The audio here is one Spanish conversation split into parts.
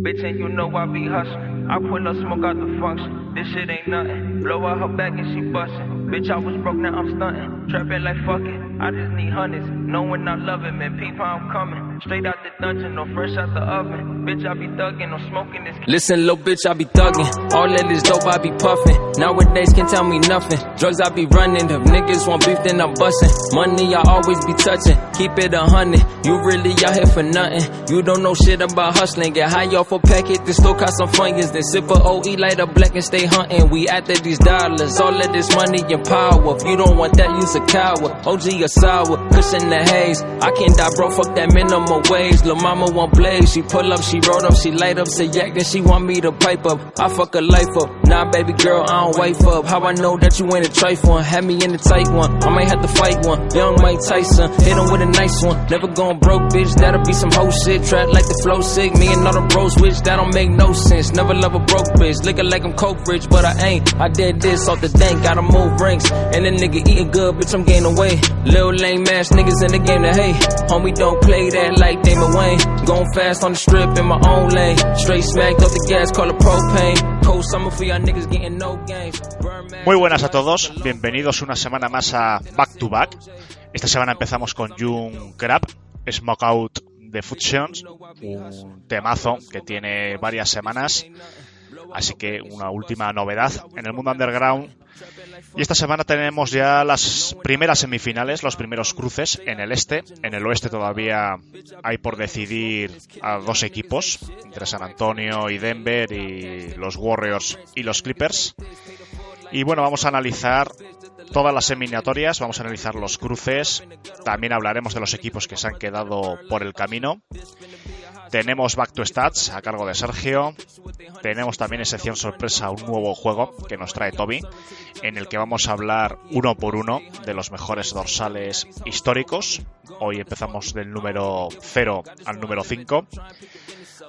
Bitch, and you know I be hustling. I pull up smoke out the function. This shit ain't nothing. Blow out her back and she bustin'. Bitch, I was broke, now I'm stunting. Trapping like fuck it. I just need hundreds. Knowing I love it, man. People, I'm coming. Straight out the dungeon, no fresh out the oven. Bitch, I be thuggin', no smoking this. Listen, little bitch, I be thuggin'. All that is dope, I be puffin'. Nowadays can't tell me nothing. Drugs, I be runnin'. If niggas want beef, then I'm bustin'. Money, I always be touchin'. Keep it a hundred. You really out here for nothing. You don't know shit about hustling. Get high off a packet, then still caught some fingers. Then sip a OE, light up black and stay hunting. We after these dollars. All of this money and power. If you don't want that, you's a coward. OG or sour, cushion the haze. I can't die, bro. Fuck that minimum wage. Lil' mama want blaze. She pull up, she roll up, she light up, say yak, then she want me to pipe up. I fuck her life up. Nah, baby girl, I don't wife up. How I know that you ain't a trifle? Had me in the tight one. I might have to fight one. Young Mike Tyson, hit him with a nice one. Never going broke, bitch. That'll be some hoe shit. Trap like the flow sick. Me and all the bros switch. That don't make no sense. Never love a broke bitch. Looking like I'm coke rich, but I ain't. I did this off the dank. Gotta move ranks. And the nigga eating good, bitch. I'm gaining weight. Lil lame ass niggas in the game to hate. Homie, don't play that like Damon Wayne. Going fast on the strip in my own lane. Straight smacked off the gas, call it propane. Cold summer for y'all niggas getting no games. Muy buenas a todos, bienvenidos una semana más a Back to Back. Esta semana empezamos con Jung Crab, Smoke Out de Fusions, un temazo que tiene varias semanas, así que una última novedad en el mundo underground. Y esta semana tenemos ya las primeras semifinales, los primeros cruces en el este. En el oeste todavía hay por decidir a dos equipos, entre San Antonio y Denver, y los Warriors y los Clippers. Y bueno, vamos a analizar todas las eliminatorias, vamos a analizar los cruces, también hablaremos de los equipos que se han quedado por el camino. Tenemos Back to Stats a cargo de Sergio. Tenemos también en sección sorpresa un nuevo juego que nos trae Toby, en el que vamos a hablar uno por uno de los mejores dorsales históricos. Hoy empezamos del número 0 al número 5.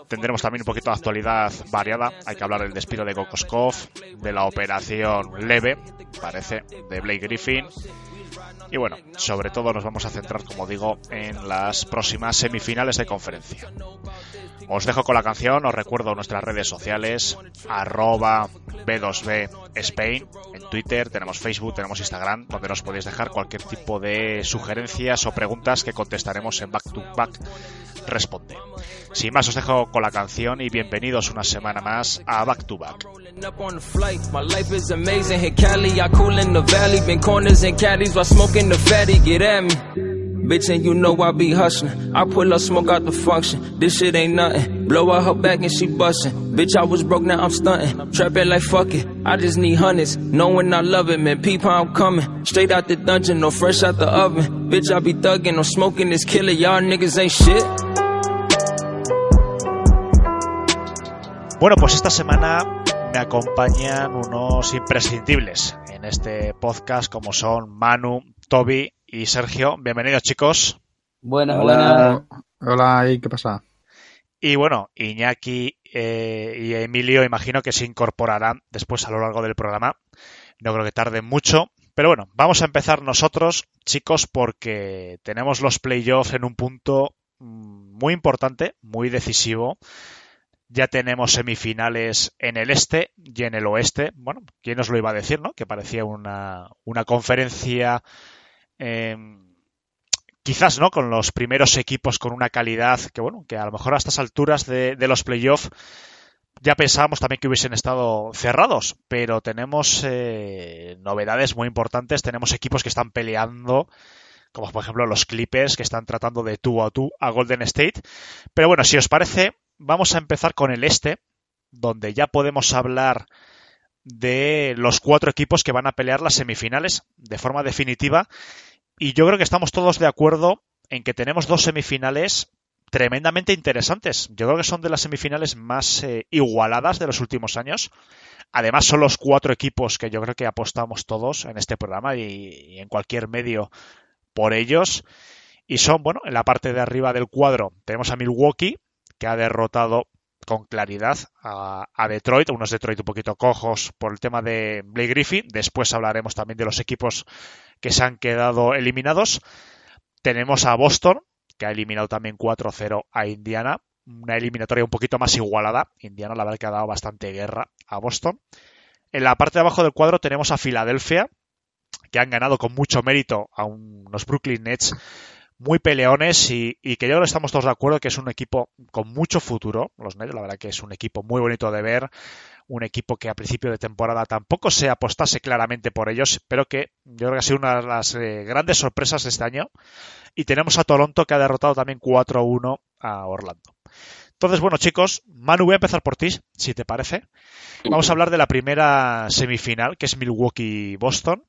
Tendremos también un poquito de actualidad variada. Hay que hablar del despido de Gokoskov, de la operación leve, parece, de Blake Griffin. Y bueno, sobre todo nos vamos a centrar, como digo, en las próximas semifinales de conferencia. Os dejo con la canción, os recuerdo nuestras redes sociales, arroba B2B Spain, en Twitter, tenemos Facebook, tenemos Instagram, donde nos podéis dejar cualquier tipo de sugerencias o preguntas que contestaremos en Back to Back Responde. Sin más, os dejo con la canción y bienvenidos una semana más a Back to Back. Rolling up on the flight. My life is amazing. Hit Cali, I cool in the valley. Been corners and caddies while smoking the fatty. Get at me. Bitch, and you know I be hustling. I pull up smoke out the function. This shit ain't nothing. Blow out her back and she bustin'. Bitch, I was broke, now I'm stunting. Trapping like fuck it. I just need hundreds. Knowing I love it, man. People, I'm coming. Straight out the dungeon, no fresh out the oven. Bitch, I be thuggin', no smoking this killer. Y'all niggas ain't shit. Bueno, pues esta semana me acompañan unos imprescindibles en este podcast como son Manu, Toby y Sergio. Bienvenidos chicos. Buenas, Hola, hola, ¿y qué pasa? Y bueno, Iñaki eh, y Emilio imagino que se incorporarán después a lo largo del programa. No creo que tarde mucho. Pero bueno, vamos a empezar nosotros, chicos, porque tenemos los playoffs en un punto mm, muy importante, muy decisivo. Ya tenemos semifinales en el este y en el oeste. Bueno, ¿quién nos lo iba a decir, no? Que parecía una, una conferencia, eh, quizás, ¿no? Con los primeros equipos con una calidad que, bueno, que a lo mejor a estas alturas de, los playoffs ya pensábamos también que hubiesen estado cerrados, pero tenemos eh, novedades muy importantes. Tenemos equipos que están peleando, como por ejemplo los Clippers, que están tratando de tú a tú a Golden State. Pero bueno, si os parece, vamos a empezar con el este, donde ya podemos hablar de los cuatro equipos que van a pelear las semifinales de forma definitiva. Y yo creo que estamos todos de acuerdo en que tenemos dos semifinales tremendamente interesantes. Yo creo que son de las semifinales más eh, igualadas de los últimos años. Además, son los cuatro equipos que yo creo que apostamos todos en este programa y, y en cualquier medio por ellos. Y son, bueno, en la parte de arriba del cuadro tenemos a Milwaukee, que ha derrotado con claridad a, Detroit, unos Detroit un poquito cojos por el tema de Blake Griffin. Después hablaremos también de los equipos que se han quedado eliminados. Tenemos a Boston, que ha eliminado también 4-0 a Indiana. una eliminatoria un poquito más igualada. Indiana la verdad que ha dado bastante guerra a Boston. En la parte de abajo del cuadro tenemos a Filadelfia, que han ganado con mucho mérito a unos Brooklyn Nets muy peleones y, que yo creo que estamos todos de acuerdo que es un equipo con mucho futuro, los Nets, la verdad que es un equipo muy bonito de ver, un equipo que a principio de temporada tampoco se apostase claramente por ellos, pero que yo creo que ha sido una de las eh, grandes sorpresas de este año. Y tenemos a Toronto que ha derrotado también 4-1 a Orlando. Entonces, bueno, chicos, Manu, voy a empezar por ti, si te parece. Vamos a hablar de la primera semifinal, que es Milwaukee-Boston.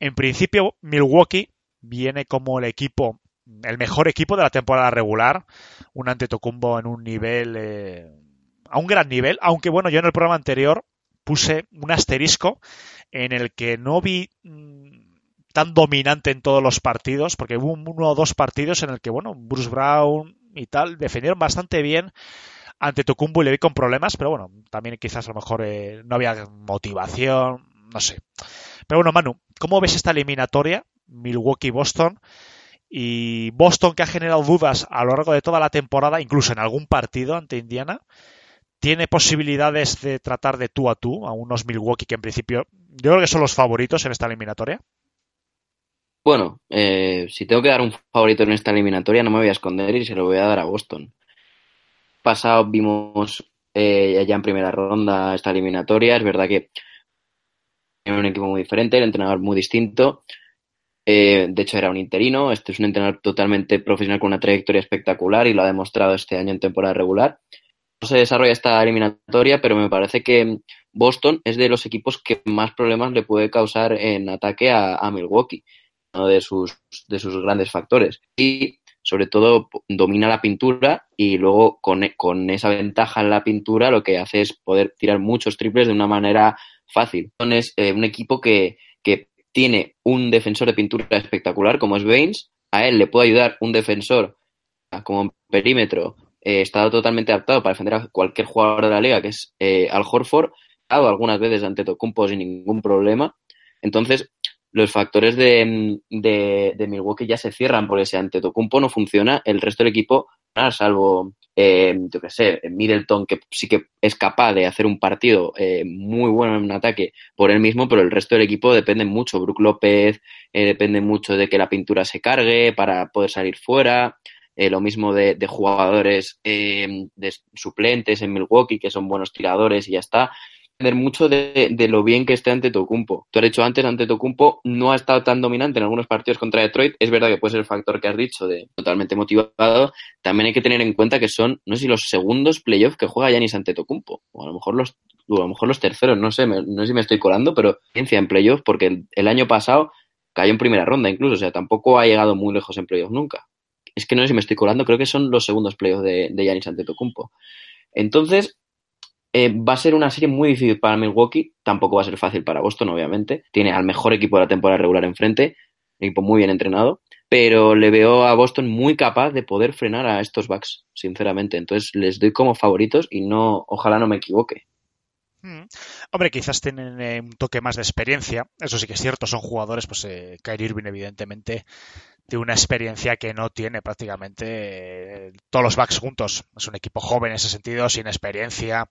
En principio, Milwaukee viene como el equipo el mejor equipo de la temporada regular, un Antetokounmpo en un nivel, eh, a un gran nivel, aunque bueno, yo en el programa anterior puse un asterisco en el que no vi mm, tan dominante en todos los partidos, porque hubo uno o dos partidos en el que, bueno, Bruce Brown y tal defendieron bastante bien ante Tocumbo y le vi con problemas, pero bueno, también quizás a lo mejor eh, no había motivación, no sé. Pero bueno, Manu, ¿cómo ves esta eliminatoria Milwaukee-Boston? Y Boston, que ha generado dudas a lo largo de toda la temporada, incluso en algún partido ante Indiana, tiene posibilidades de tratar de tú a tú a unos Milwaukee que en principio yo creo que son los favoritos en esta eliminatoria. Bueno, eh, si tengo que dar un favorito en esta eliminatoria, no me voy a esconder y se lo voy a dar a Boston. Pasado vimos eh, ya en primera ronda esta eliminatoria. Es verdad que era un equipo muy diferente, el entrenador muy distinto. Eh, de hecho, era un interino. Este es un entrenador totalmente profesional con una trayectoria espectacular y lo ha demostrado este año en temporada regular. No se desarrolla esta eliminatoria, pero me parece que Boston es de los equipos que más problemas le puede causar en ataque a, Milwaukee, uno de sus, de sus grandes factores. Y sobre todo domina la pintura y luego con, con, esa ventaja en la pintura lo que hace es poder tirar muchos triples de una manera fácil. Es eh, un equipo que, que tiene un defensor de pintura espectacular como es Baines, a él le puede ayudar un defensor como perímetro, eh, está totalmente adaptado para defender a cualquier jugador de la liga, que es eh, Al Horford, dado algunas veces ante Tocumpo sin ningún problema. Entonces, los factores de, de, Milwaukee ya se cierran, porque si ante Tocumpo no funciona, el resto del equipo, salvo eh, yo sé, Middleton, que sí que es capaz de hacer un partido eh, muy bueno en un ataque por él mismo, pero el resto del equipo depende mucho. Brook López eh, depende mucho de que la pintura se cargue para poder salir fuera. Eh, lo mismo de, jugadores de suplentes en Milwaukee, que son buenos tiradores y ya está depender mucho de, lo bien que esté ante Tocumpo. Tú has dicho antes, ante Tocumpo no ha estado tan dominante en algunos partidos contra Detroit. Es verdad que puede ser el factor que has dicho de totalmente motivado. También hay que tener en cuenta que son, no sé si los segundos playoffs que juega Yanis ante Tocumpo. O a lo mejor los, a lo mejor los terceros, no sé, no sé si me estoy colando, pero ciencia en playoffs porque el, año pasado cayó en primera ronda incluso. O sea, tampoco ha llegado muy lejos en playoffs nunca. Es que no sé si me estoy colando, creo que son los segundos playoffs de, de Yanis ante Tocumpo. Entonces, eh, va a ser una serie muy difícil para Milwaukee, tampoco va a ser fácil para Boston, obviamente. Tiene al mejor equipo de la temporada regular enfrente, equipo muy bien entrenado, pero le veo a Boston muy capaz de poder frenar a estos Bucks, sinceramente. Entonces les doy como favoritos y no, ojalá no me equivoque. Hmm. Hombre, quizás tienen eh, un toque más de experiencia. Eso sí que es cierto, son jugadores, pues eh, Kyrie Irving, evidentemente, de una experiencia que no tiene prácticamente eh, todos los backs juntos. Es un equipo joven en ese sentido, sin experiencia.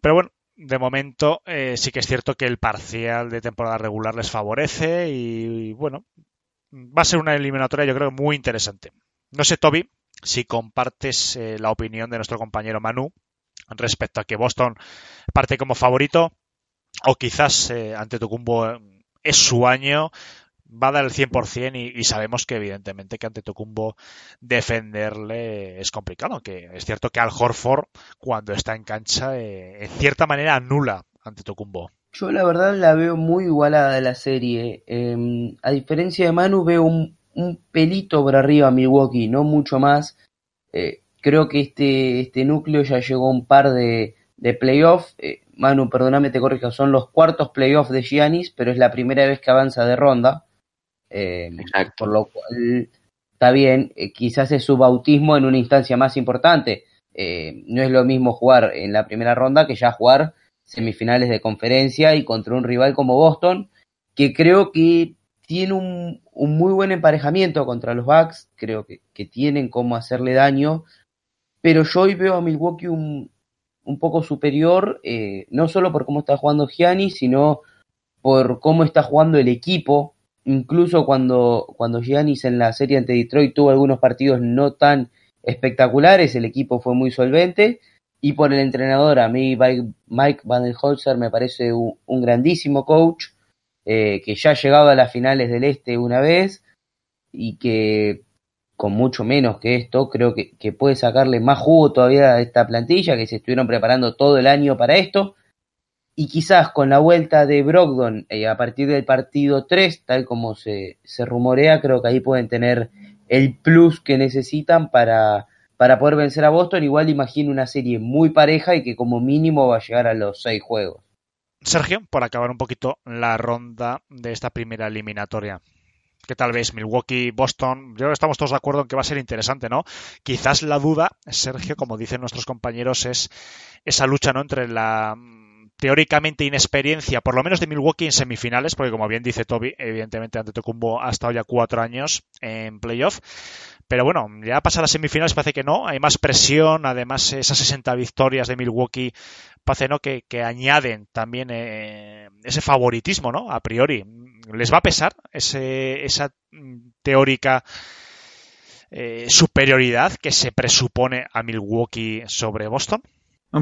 Pero bueno, de momento eh, sí que es cierto que el parcial de temporada regular les favorece y, bueno, va a ser una eliminatoria yo creo muy interesante. No sé, Toby, si compartes eh, la opinión de nuestro compañero Manu respecto a que Boston parte como favorito o quizás ante Tucumbo es su año va a dar el 100% y, y sabemos que evidentemente que ante Tocumbo defenderle es complicado, que es cierto que Al Horford cuando está en cancha eh, en cierta manera anula ante Tocumbo. Yo la verdad la veo muy igualada la serie. Em, a diferencia de Manu veo un, pelito por arriba a Milwaukee, no mucho más. Eh, creo que este, este núcleo ya llegó a un par de, de playoffs. Eh, Manu, perdóname, te corrijo, son los cuartos playoffs de Giannis, pero es la primera vez que avanza de ronda. Eh, por lo cual está bien, eh, quizás es su bautismo en una instancia más importante. Eh, no es lo mismo jugar en la primera ronda que ya jugar semifinales de conferencia y contra un rival como Boston, que creo que tiene un, muy buen emparejamiento contra los Bucks, creo que, tienen cómo hacerle daño, pero yo hoy veo a Milwaukee un, un poco superior, eh, no solo por cómo está jugando Giannis, sino por cómo está jugando el equipo. Incluso cuando, cuando Giannis en la serie ante Detroit tuvo algunos partidos no tan espectaculares, el equipo fue muy solvente. Y por el entrenador, a mí Mike Vandenholzer me parece un, grandísimo coach, eh, que ya ha llegado a las finales del Este una vez y que con mucho menos que esto, creo que, que, puede sacarle más jugo todavía a esta plantilla, que se estuvieron preparando todo el año para esto. Y quizás con la vuelta de Brogdon eh, a partir del partido 3, tal como se, se rumorea, creo que ahí pueden tener el plus que necesitan para, para poder vencer a Boston. Igual imagino una serie muy pareja y que como mínimo va a llegar a los seis juegos. Sergio, por acabar un poquito la ronda de esta primera eliminatoria. ¿Qué tal ves? Milwaukee, Boston. Yo creo que estamos todos de acuerdo en que va a ser interesante, ¿no? Quizás la duda, Sergio, como dicen nuestros compañeros, es esa lucha, ¿no? Entre la teóricamente inexperiencia, por lo menos de Milwaukee en semifinales, porque como bien dice Toby, evidentemente ante Tocumbo ha estado ya cuatro años en playoff. Pero bueno, ya pasar las semifinales parece que no, hay más presión, además esas 60 victorias de Milwaukee parece ¿no? que, añaden también eh, ese favoritismo, ¿no? A priori. ¿Les va a pesar esa teórica eh, superioridad que se presupone a Milwaukee sobre Boston?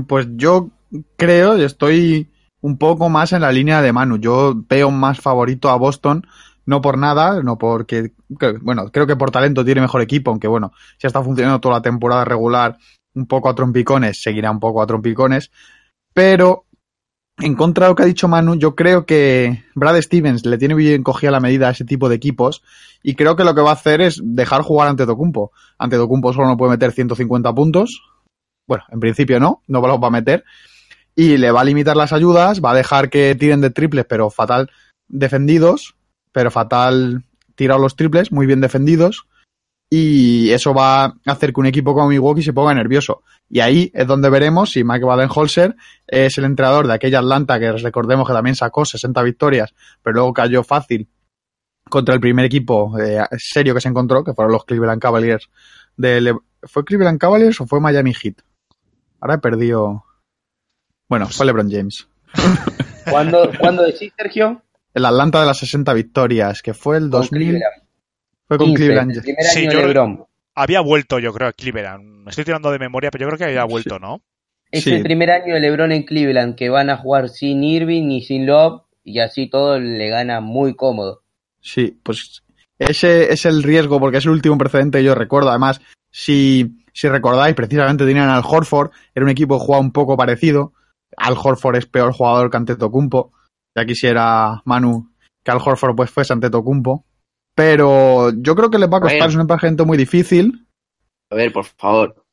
Pues yo creo estoy un poco más en la línea de Manu. Yo veo más favorito a Boston, no por nada, no porque, bueno, creo que por talento tiene mejor equipo, aunque bueno, si está funcionando toda la temporada regular un poco a trompicones, seguirá un poco a trompicones, pero en contra de lo que ha dicho Manu, yo creo que Brad Stevens le tiene bien cogida la medida a ese tipo de equipos y creo que lo que va a hacer es dejar jugar ante Tocumpo. Ante Tocumpo solo no puede meter 150 puntos. Bueno, en principio no, no los va a meter. Y le va a limitar las ayudas, va a dejar que tiren de triples, pero fatal defendidos, pero fatal tirados los triples, muy bien defendidos y eso va a hacer que un equipo como Milwaukee se ponga nervioso. Y ahí es donde veremos si Mike Badenholzer es el entrenador de aquella Atlanta que recordemos que también sacó 60 victorias, pero luego cayó fácil contra el primer equipo eh, serio que se encontró, que fueron los Cleveland Cavaliers. De ¿Fue Cleveland Cavaliers o fue Miami Heat? Ahora he perdido. Bueno, fue LeBron James. ¿Cuándo, ¿cuándo decís, Sergio? El Atlanta de las 60 victorias, que fue el 2000. Fue con Cleveland. sí, yo había vuelto, yo creo, a Cleveland. Me estoy tirando de memoria, pero yo creo que había vuelto, ¿no? Es el primer año de LeBron en Cleveland, que van a jugar sin Irving ni sin Love, y así todo le gana muy cómodo. Sí, pues ese es el riesgo, porque es el último precedente que yo recuerdo. Además, si, si recordáis, precisamente tenían al Horford, era un equipo que jugaba un poco parecido. Al Horford es peor jugador que Antetokounmpo. Ya quisiera Manu que Al Horford pues fuese Antetokounmpo. Pero yo creo que les va a costar, es un emparejamiento muy difícil. A ver, por favor.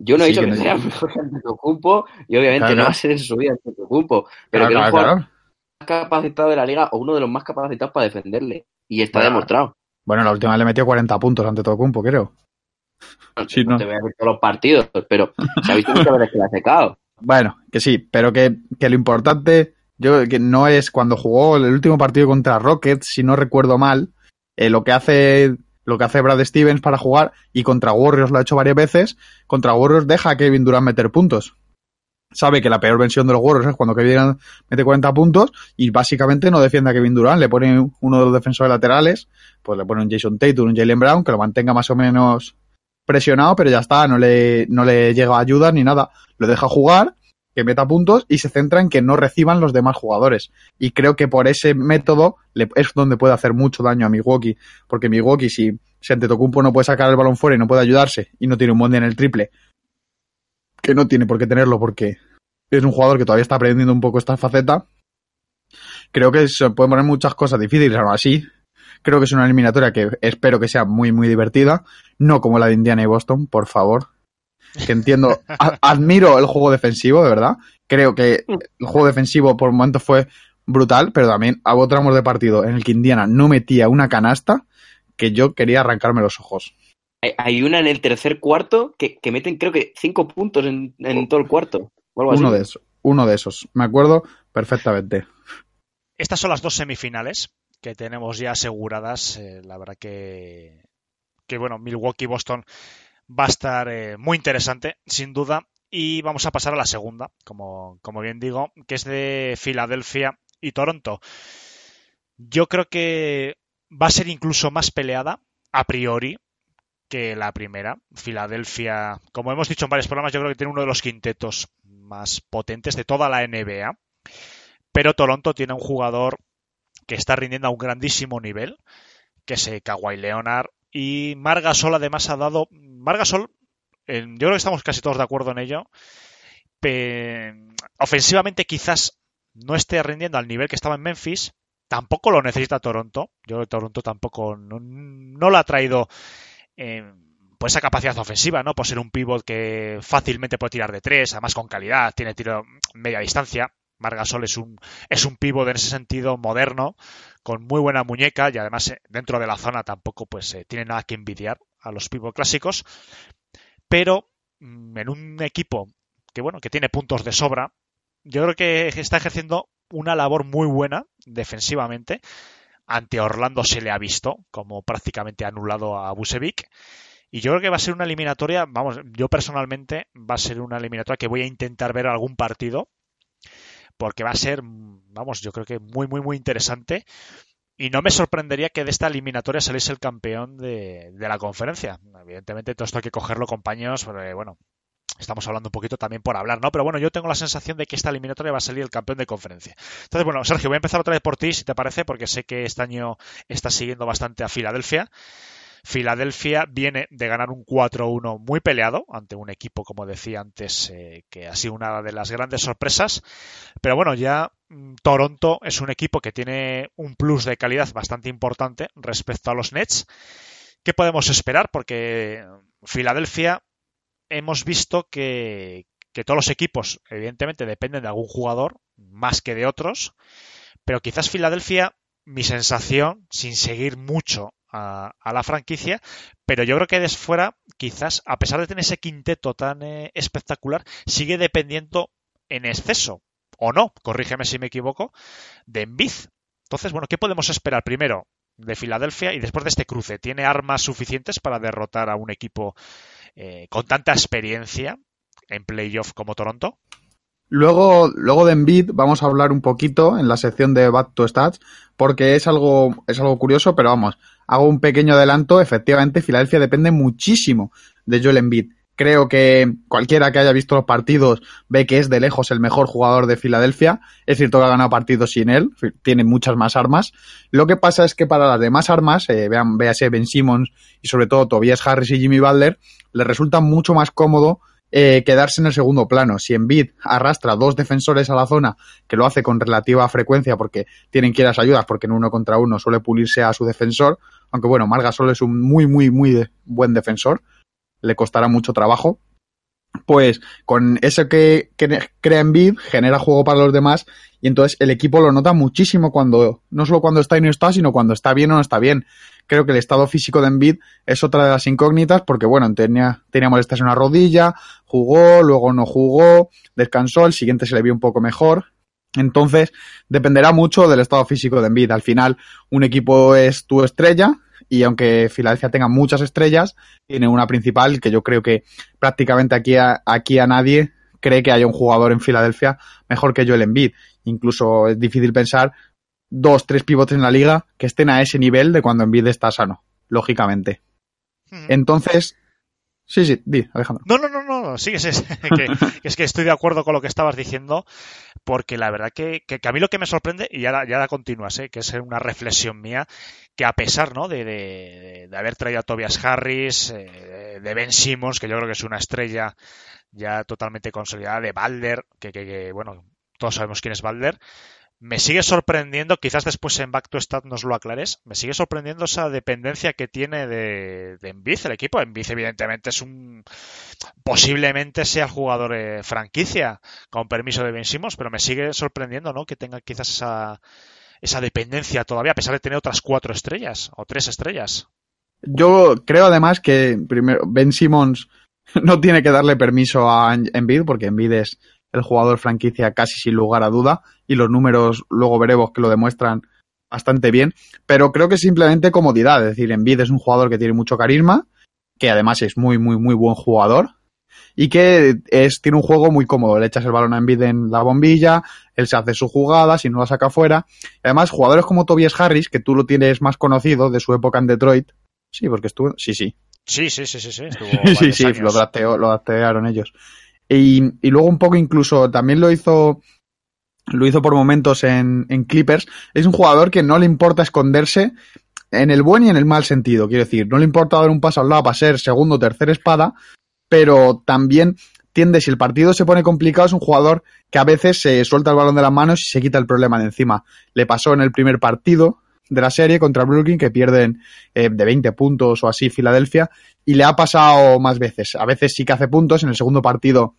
Yo no he dicho que, sea mejor que Antetokounmpo y obviamente no va a ser en su vida Antetokounmpo, pero que es el más capacitado de la liga o uno de los más capacitados para defenderle y está demostrado. Bueno, la última le metió 40 puntos ante Tocumpo, creo. Sí, no, te voy a ver todos los partidos, pero se ha visto muchas veces que la ha secado. Bueno, que sí, pero que, que lo importante, yo que no es cuando jugó el último partido contra Rockets, si no recuerdo mal, eh, lo que hace lo que hace Brad Stevens para jugar y contra Warriors lo ha hecho varias veces, contra Warriors deja a Kevin Durant meter puntos. Sabe que la peor versión de los Warriors es cuando Kevin Durant mete 40 puntos y básicamente no defiende a Kevin Durant, le pone uno de los defensores laterales, pues le pone un Jason Tatum, un Jalen Brown, que lo mantenga más o menos presionado, pero ya está, no le, no le llega ayuda ni nada. Lo deja jugar que meta puntos y se centra en que no reciban los demás jugadores. Y creo que por ese método es donde puede hacer mucho daño a Milwaukee, porque Milwaukee si, si Antetokounmpo no puede sacar el balón fuera y no puede ayudarse y no tiene un bonde en el triple, que no tiene por qué tenerlo porque es un jugador que todavía está aprendiendo un poco esta faceta, creo que se pueden poner muchas cosas difíciles, aún así. Creo que es una eliminatoria que espero que sea muy, muy divertida. No como la de Indiana y Boston, por favor que entiendo, admiro el juego defensivo, de verdad. Creo que el juego defensivo por momentos fue brutal, pero también hubo tramos de partido en el que Indiana no metía una canasta que yo quería arrancarme los ojos. Hay una en el tercer cuarto que, meten creo que cinco puntos en, todo el cuarto. Uno de esos, uno de esos. Me acuerdo perfectamente. Estas son las dos semifinales que tenemos ya aseguradas. Eh, la verdad que, que bueno, Milwaukee y Boston va a estar eh, muy interesante, sin duda. Y vamos a pasar a la segunda, como, como bien digo, que es de Filadelfia y Toronto. Yo creo que va a ser incluso más peleada, a priori, que la primera. Filadelfia, como hemos dicho en varios programas, yo creo que tiene uno de los quintetos más potentes de toda la NBA. Pero Toronto tiene un jugador que está rindiendo a un grandísimo nivel, que es eh, Kawhi Leonard. Y Margasol además ha dado. Margasol, eh, yo creo que estamos casi todos de acuerdo en ello. ofensivamente quizás no esté rindiendo al nivel que estaba en Memphis. Tampoco lo necesita Toronto. Yo creo que Toronto tampoco no, lo ha traído eh, por esa capacidad ofensiva, ¿no? Por ser un pivot que fácilmente puede tirar de tres, además con calidad, tiene tiro media distancia. Margasol es un, es un pivot en ese sentido moderno, con muy buena muñeca y además eh, dentro de la zona tampoco pues eh, tiene nada que envidiar a los pivot clásicos. Pero mm, en un equipo que bueno, que tiene puntos de sobra, yo creo que está ejerciendo una labor muy buena defensivamente. Ante Orlando se le ha visto como prácticamente anulado a Busevic. Y yo creo que va a ser una eliminatoria, vamos, yo personalmente va a ser una eliminatoria que voy a intentar ver algún partido, porque va a ser, vamos, yo creo que muy, muy, muy interesante. Y no me sorprendería que de esta eliminatoria saliese el campeón de, de la conferencia. Evidentemente, todo esto hay que cogerlo, compañeros, porque, bueno, Estamos hablando un poquito también por hablar, ¿no? Pero bueno, yo tengo la sensación de que esta eliminatoria va a salir el campeón de conferencia. Entonces, bueno, Sergio, voy a empezar otra vez por ti, si te parece, porque sé que este año estás siguiendo bastante a Filadelfia. Filadelfia viene de ganar un 4-1 muy peleado ante un equipo, como decía antes, eh, que ha sido una de las grandes sorpresas. Pero bueno, ya mm, Toronto es un equipo que tiene un plus de calidad bastante importante respecto a los Nets. ¿Qué podemos esperar? Porque Filadelfia hemos visto que, todos los equipos, evidentemente, dependen de algún jugador más que de otros, pero quizás Filadelfia, mi sensación, sin seguir mucho a, la franquicia, pero yo creo que desde fuera, quizás, a pesar de tener ese quinteto tan eh, espectacular, sigue dependiendo en exceso, o no, corrígeme si me equivoco, de Embiid. Entonces, bueno, ¿qué podemos esperar primero de Filadelfia y después de este cruce? ¿Tiene armas suficientes para derrotar a un equipo eh, con tanta experiencia en playoff como Toronto. Luego, luego de Embiid vamos a hablar un poquito en la sección de Back to Stats, porque es algo, es algo curioso, pero vamos, hago un pequeño adelanto. Efectivamente, Filadelfia depende muchísimo de Joel Embiid. Creo que cualquiera que haya visto los partidos ve que es de lejos el mejor jugador de Filadelfia. Es cierto que ha ganado partidos sin él, tiene muchas más armas. Lo que pasa es que para las demás armas, eh, vean, véase Ben Simmons y sobre todo Tobias Harris y Jimmy Butler, le resulta mucho más cómodo eh, quedarse en el segundo plano. Si Embiid arrastra dos defensores a la zona, que lo hace con relativa frecuencia porque tienen que ir a las ayudas, porque en uno contra uno suele pulirse a su defensor, aunque bueno, Margasol es un muy, muy, muy buen defensor le costará mucho trabajo. Pues con eso que, crea en bid, genera juego para los demás y entonces el equipo lo nota muchísimo cuando, no solo cuando está y no está, sino cuando está bien o no está bien. Creo que el estado físico de Embiid es otra de las incógnitas porque, bueno, tenía, tenía molestias en una rodilla, jugó, luego no jugó, descansó, el siguiente se le vio un poco mejor. Entonces, dependerá mucho del estado físico de Embiid. Al final, un equipo es tu estrella y aunque Filadelfia tenga muchas estrellas, tiene una principal que yo creo que prácticamente aquí a, aquí a nadie cree que haya un jugador en Filadelfia mejor que Joel Embiid. Incluso es difícil pensar dos, tres pivotes en la liga que estén a ese nivel de cuando Embiid está sano, lógicamente. Entonces, Sí, sí, di, Alejandro. No, no, no, no, sí, que, es que estoy de acuerdo con lo que estabas diciendo, porque la verdad que, que, a mí lo que me sorprende, y ya, ya la continúas, ¿eh? que es una reflexión mía, que a pesar ¿no? de, de, de haber traído a Tobias Harris, eh, de Ben Simmons, que yo creo que es una estrella ya totalmente consolidada, de Balder, que, que bueno, todos sabemos quién es Balder, me sigue sorprendiendo, quizás después en Back to Stat nos lo aclares, me sigue sorprendiendo esa dependencia que tiene de, de el equipo. Enviz evidentemente es un... posiblemente sea jugador eh, franquicia, con permiso de Ben Simmons, pero me sigue sorprendiendo, ¿no? Que tenga quizás esa, esa dependencia todavía, a pesar de tener otras cuatro estrellas o tres estrellas. Yo creo además que primero Ben Simmons no tiene que darle permiso a Envid porque Envid es el jugador franquicia casi sin lugar a duda y los números luego veremos que lo demuestran bastante bien, pero creo que simplemente comodidad, es decir, Envid es un jugador que tiene mucho carisma, que además es muy, muy, muy buen jugador y que es, tiene un juego muy cómodo. Le echas el balón a Embiid en la bombilla, él se hace su jugada, si no la saca fuera. Además, jugadores como Tobias Harris, que tú lo tienes más conocido de su época en Detroit. Sí, porque estuvo, sí, sí. Sí, sí, sí, sí, sí. Estuvo sí, sí, años. lo draftearon ellos. Y, y, luego un poco incluso también lo hizo lo hizo por momentos en, en, Clippers. Es un jugador que no le importa esconderse en el buen y en el mal sentido. Quiero decir, no le importa dar un paso al lado para ser segundo o tercera espada, pero también tiende, si el partido se pone complicado, es un jugador que a veces se suelta el balón de las manos y se quita el problema de encima. Le pasó en el primer partido de la serie contra Brooklyn, que pierden eh, de 20 puntos o así Filadelfia, y le ha pasado más veces. A veces sí que hace puntos, en el segundo partido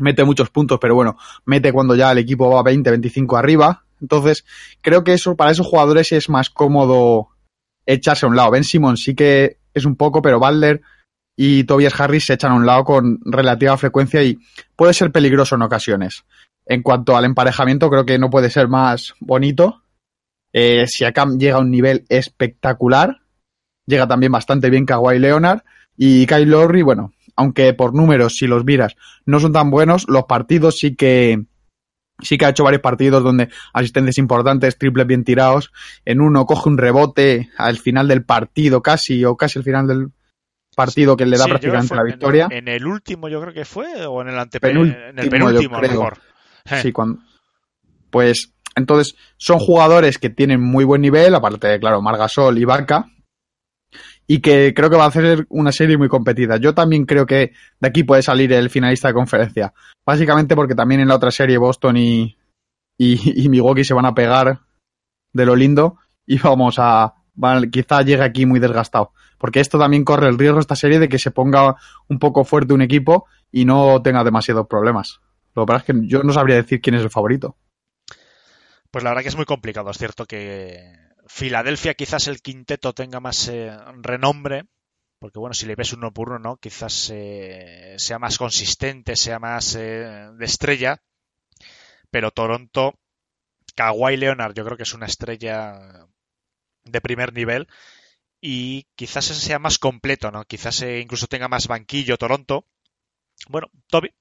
mete muchos puntos, pero bueno, mete cuando ya el equipo va 20, 25 arriba. Entonces, creo que eso para esos jugadores es más cómodo echarse a un lado. Ben Simon sí que es un poco, pero Balder y Tobias Harris se echan a un lado con relativa frecuencia y puede ser peligroso en ocasiones. En cuanto al emparejamiento, creo que no puede ser más bonito. Eh, Siakam llega a un nivel espectacular. Llega también bastante bien Kawhi Leonard. Y Kyle Lowry, bueno, aunque por números, si los miras, no son tan buenos, los partidos sí que sí que ha hecho varios partidos donde asistentes importantes, triples bien tirados. En uno coge un rebote al final del partido casi, o casi al final del partido que le da Sí, prácticamente la victoria. En, en el último, yo creo que fue, o en el antepenúltimo. Penúltimo, En el penúltimo, a lo mejor. Eh, Sí, cuando... Pues entonces son jugadores que tienen muy buen nivel, aparte de, claro, Margasol y Vaca, y que creo que va a hacer una serie muy competida. Yo también creo que de aquí puede salir el finalista de conferencia. Básicamente porque también en la otra serie Boston y, y, Milwaukee se van a pegar de lo lindo y vamos a... quizá llegue aquí muy desgastado. Porque esto también corre el riesgo esta serie de que se ponga un poco fuerte un equipo y no tenga demasiados problemas. Lo que pasa es que yo no sabría decir quién es el favorito. Pues la verdad que es muy complicado. Es cierto que Filadelfia quizás el quinteto tenga más eh, renombre, porque bueno, si le ves uno por uno, ¿no? Quizás eh, sea más consistente, sea más eh, de estrella, pero Toronto, Kawhi Leonard yo creo que es una estrella de primer nivel y quizás ese sea más completo, ¿no? Quizás eh, incluso tenga más banquillo Toronto. Bueno, Toby,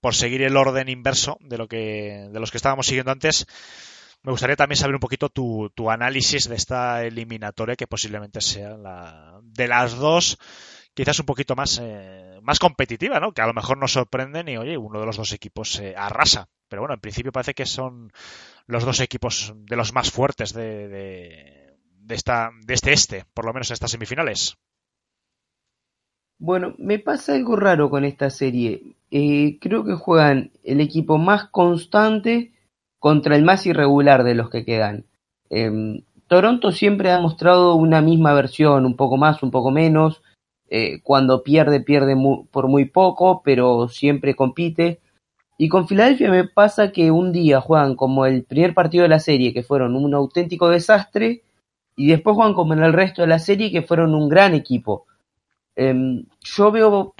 por seguir el orden inverso de lo que de los que estábamos siguiendo antes, me gustaría también saber un poquito tu, tu análisis de esta eliminatoria que posiblemente sea la de las dos quizás un poquito más eh, más competitiva, ¿no? Que a lo mejor nos sorprenden y oye, uno de los dos equipos eh, arrasa. Pero bueno, en principio parece que son los dos equipos de los más fuertes de, de, de esta, de este este, por lo menos en estas semifinales. Bueno, me pasa algo raro con esta serie. Eh, creo que juegan el equipo más constante contra el más irregular de los que quedan. Em, Toronto siempre ha mostrado una misma versión, un poco más, un poco menos. Eh, cuando pierde, pierde por muy poco, pero siempre compite. Y con Filadelfia me pasa que un día juegan como el primer partido de la serie, que fueron un auténtico desastre, y después juegan como en el resto de la serie, que fueron un gran equipo. Em, yo veo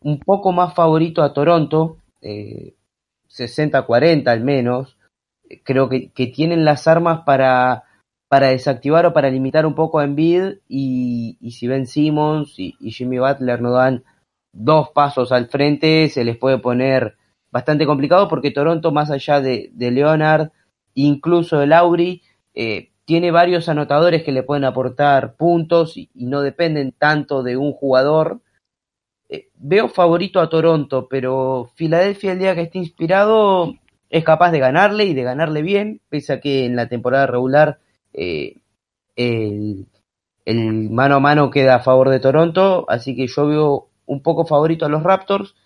un poco más favorito a Toronto, eh, 60-40 al menos. Creo que, que tienen las armas para, para desactivar o para limitar un poco a Embiid y, y si Ben Simmons y, Jimmy Butler no dan dos pasos al frente, se les puede poner bastante complicado porque Toronto, más allá de, de Leonard, incluso de Lauri, eh, tiene varios anotadores que le pueden aportar puntos y, y no dependen tanto de un jugador. Eh, veo favorito a Toronto, pero Filadelfia el día que esté inspirado es capaz de ganarle y de ganarle bien, pese a que en la temporada regular eh, el, mano a mano queda a favor de Toronto, así que yo veo un poco favorito a los Raptors.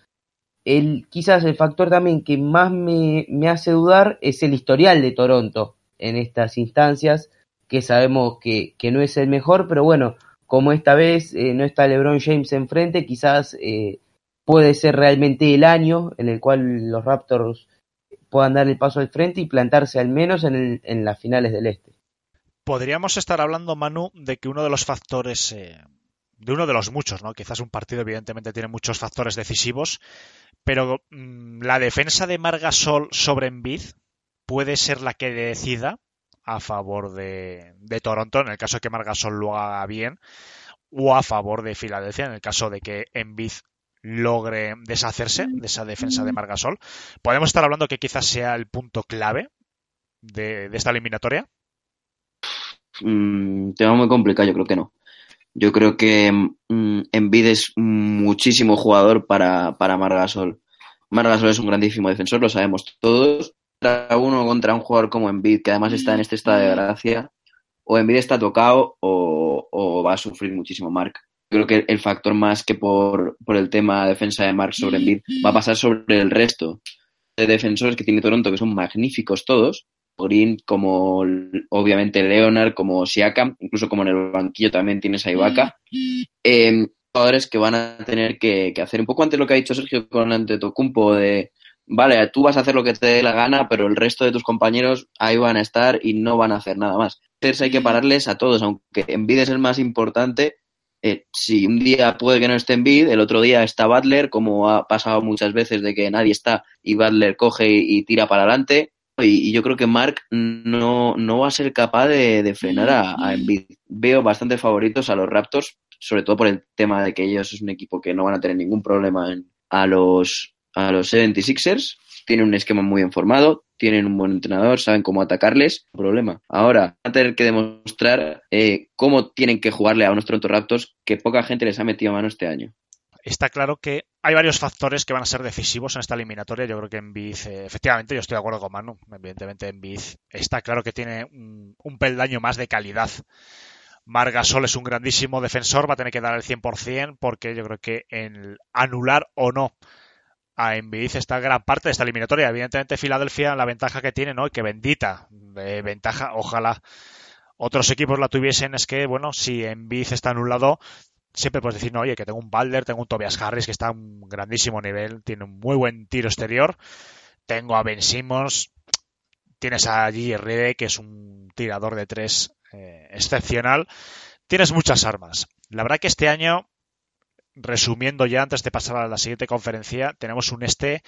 El, quizás el factor también que más me, me hace dudar es el historial de Toronto en estas instancias, que sabemos que, que no es el mejor, pero bueno, como esta vez eh, no está LeBron James enfrente, quizás eh, puede ser realmente el año en el cual los Raptors puedan dar el paso al frente y plantarse al menos en, el- en las finales del Este. Podríamos estar hablando, Manu, de que uno de los factores, eh, de uno de los muchos, ¿no? Quizás un partido evidentemente tiene muchos factores decisivos, pero mm, la defensa de Margasol sobre Embiid puede ser la que decida a favor de, de Toronto, en el caso de que Margasol lo haga bien, o a favor de Filadelfia en el caso de que Embiid logre deshacerse de esa defensa de Margasol. ¿Podemos estar hablando que quizás sea el punto clave de, de esta eliminatoria? Mm, tema muy complicado, yo creo que no. Yo creo que mm, Embiid es muchísimo jugador para, para Margasol. Margasol es un grandísimo defensor, lo sabemos todos. Contra uno contra un jugador como Embiid, que además está en este estado de gracia, o Embiid está tocado o, o va a sufrir muchísimo Mark. Creo que el factor más que por, por el tema defensa de Mark sobre Embiid va a pasar sobre el resto de defensores que tiene Toronto, que son magníficos todos, Green, como obviamente Leonard, como Siakam, incluso como en el banquillo también tienes a Ibaka. Eh, jugadores que van a tener que, hacer un poco antes lo que ha dicho Sergio con Antetokounmpo de vale, tú vas a hacer lo que te dé la gana, pero el resto de tus compañeros ahí van a estar y no van a hacer nada más. Entonces hay que pararles a todos, aunque Embiid es el más importante. Eh, si un día puede que no esté Embiid, el otro día está Butler, como ha pasado muchas veces de que nadie está y Butler coge y, tira para adelante. Y, yo creo que Mark no, no va a ser capaz de, frenar a, a Embiid. Veo bastante favoritos a los Raptors, sobre todo por el tema de que ellos es un equipo que no van a tener ningún problema en, a los a los 76ers, tienen un esquema muy bien formado, tienen un buen entrenador, saben cómo atacarles, problema. Ahora, van a tener que demostrar eh, cómo tienen que jugarle a unos Toronto Raptors que poca gente les ha metido mano este año. Está claro que hay varios factores que van a ser decisivos en esta eliminatoria. Yo creo que Embiid, eh, efectivamente, yo estoy de acuerdo con Manu. Evidentemente, Embiid está claro que tiene un, peldaño más de calidad Margasol es un grandísimo defensor, va a tener que dar el 100% porque yo creo que en anular o no a Embiid está gran parte de esta eliminatoria. Evidentemente Filadelfia la ventaja que tiene, ¿no? Y que bendita eh, ventaja, ojalá otros equipos la tuviesen es que, bueno, si Embiid está anulado, siempre puedes decir, no, oye, que tengo un Balder, tengo un Tobias Harris que está a un grandísimo nivel, tiene un muy buen tiro exterior, tengo a Ben Simmons, tienes a G. Rede, que es un tirador de tres eh, excepcional. Tienes muchas armas. La verdad que este año, resumiendo ya antes de pasar a la siguiente conferencia, tenemos un este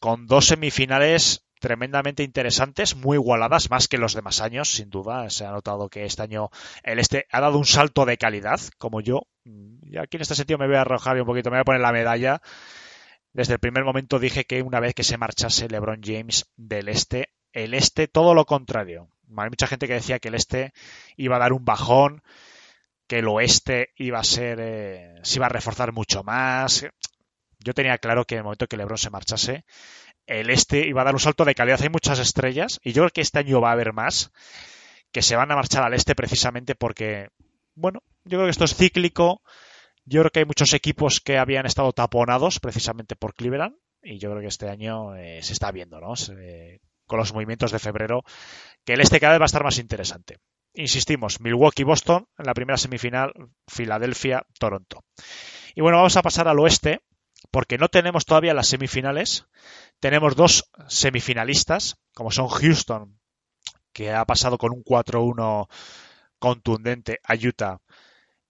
con dos semifinales tremendamente interesantes, muy igualadas, más que los demás años, sin duda. Se ha notado que este año el este ha dado un salto de calidad, como yo. Y aquí en este sentido me voy a arrojar un poquito, me voy a poner la medalla. Desde el primer momento dije que una vez que se marchase LeBron James del este, el este todo lo contrario. Hay mucha gente que decía que el este iba a dar un bajón, que el oeste iba a ser, eh, se iba a reforzar mucho más. Yo tenía claro que en el momento que LeBron se marchase, el este iba a dar un salto de calidad. Hay muchas estrellas y yo creo que este año va a haber más que se van a marchar al este precisamente porque, bueno, yo creo que esto es cíclico. Yo creo que hay muchos equipos que habían estado taponados precisamente por Cleveland y yo creo que este año eh, se está viendo, ¿no? Se, con los movimientos de febrero, que el este cada vez va a estar más interesante. Insistimos, Milwaukee-Boston en la primera semifinal, Filadelfia-Toronto. Y bueno, vamos a pasar al oeste, porque no tenemos todavía las semifinales. Tenemos dos semifinalistas, como son Houston, que ha pasado con un 4-1 contundente a Utah,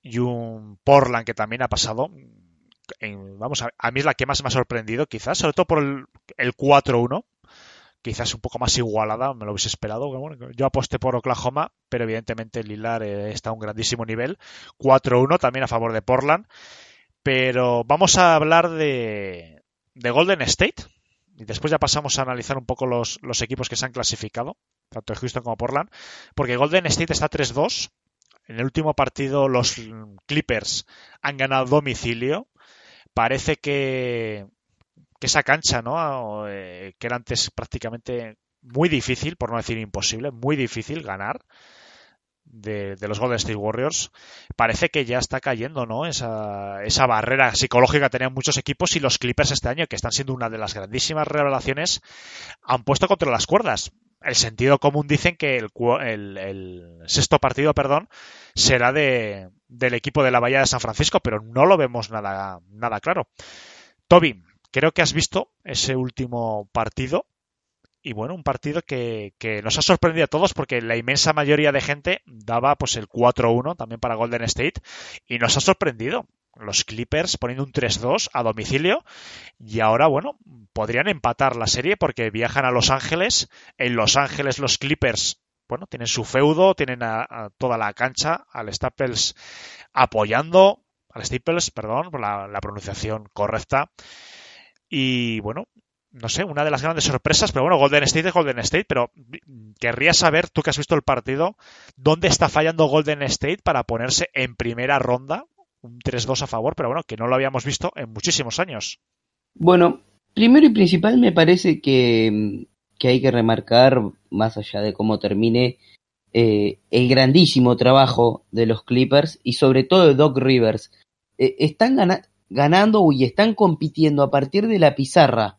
y un Portland que también ha pasado. En, vamos a, a, mí es la que más me ha sorprendido, quizás, sobre todo por el, el 4-1 quizás un poco más igualada, me lo hubiese esperado. Yo aposté por Oklahoma, pero evidentemente Lilar eh, está a un grandísimo nivel. 4-1 también a favor de Portland. Pero vamos a hablar de, de Golden State. Y después ya pasamos a analizar un poco los, los equipos que se han clasificado, tanto Houston como Portland. Porque Golden State está 3-2. En el último partido los Clippers han ganado domicilio. Parece que que esa cancha, ¿no? Eh, que era antes prácticamente muy difícil, por no decir imposible, muy difícil ganar de, los Golden State Warriors, parece que ya está cayendo, ¿no? Esa, esa barrera psicológica tenían muchos equipos y los Clippers este año, que están siendo una de las grandísimas revelaciones, han puesto contra las cuerdas. El sentido común dicen que el, el, el sexto partido, perdón, será de, del equipo de la Bahía de San Francisco, pero no lo vemos nada, nada claro. Toby, creo que has visto ese último partido. Y bueno, un partido que, que, nos ha sorprendido a todos porque la inmensa mayoría de gente daba pues el 4-1 también para Golden State y nos ha sorprendido. Los Clippers poniendo un 3-2 a domicilio y ahora, bueno, podrían empatar la serie porque viajan a Los Ángeles. En Los Ángeles los Clippers bueno, tienen su feudo, tienen a, toda la cancha, al Staples apoyando, al Staples, perdón, por la, la pronunciación correcta. Y bueno, no sé, una de las grandes sorpresas, pero bueno, Golden State es Golden State, pero querría saber, tú que has visto el partido, ¿dónde está fallando Golden State para ponerse en primera ronda? Un 3-2 a favor, pero bueno, que no lo habíamos visto en muchísimos años. Bueno, primero y principal me parece que, hay que remarcar, más allá de cómo termine, eh, el grandísimo trabajo de los Clippers y sobre todo de Doc Rivers. Eh, están ganando y están compitiendo a partir de la pizarra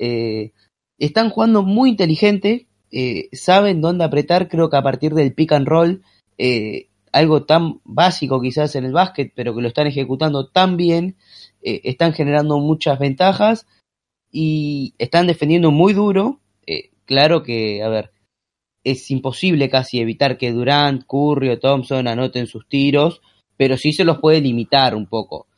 eh, están jugando muy inteligente, eh, saben dónde apretar, creo que a partir del pick and roll, eh, algo tan básico quizás en el básquet, pero que lo están ejecutando tan bien, están generando muchas ventajas y están defendiendo muy duro. claro que, a ver, es imposible casi evitar que Durant, Curry o Thompson anoten sus tiros, pero sí se los puede limitar un poco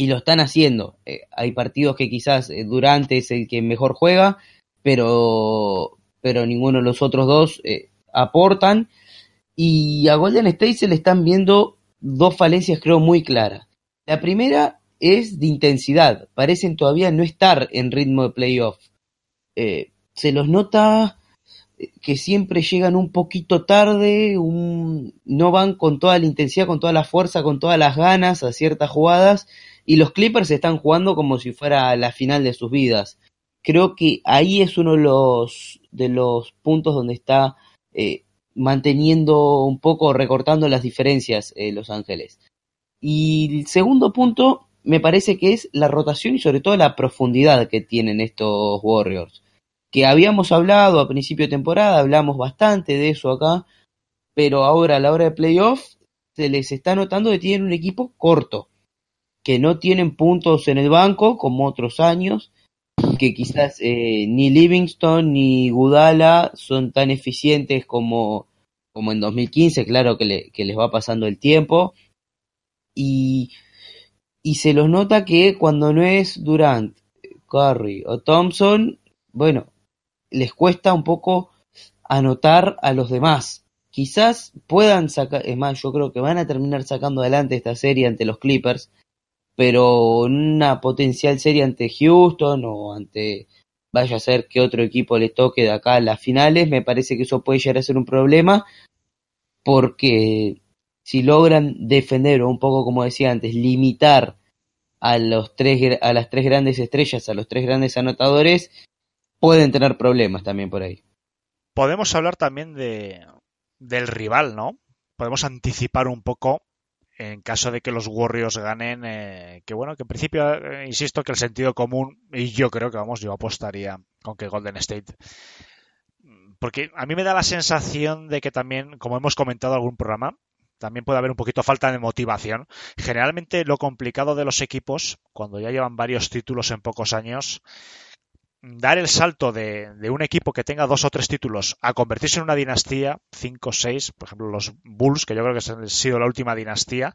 y lo están haciendo. Eh, hay partidos que quizás eh, Durante es el que mejor juega, pero, pero ninguno de los otros dos eh, aportan. Y a Golden State se le están viendo dos falencias creo muy claras. La primera es de intensidad. Parecen todavía no estar en ritmo de playoff. se los nota que siempre llegan un poquito tarde, un, no van con toda la intensidad, con toda la fuerza, con todas las ganas a ciertas jugadas y los Clippers están jugando como si fuera la final de sus vidas. Creo que ahí es uno de los, puntos donde está eh, manteniendo un poco, recortando las diferencias eh, Los Ángeles. Y el segundo punto me parece que es la rotación y sobre todo la profundidad que tienen estos Warriors. Que habíamos hablado a principio de temporada, hablamos bastante de eso acá, pero ahora a la hora de playoff se les está notando que tienen un equipo corto que no tienen puntos en el banco como otros años, que quizás eh, ni Livingston ni Gudala son tan eficientes como, como en 2015, claro que, les va pasando el tiempo, y, y se los nota que cuando no es Durant, Curry o Thompson, bueno, les cuesta un poco anotar a los demás. Quizás puedan sacar, es más, yo creo que van a terminar sacando adelante esta serie ante los Clippers, pero una potencial serie ante Houston o ante vaya a ser que otro equipo le toque de acá a las finales, me parece que eso puede llegar a ser un problema porque si logran defender o un poco como decía antes, limitar a los tres a las tres grandes estrellas, a los tres grandes anotadores, pueden tener problemas también por ahí. Podemos hablar también de del rival, ¿no? Podemos anticipar un poco en caso de que los Warriors ganen, eh, que bueno, que en principio, eh, insisto, que el sentido común, y yo creo que vamos, yo apostaría con que Golden State. Porque a mí me da la sensación de que también, como hemos comentado en algún programa, también puede haber un poquito falta de motivación. Generalmente lo complicado de los equipos, cuando ya llevan varios títulos en pocos años, dar el salto de, un equipo que tenga dos o tres títulos a convertirse en una dinastía, cinco o seis, por ejemplo los Bulls, que yo creo que han sido la última dinastía,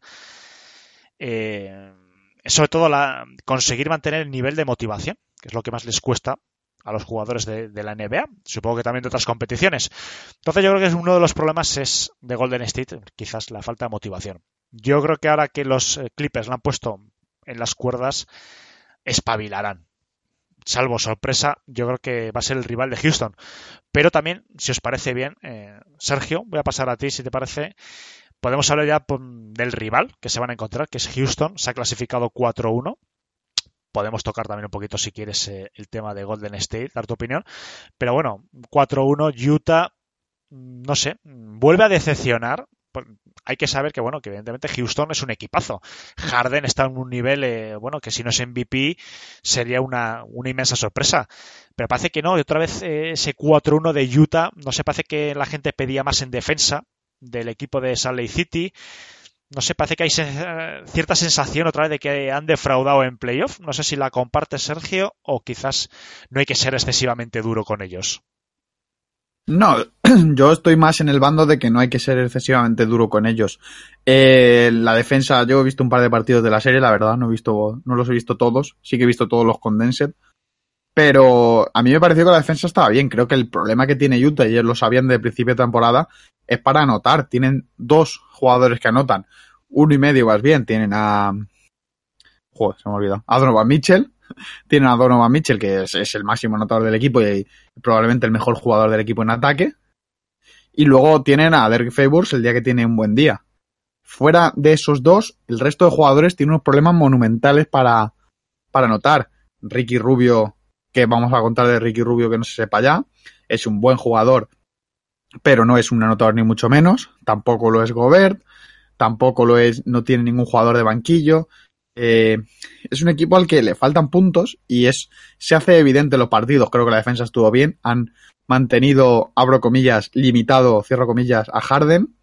eh, es sobre todo la, conseguir mantener el nivel de motivación, que es lo que más les cuesta a los jugadores de, la NBA, supongo que también de otras competiciones. Entonces yo creo que uno de los problemas es de Golden State, quizás la falta de motivación. Yo creo que ahora que los eh, Clippers la han puesto en las cuerdas, espabilarán salvo sorpresa, yo creo que va a ser el rival de Houston. Pero también, si os parece bien, eh, Sergio, voy a pasar a ti si te parece. Podemos hablar ya del rival que se van a encontrar, que es Houston. Se ha clasificado 4-1. Podemos tocar también un poquito, si quieres, eh, el tema de Golden State, dar tu opinión. Pero bueno, 4-1, Utah, no sé, vuelve a decepcionar hay que saber que, bueno, que evidentemente Houston es un equipazo. Harden está en un nivel, eh, bueno, que si no es MVP sería una, una inmensa sorpresa. Pero parece que no, y otra vez eh, ese 4-1 de Utah, no sé, parece que la gente pedía más en defensa del equipo de Salt Lake City. No sé, parece que hay cierta sensación otra vez de que han defraudado en playoff. No sé si la comparte Sergio o quizás no hay que ser excesivamente duro con ellos. No, yo estoy más en el bando de que no hay que ser excesivamente duro con ellos. Eh, la defensa, yo he visto un par de partidos de la serie, la verdad, no he visto, no los he visto todos, sí que he visto todos los condensed. Pero a mí me pareció que la defensa estaba bien. Creo que el problema que tiene Utah, y ellos lo sabían de principio de temporada, es para anotar. Tienen dos jugadores que anotan. Uno y medio más bien. Tienen a... Joder, se me ha olvidado. A Donovan Mitchell. Tienen a Donovan Mitchell, que es, es el máximo anotador del equipo y probablemente el mejor jugador del equipo en ataque. Y luego tienen a Derek Favors el día que tiene un buen día. Fuera de esos dos, el resto de jugadores tienen unos problemas monumentales para, para anotar. Ricky Rubio, que vamos a contar de Ricky Rubio que no se sepa ya, es un buen jugador, pero no es un anotador ni mucho menos. Tampoco lo es Gobert, tampoco lo es, no tiene ningún jugador de banquillo. Eh, es un equipo al que le faltan puntos y es se hace evidente en los partidos. Creo que la defensa estuvo bien. Han mantenido, abro comillas, limitado, cierro comillas, a Harden.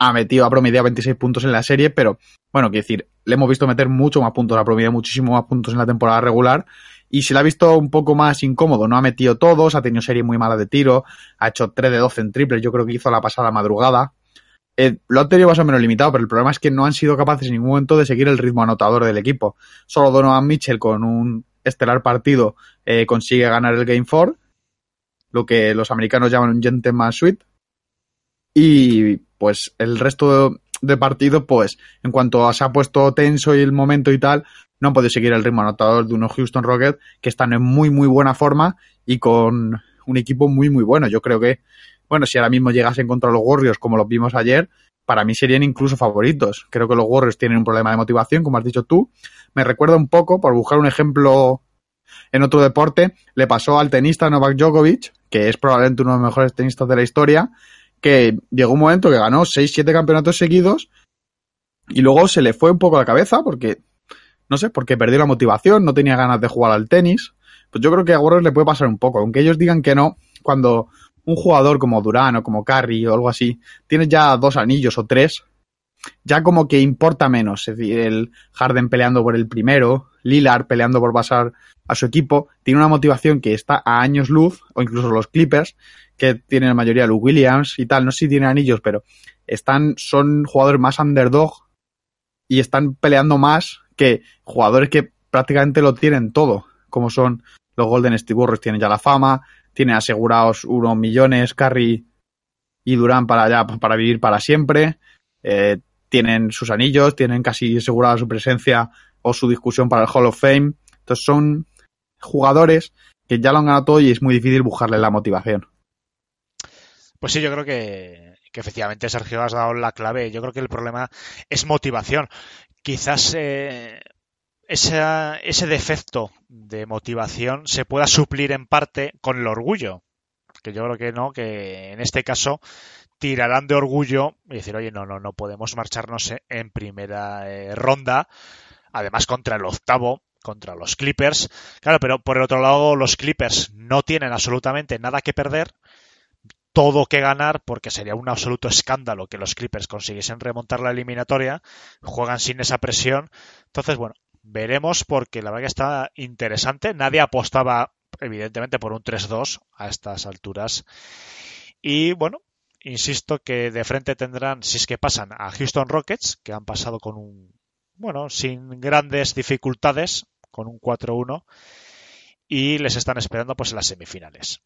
Ha metido, ha promediado 26 puntos en la serie, pero bueno, quiero decir, le hemos visto meter mucho más puntos, ha promediado muchísimo más puntos en la temporada regular y se le ha visto un poco más incómodo. No ha metido todos, ha tenido serie muy mala de tiro, ha hecho 3 de 12 en triple, yo creo que hizo la pasada madrugada. Eh, lo han tenido más o menos limitado, pero el problema es que no han sido capaces en ningún momento de seguir el ritmo anotador del equipo. Solo Donovan Mitchell con un estelar partido eh, consigue ganar el Game 4, lo que los americanos llaman un gentleman suite. Y pues el resto de, de partido, pues en cuanto se ha puesto tenso y el momento y tal, no han podido seguir el ritmo anotador de unos Houston Rockets que están en muy muy buena forma y con un equipo muy muy bueno. Yo creo que bueno, si ahora mismo llegasen contra los Warriors como los vimos ayer, para mí serían incluso favoritos. Creo que los Warriors tienen un problema de motivación, como has dicho tú. Me recuerda un poco, por buscar un ejemplo en otro deporte, le pasó al tenista Novak Djokovic, que es probablemente uno de los mejores tenistas de la historia, que llegó un momento que ganó 6-7 campeonatos seguidos y luego se le fue un poco la cabeza porque, no sé, porque perdió la motivación, no tenía ganas de jugar al tenis. Pues yo creo que a Warriors le puede pasar un poco, aunque ellos digan que no, cuando un jugador como Durán o como Curry o algo así tiene ya dos anillos o tres, ya como que importa menos. Es decir, el Harden peleando por el primero, Lillard peleando por pasar a su equipo, tiene una motivación que está a años luz, o incluso los Clippers, que tienen la mayoría Luke Williams y tal, no sé si tienen anillos, pero están, son jugadores más underdog y están peleando más que jugadores que prácticamente lo tienen todo, como son los Golden State tienen ya la fama, tiene asegurados unos millones Curry y Durán para ya para vivir para siempre. Eh, tienen sus anillos, tienen casi asegurada su presencia o su discusión para el Hall of Fame. Entonces son jugadores que ya lo han ganado todo y es muy difícil buscarle la motivación. Pues sí, yo creo que, que efectivamente Sergio has dado la clave. Yo creo que el problema es motivación. Quizás eh, ese defecto de motivación se pueda suplir en parte con el orgullo. Que yo creo que no, que en este caso tirarán de orgullo y decir, oye, no, no, no podemos marcharnos en primera eh, ronda, además contra el octavo, contra los Clippers. Claro, pero por el otro lado, los Clippers no tienen absolutamente nada que perder, todo que ganar, porque sería un absoluto escándalo que los Clippers consiguiesen remontar la eliminatoria, juegan sin esa presión. Entonces, bueno, veremos porque la verdad que está interesante. Nadie apostaba, evidentemente, por un 3-2 a estas alturas. Y bueno, insisto que de frente tendrán, si es que pasan, a Houston Rockets, que han pasado con un, bueno, sin grandes dificultades, con un 4-1, y les están esperando pues en las semifinales.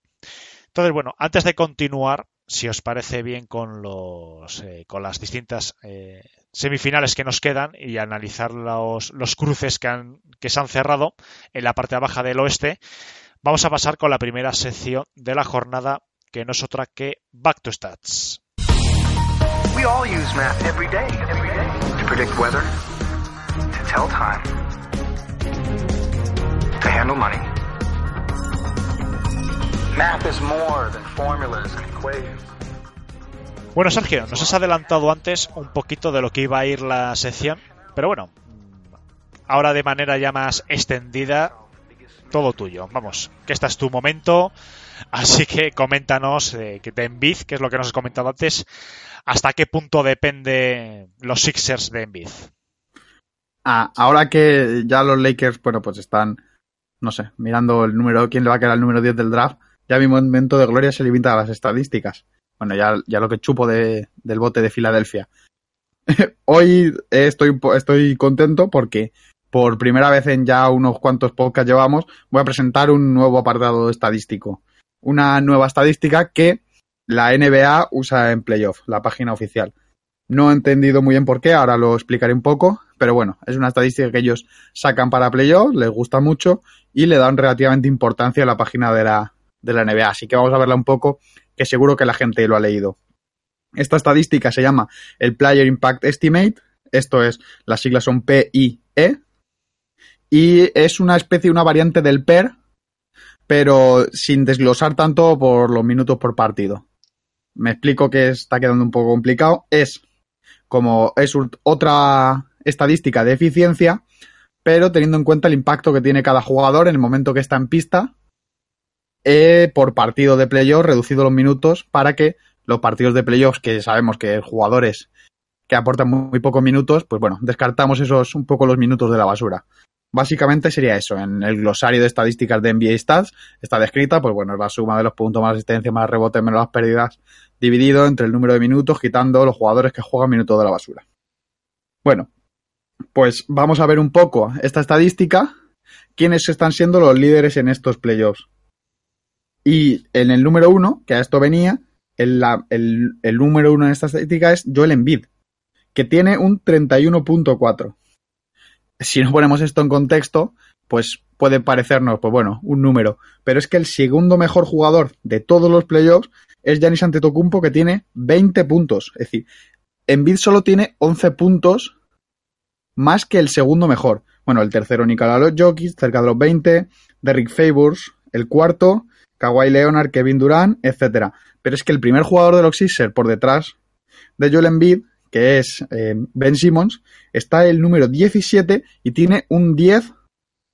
Entonces, bueno, antes de continuar, si os parece bien con los eh, con las distintas eh, semifinales que nos quedan y analizar los, los cruces que, han, que se han cerrado en la parte baja del oeste, vamos a pasar con la primera sección de la jornada, que no es otra que Back to Stats. We all use math every day, every day. To predict weather, to tell time, to handle money. Bueno, Sergio, nos has adelantado antes un poquito de lo que iba a ir la sección, pero bueno, ahora de manera ya más extendida, todo tuyo. Vamos, que este es tu momento, así que coméntanos eh, que de Embiid, que es lo que nos has comentado antes, hasta qué punto depende los Sixers de Embiid. Ah, ahora que ya los Lakers, bueno, pues están, no sé, mirando el número, quién le va a quedar el número 10 del draft, ya mi momento de gloria se limita a las estadísticas. Bueno, ya, lo que chupo de, del bote de Filadelfia. Hoy estoy, estoy contento porque por primera vez en ya unos cuantos podcasts llevamos, voy a presentar un nuevo apartado estadístico. Una nueva estadística que la NBA usa en Playoff, la página oficial. No he entendido muy bien por qué, ahora lo explicaré un poco, pero bueno, es una estadística que ellos sacan para Playoff, les gusta mucho y le dan relativamente importancia a la página de la, de la NBA. Así que vamos a verla un poco, que seguro que la gente lo ha leído. Esta estadística se llama el Player Impact Estimate, esto es, las siglas son PIE, y es una especie, una variante del PER, pero sin desglosar tanto por los minutos por partido. Me explico que está quedando un poco complicado. Es como es otra estadística de eficiencia, pero teniendo en cuenta el impacto que tiene cada jugador en el momento que está en pista eh, por partido de playoff, reducido los minutos para que los partidos de playoffs que sabemos que jugadores que aportan muy, pocos minutos, pues bueno, descartamos esos un poco los minutos de la basura. Básicamente sería eso. En el glosario de estadísticas de NBA Stats está descrita, pues bueno, es la suma de los puntos más asistencia, más rebotes, menos las pérdidas, dividido entre el número de minutos, quitando los jugadores que juegan minutos de la basura. Bueno, pues vamos a ver un poco esta estadística, quiénes están siendo los líderes en estos playoffs. Y en el número uno, que a esto venía, el, el número uno en esta estadística es Joel Embiid, que tiene un 31.4 si no ponemos esto en contexto, pues puede parecernos, pues bueno, un número. Pero es que el segundo mejor jugador de todos los playoffs es Giannis Antetokounmpo, que tiene 20 puntos. Es decir, Embiid solo tiene 11 puntos más que el segundo mejor. Bueno, el tercero Nicolás Jokic, cerca de los 20, Derrick Favors, el cuarto, Kawhi Leonard, Kevin Durant, etcétera. Pero es que el primer jugador de los Sixers por detrás de Joel Embiid que es eh, Ben Simmons, está el número 17 y tiene un 10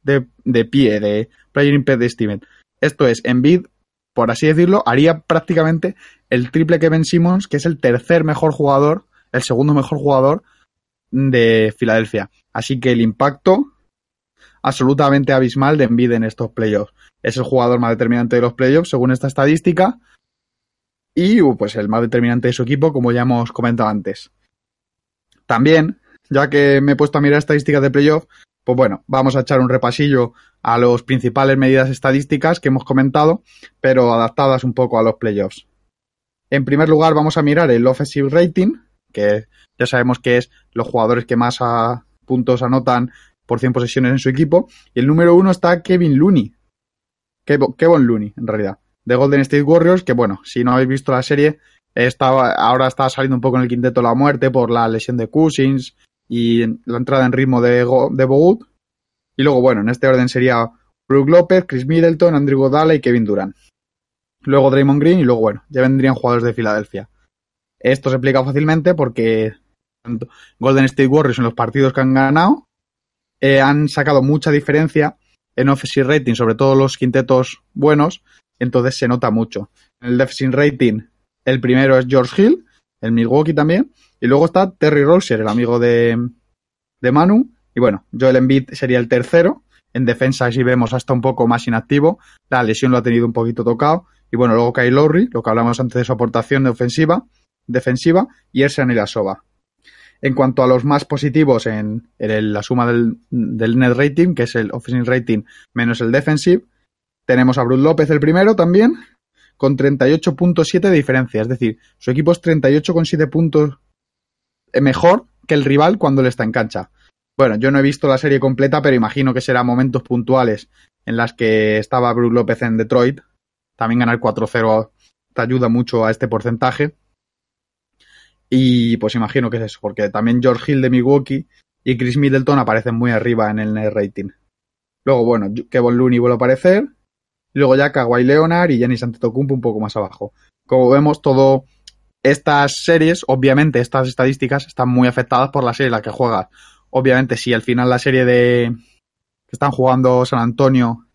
de, pie, de Player Impact Estimate. Esto es, Embiid, por así decirlo, haría prácticamente el triple que Ben Simmons, que es el tercer mejor jugador, el segundo mejor jugador de Filadelfia. Así que el impacto absolutamente abismal de Embiid en estos playoffs. Es el jugador más determinante de los playoffs, según esta estadística, y pues el más determinante de su equipo, como ya hemos comentado antes. También, ya que me he puesto a mirar estadísticas de playoff, pues bueno, vamos a echar un repasillo a las principales medidas estadísticas que hemos comentado, pero adaptadas un poco a los playoffs. En primer lugar, vamos a mirar el offensive rating, que ya sabemos que es los jugadores que más puntos anotan por 100 posesiones en su equipo. Y el número uno está Kevin Looney. Kevin Looney, en realidad. De Golden State Warriors, que bueno, si no habéis visto la serie, estaba, ahora está saliendo un poco en el quinteto la muerte por la lesión de Cousins y la entrada en ritmo de, de Bogut. Y luego, bueno, en este orden sería Brook López, Chris Middleton, Andrew Godala y Kevin Durant. Luego Draymond Green y luego, bueno, ya vendrían jugadores de Filadelfia. Esto se explica fácilmente porque Golden State Warriors en los partidos que han ganado eh, han sacado mucha diferencia en offensive rating, sobre todo los quintetos buenos, entonces se nota mucho. En el defensive rating el primero es George Hill, el Milwaukee también. Y luego está Terry Rozier, el amigo de, de Manu. Y bueno, Joel Embiid sería el tercero. En defensa, si vemos, hasta un poco más inactivo. La lesión lo ha tenido un poquito tocado. Y bueno, luego Kyle Lowry, lo que hablamos antes de su aportación de ofensiva, defensiva, y Ersan Ilasova. En cuanto a los más positivos en, la suma del, net rating, que es el offensive rating menos el defensive, tenemos a Bruce López el primero también, con 38.7 de diferencia. Es decir, su equipo es 38,7 puntos mejor que el rival cuando le está en cancha. Bueno, yo no he visto la serie completa, pero imagino que será momentos puntuales en las que estaba Bruce López en Detroit. También ganar 4-0 te ayuda mucho a este porcentaje. Y pues imagino que es eso, porque también George Hill de Milwaukee y Chris Middleton aparecen muy arriba en el net rating. Luego, bueno, Kevin Looney vuelve a aparecer. Luego ya Kawhi Leonard y Giannis Antetokounmpo un poco más abajo. Como vemos, todo estas series, obviamente estas estadísticas están muy afectadas por la serie en la que juegas. Obviamente, si al final la serie de que están jugando San Antonio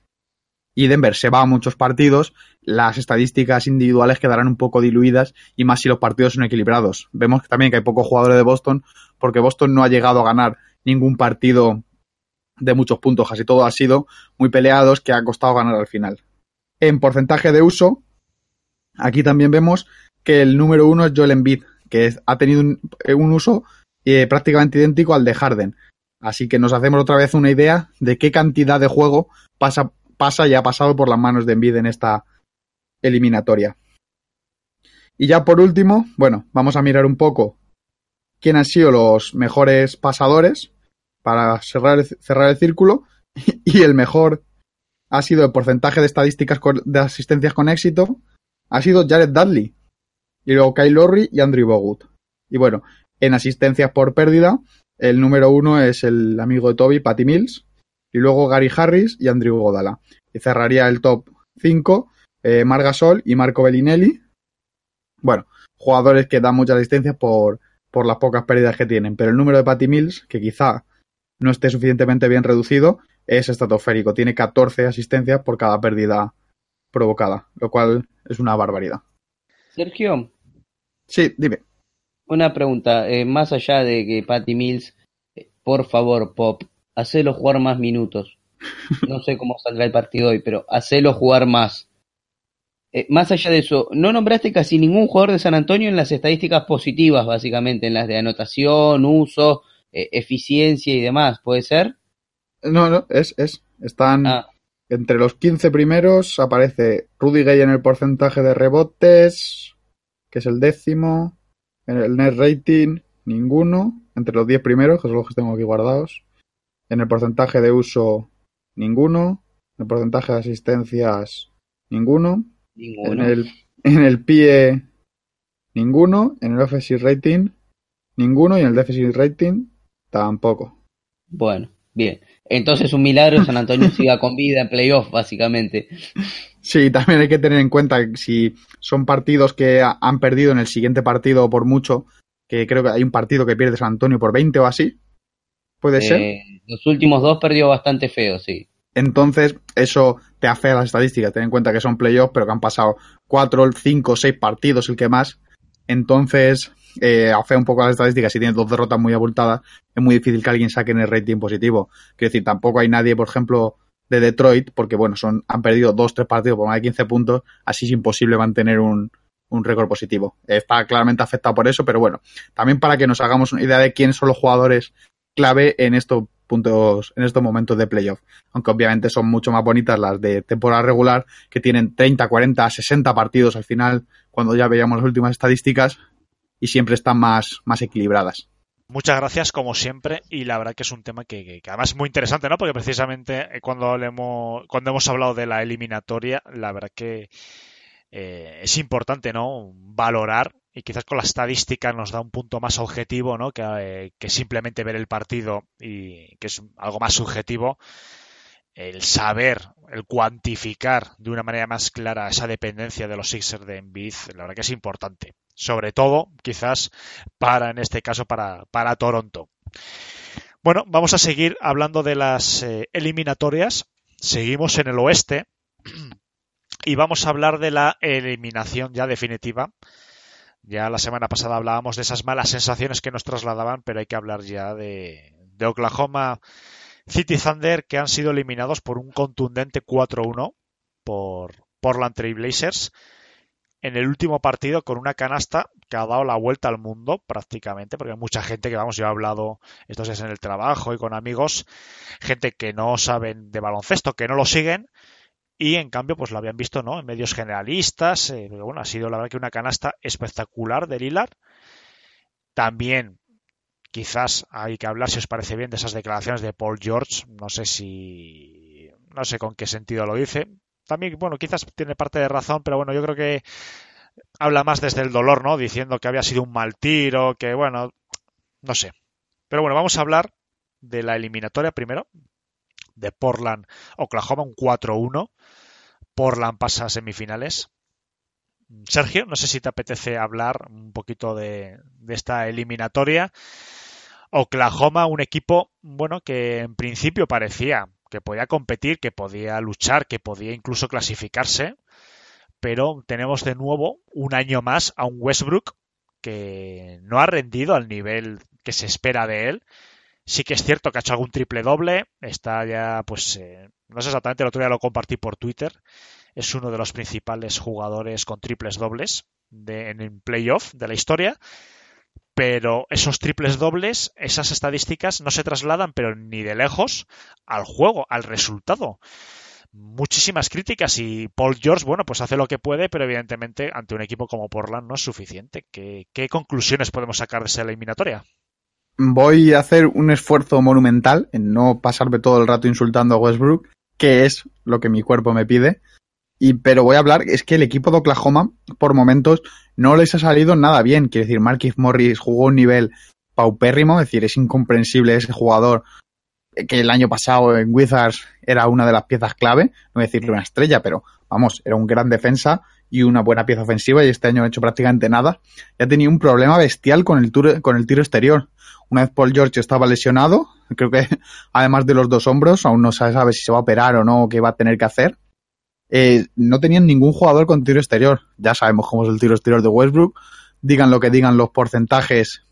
y Denver se va a muchos partidos, las estadísticas individuales quedarán un poco diluidas y más si los partidos son equilibrados. Vemos también que hay pocos jugadores de Boston porque Boston no ha llegado a ganar ningún partido de muchos puntos, casi todo ha sido muy peleados que ha costado ganar al final. En porcentaje de uso, aquí también vemos que el número uno es Joel Embiid, que ha tenido un, uso eh, prácticamente idéntico al de Harden. Así que nos hacemos otra vez una idea de qué cantidad de juego pasa, pasa y ha pasado por las manos de Envid en esta eliminatoria. Y ya por último, bueno, vamos a mirar un poco quién han sido los mejores pasadores para cerrar, cerrar el círculo y el mejor ha sido el porcentaje de estadísticas de asistencias con éxito ha sido Jared Dudley y luego Kyle Lowry y Andrew Bogut. Y bueno, en asistencias por pérdida, el número uno es el amigo de Toby, Patty Mills, y luego Gary Harris y Andrew Godala. Y cerraría el top 5, eh, Margasol y Marco Bellinelli. Bueno, jugadores que dan muchas asistencias por, por las pocas pérdidas que tienen, pero el número de Patty Mills, que quizá no esté suficientemente bien reducido, es estratosférico. Tiene 14 asistencias por cada pérdida provocada, lo cual es una barbaridad. Sergio. Sí, dime. Una pregunta, eh, más allá de que Patty Mills, eh, por favor, Pop, hacelo jugar más minutos. No sé cómo saldrá el partido hoy, pero hacelo jugar más. Eh, más allá de eso, no nombraste casi ningún jugador de San Antonio en las estadísticas positivas, básicamente, en las de anotación, uso, eficiencia y demás, ¿puede ser? No, no, es, es. Están ah. entre los 15 primeros, aparece Rudy Gay en el porcentaje de rebotes, que es el décimo. En el net rating, ninguno. Entre los 10 primeros, que son los que tengo aquí guardados. En el porcentaje de uso, ninguno. En el porcentaje de asistencias, ninguno. En el, en el pie, ninguno. En el offensive rating, ninguno. Y en el defensive rating, tampoco. Bueno, bien. Entonces un milagro San Antonio siga con vida en playoff, básicamente. Sí, también hay que tener en cuenta que si son partidos que han perdido en el siguiente partido por mucho, que creo que hay un partido que pierde San Antonio por 20 o así. ¿Puede ser? Eh, los últimos dos perdió bastante feo, sí. Entonces, eso te afea las estadísticas. Ten en cuenta que son playoffs, pero que han pasado 4, 5, 6 partidos, el que más. Entonces, eh, afea un poco las estadísticas. Si tienes dos derrotas muy abultadas, es muy difícil que alguien saque en el rating positivo. Quiero decir, tampoco hay nadie, por ejemplo, de Detroit, porque bueno, son, han perdido dos, tres partidos por más de 15 puntos, así es imposible mantener un, un récord positivo. Está claramente afectado por eso, pero bueno, también para que nos hagamos una idea de quiénes son los jugadores clave en estos puntos, en estos momentos de playoff. Aunque obviamente son mucho más bonitas las de temporada regular, que tienen 30, 40, 60 partidos al final, cuando ya veíamos las últimas estadísticas, y siempre están más, más equilibradas. Muchas gracias, como siempre, y la verdad que es un tema que, además es muy interesante, ¿no? Porque precisamente eh, cuando, hemos, cuando hemos hablado de la eliminatoria, la verdad que eh, es importante, ¿no? Valorar y quizás con la estadística nos da un punto más objetivo, ¿no? Que, eh, que simplemente ver el partido y que es algo más subjetivo el saber, el cuantificar de una manera más clara esa dependencia de los Sixers de Embiid, la verdad que es importante. Sobre todo, quizás, para, en este caso, para, para Toronto. Bueno, vamos a seguir hablando de las eh, eliminatorias. Seguimos en el oeste y vamos a hablar de la eliminación ya definitiva. Ya la semana pasada hablábamos de esas malas sensaciones que nos trasladaban, pero hay que hablar ya de, Oklahoma City Thunder que han sido eliminados por un contundente 4-1 por Portland Trail Blazers en el último partido con una canasta que ha dado la vuelta al mundo prácticamente, porque hay mucha gente que, vamos, yo he hablado estos es en el trabajo y con amigos, gente que no saben de baloncesto, que no lo siguen, y en cambio pues lo habían visto no en medios generalistas eh, pero bueno ha sido la verdad que una canasta espectacular de Lillard también Quizás hay que hablar, si os parece bien, de esas declaraciones de Paul George. No sé si. No sé con qué sentido lo dice. También, bueno, quizás tiene parte de razón, pero bueno, yo creo que habla más desde el dolor, ¿no? Diciendo que había sido un mal tiro, que bueno, no sé. Pero bueno, vamos a hablar de la eliminatoria primero, de Portland, Oklahoma, un 4-1. Portland pasa a semifinales. Sergio, no sé si te apetece hablar un poquito de, de esta eliminatoria Oklahoma, un equipo, bueno, que en principio parecía que podía competir, que podía luchar, que podía incluso clasificarse, pero tenemos de nuevo un año más a un Westbrook que no ha rendido al nivel que se espera de él. Sí que es cierto que ha hecho algún triple doble, está ya, pues, eh, no sé exactamente, el otro día lo compartí por Twitter, es uno de los principales jugadores con triples dobles de, en el playoff de la historia pero esos triples dobles, esas estadísticas no se trasladan, pero ni de lejos, al juego, al resultado. Muchísimas críticas y Paul George, bueno, pues hace lo que puede, pero evidentemente ante un equipo como Portland no es suficiente. ¿Qué, qué conclusiones podemos sacar de esa eliminatoria? Voy a hacer un esfuerzo monumental en no pasarme todo el rato insultando a Westbrook, que es lo que mi cuerpo me pide. Y, pero voy a hablar, es que el equipo de Oklahoma, por momentos, no les ha salido nada bien. Quiero decir, Marquis Morris jugó un nivel paupérrimo, es decir, es incomprensible ese jugador que el año pasado en Wizards era una de las piezas clave, no voy a decirle una estrella, pero vamos, era un gran defensa y una buena pieza ofensiva y este año no ha hecho prácticamente nada. Y ha tenido un problema bestial con el, tiro, con el tiro exterior. Una vez Paul George estaba lesionado, creo que además de los dos hombros, aún no se sabe si se va a operar o no, o qué va a tener que hacer. Eh, no tenían ningún jugador con tiro exterior. Ya sabemos cómo es el tiro exterior de Westbrook. Digan lo que digan los porcentajes.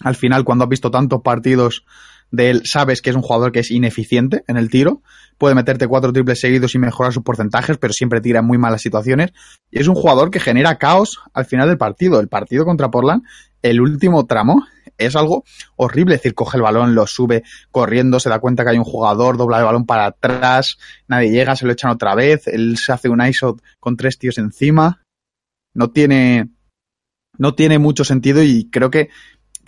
Al final, cuando has visto tantos partidos de él, sabes que es un jugador que es ineficiente en el tiro. Puede meterte cuatro triples seguidos y mejorar sus porcentajes, pero siempre tira en muy malas situaciones. Y es un jugador que genera caos al final del partido. El partido contra Portland, el último tramo, es algo horrible. Es decir, coge el balón, lo sube corriendo, se da cuenta que hay un jugador, dobla el balón para atrás, nadie llega, se lo echan otra vez, él se hace un ISO con tres tíos encima. No tiene, no tiene mucho sentido y creo que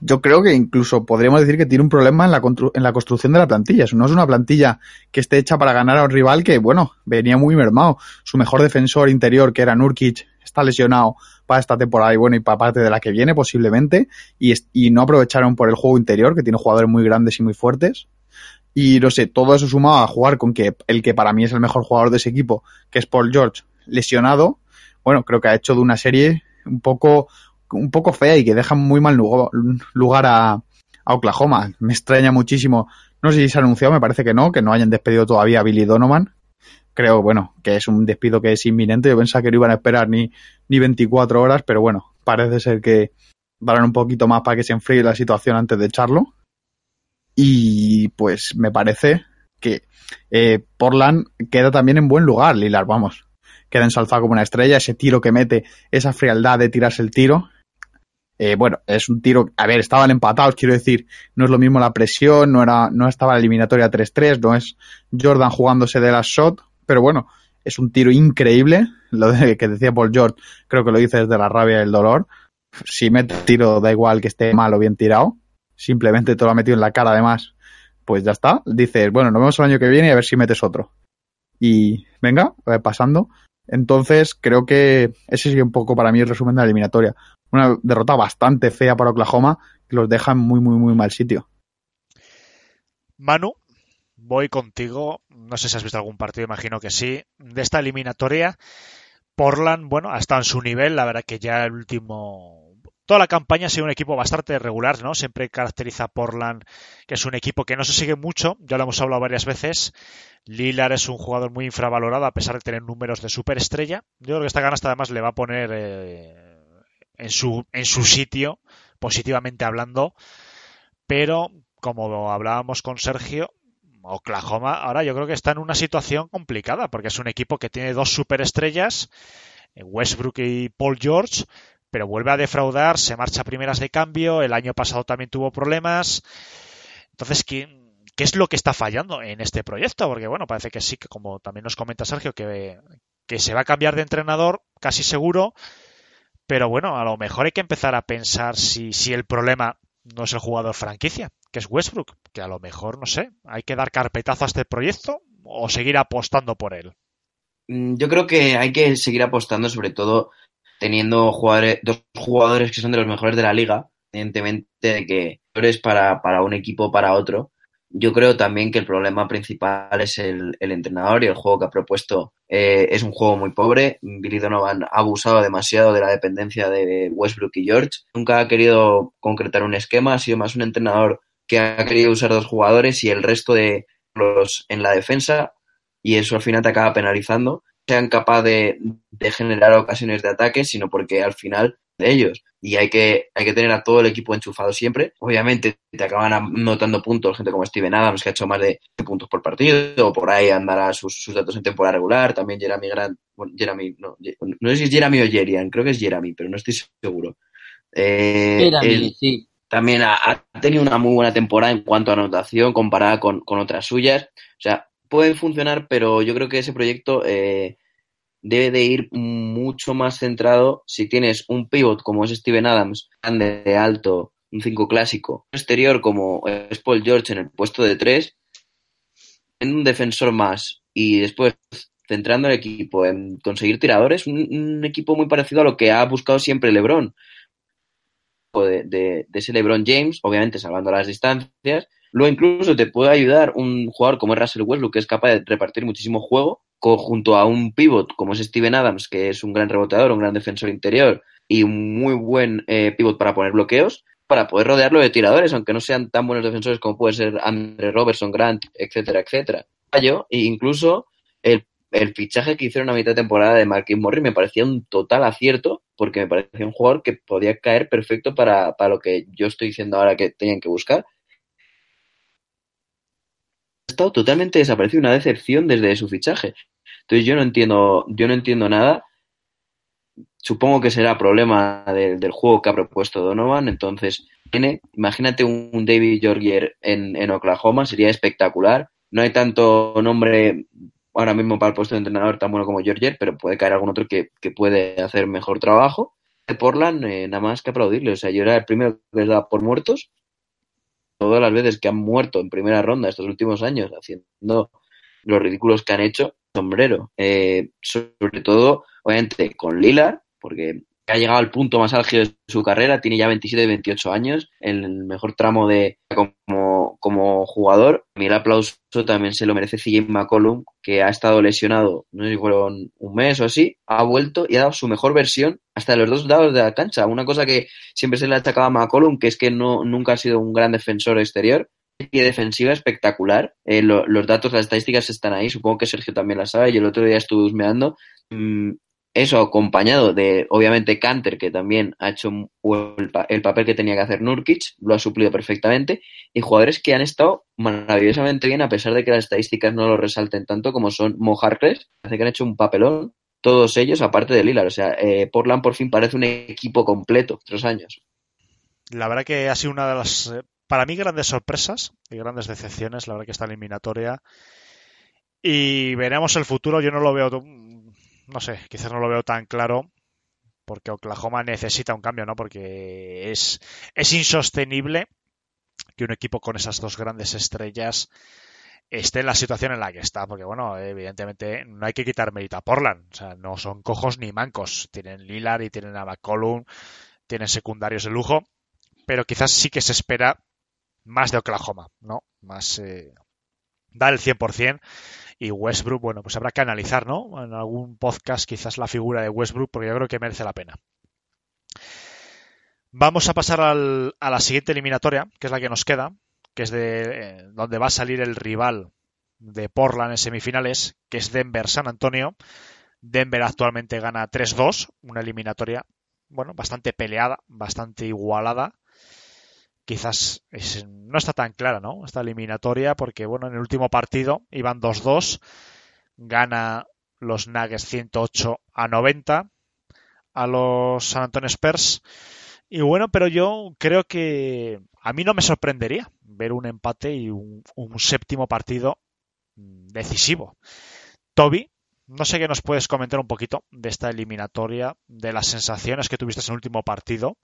yo creo que incluso podríamos decir que tiene un problema en la, en la construcción de la plantilla. No es una plantilla que esté hecha para ganar a un rival que, bueno, venía muy mermado. Su mejor defensor interior, que era Nurkic, está lesionado para esta temporada y bueno, y para parte de la que viene posiblemente. Y, y no aprovecharon por el juego interior, que tiene jugadores muy grandes y muy fuertes. Y no sé, todo eso sumado a jugar con que el que para mí es el mejor jugador de ese equipo, que es Paul George, lesionado, bueno, creo que ha hecho de una serie un poco un poco fea y que deja muy mal lugar a, a Oklahoma. Me extraña muchísimo. No sé si se ha anunciado, me parece que no, que no hayan despedido todavía a Billy Donovan. Creo, bueno, que es un despido que es inminente. Yo pensaba que no iban a esperar ni, ni 24 horas, pero bueno, parece ser que darán un poquito más para que se enfríe la situación antes de echarlo. Y pues me parece que eh, Portland queda también en buen lugar, Lilar, vamos. Queda ensalzado como una estrella, ese tiro que mete, esa frialdad de tirarse el tiro, eh, bueno, es un tiro, a ver, estaban empatados, quiero decir, no es lo mismo la presión, no era, no estaba la eliminatoria 3-3, no es Jordan jugándose de la shot, pero bueno, es un tiro increíble, lo de, que decía Paul George, creo que lo dice desde la rabia y el dolor. Si mete el tiro, da igual que esté mal o bien tirado, simplemente te lo ha metido en la cara además, pues ya está. Dices, bueno, nos vemos el año que viene y a ver si metes otro. Y venga, pasando. Entonces, creo que ese sería un poco para mí el resumen de la eliminatoria una derrota bastante fea para Oklahoma que los deja en muy, muy, muy mal sitio. Manu, voy contigo. No sé si has visto algún partido, imagino que sí. De esta eliminatoria, Portland, bueno, ha estado en su nivel. La verdad que ya el último. Toda la campaña ha sido un equipo bastante regular, ¿no? Siempre caracteriza a Portland, que es un equipo que no se sigue mucho, ya lo hemos hablado varias veces. Lilar es un jugador muy infravalorado a pesar de tener números de superestrella. Yo creo que esta ganasta además le va a poner eh, en su, en su sitio, positivamente hablando, pero como hablábamos con Sergio, Oklahoma ahora yo creo que está en una situación complicada, porque es un equipo que tiene dos superestrellas, eh, Westbrook y Paul George, pero vuelve a defraudar, se marcha a primeras de cambio, el año pasado también tuvo problemas. Entonces, ¿qué, ¿qué es lo que está fallando en este proyecto? Porque bueno, parece que sí, que como también nos comenta Sergio, que, que se va a cambiar de entrenador, casi seguro, pero bueno, a lo mejor hay que empezar a pensar si, si el problema no es el jugador franquicia, que es Westbrook, que a lo mejor, no sé, hay que dar carpetazo a este proyecto o seguir apostando por él. Mm, yo creo que hay que seguir apostando, sobre todo teniendo jugadores, dos jugadores que son de los mejores de la liga, evidentemente de que para, para un equipo para otro, yo creo también que el problema principal es el, entrenador y el juego que ha propuesto eh, es un juego muy pobre. Billy Donovan ha abusado demasiado de la dependencia de Westbrook y George. Nunca ha querido concretar un esquema, ha sido más un entrenador que ha querido usar dos jugadores y el resto de los en la defensa y eso al final te acaba penalizando. Sean capaz de, de generar ocasiones de ataque, sino porque al final de ellos. Y hay que, hay que tener a todo el equipo enchufado siempre. Obviamente te acaban anotando puntos gente como Steven Adams, que ha hecho más de puntos por partido, o por ahí andará sus, sus datos en temporada regular. También Jeremy Grant, bueno, Jeremy, no, no sé si es Jeremy o Jerian, creo que es Jeremy, pero no estoy seguro. Eh, él mí, sí. también ha, ha tenido una muy buena temporada en cuanto a anotación comparada con, con otras suyas. O sea, puede funcionar, pero yo creo que ese proyecto eh, debe de ir mucho más centrado si tienes un pivot como es Steven Adams, grande, alto, un 5 clásico, exterior como es Paul George en el puesto de 3, en un defensor más y después centrando el equipo en conseguir tiradores, un, un equipo muy parecido a lo que ha buscado siempre LeBron. De, de, de ese LeBron James, obviamente salvando las distancias, Luego incluso te puede ayudar un jugador como es Russell Westbrook, que es capaz de repartir muchísimo juego, junto a un pivot como es Steven Adams, que es un gran reboteador, un gran defensor interior y un muy buen eh, pivot para poner bloqueos, para poder rodearlo de tiradores, aunque no sean tan buenos defensores como puede ser Andre Robertson, Grant, etcétera, etcétera. E incluso el, el fichaje que hicieron a mitad de temporada de Marquis Morris me parecía un total acierto, porque me parecía un jugador que podía caer perfecto para, para lo que yo estoy diciendo ahora que tenían que buscar estado totalmente desaparecido, una decepción desde su fichaje. Entonces yo no entiendo, yo no entiendo nada. Supongo que será problema de, del juego que ha propuesto Donovan. Entonces, tiene, imagínate un David Georgier en, en Oklahoma, sería espectacular. No hay tanto nombre ahora mismo para el puesto de entrenador tan bueno como Georgier, pero puede caer algún otro que, que puede hacer mejor trabajo. Portland, eh, nada más que aplaudirle. O sea, yo era el primero que les daba por muertos todas las veces que han muerto en primera ronda estos últimos años haciendo los ridículos que han hecho, sombrero. Eh, sobre todo, obviamente, con Lillard, porque ha llegado al punto más álgido de su carrera, tiene ya 27 y 28 años, en el mejor tramo de como, como jugador. A mí el aplauso también se lo merece CJ McCollum, que ha estado lesionado, no sé si fueron un mes o así, ha vuelto y ha dado su mejor versión hasta los dos lados de la cancha. Una cosa que siempre se le ha achacado a McCollum, que es que no, nunca ha sido un gran defensor exterior, y defensiva espectacular. Eh, lo, los datos, las estadísticas están ahí. Supongo que Sergio también las sabe. Yo el otro día estuve husmeando. Mm, eso acompañado de, obviamente, Canter, que también ha hecho el, el, papel que tenía que hacer Nurkic, lo ha suplido perfectamente, y jugadores que han estado maravillosamente bien, a pesar de que las estadísticas no lo resalten tanto, como son Mo Harkless, que han hecho un papelón, todos ellos, aparte de Lillard. O sea, eh, Portland por fin parece un equipo completo, tres años. La verdad que ha sido una de las, para mí, grandes sorpresas y grandes decepciones, la verdad que está eliminatoria. Y veremos el futuro, yo no lo veo no sé, quizás no lo veo tan claro porque Oklahoma necesita un cambio, ¿no? Porque es, es insostenible que un equipo con esas dos grandes estrellas esté en la situación en la que está, porque bueno, evidentemente no hay que quitar mérito a Portland, o sea, no son cojos ni mancos, tienen Lillard y tienen a McCollum, tienen secundarios de lujo, pero quizás sí que se espera más de Oklahoma, ¿no? Más eh, dar el 100% y Westbrook, bueno, pues habrá que analizar, ¿no? En algún podcast quizás la figura de Westbrook, porque yo creo que merece la pena. Vamos a pasar al, a la siguiente eliminatoria, que es la que nos queda, que es de eh, donde va a salir el rival de Portland en semifinales, que es Denver-San Antonio. Denver actualmente gana 3-2, una eliminatoria, bueno, bastante peleada, bastante igualada quizás es, no está tan clara, ¿no? Esta eliminatoria, porque bueno, en el último partido iban 2-2, gana los Nuggets 108 a 90 a los San Antonio Spurs. Y bueno, pero yo creo que a mí no me sorprendería ver un empate y un, un séptimo partido decisivo. Toby, no sé qué nos puedes comentar un poquito de esta eliminatoria, de las sensaciones que tuviste en el último partido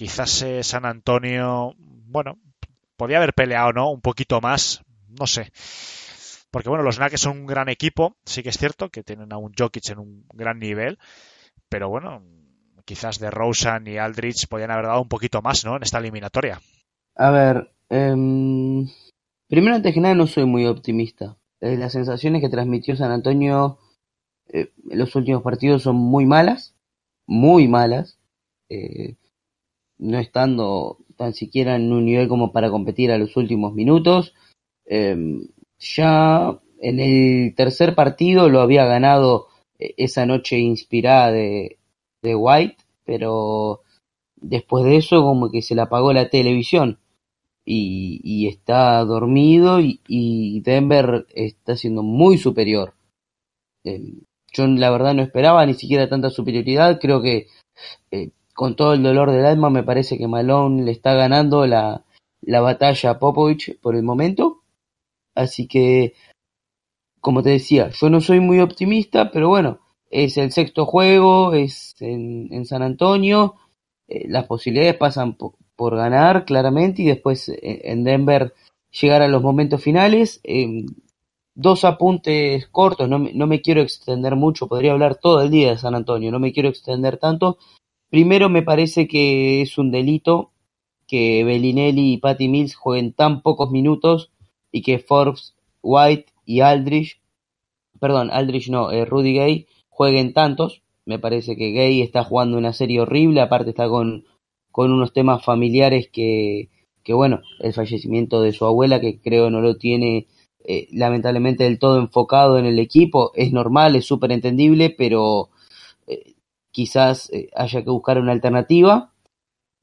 Quizás eh, San Antonio, bueno, podía haber peleado, ¿no? Un poquito más, no sé. Porque bueno, los Nuggets son un gran equipo, sí que es cierto que tienen a un Jokic en un gran nivel, pero bueno, quizás de Rosen y Aldrich podían haber dado un poquito más, ¿no? En esta eliminatoria. A ver, eh, primero antes que nada no soy muy optimista. Eh, las sensaciones que transmitió San Antonio eh, en los últimos partidos son muy malas, muy malas. No estando tan siquiera en un nivel como para competir a los últimos minutos. Eh, ya en el tercer partido lo había ganado eh, esa noche inspirada de, de White, pero después de eso como que se le apagó la televisión y, está dormido y, Denver está siendo muy superior. Eh, yo la verdad no esperaba ni siquiera tanta superioridad, creo que eh, con todo el dolor del alma, me parece que Malone le está ganando la, la batalla a Popovich por el momento. Así que, como te decía, yo no soy muy optimista, pero bueno, es el sexto juego, es en, en San Antonio, eh, las posibilidades pasan po- por ganar claramente y después eh, en Denver llegar a los momentos finales. Eh, dos apuntes cortos, no me, no me quiero extender mucho, podría hablar todo el día de San Antonio, no me quiero extender tanto. Primero me parece que es un delito que Bellinelli y Patty Mills jueguen tan pocos minutos y que Forbes, White y Aldridge, perdón, Aldridge no, eh, Rudy Gay jueguen tantos. Me parece que Gay está jugando una serie horrible, aparte está con, con unos temas familiares que, que, bueno, el fallecimiento de su abuela, que creo no lo tiene eh, lamentablemente del todo enfocado en el equipo, es normal, es súper entendible, pero eh, quizás eh, haya que buscar una alternativa.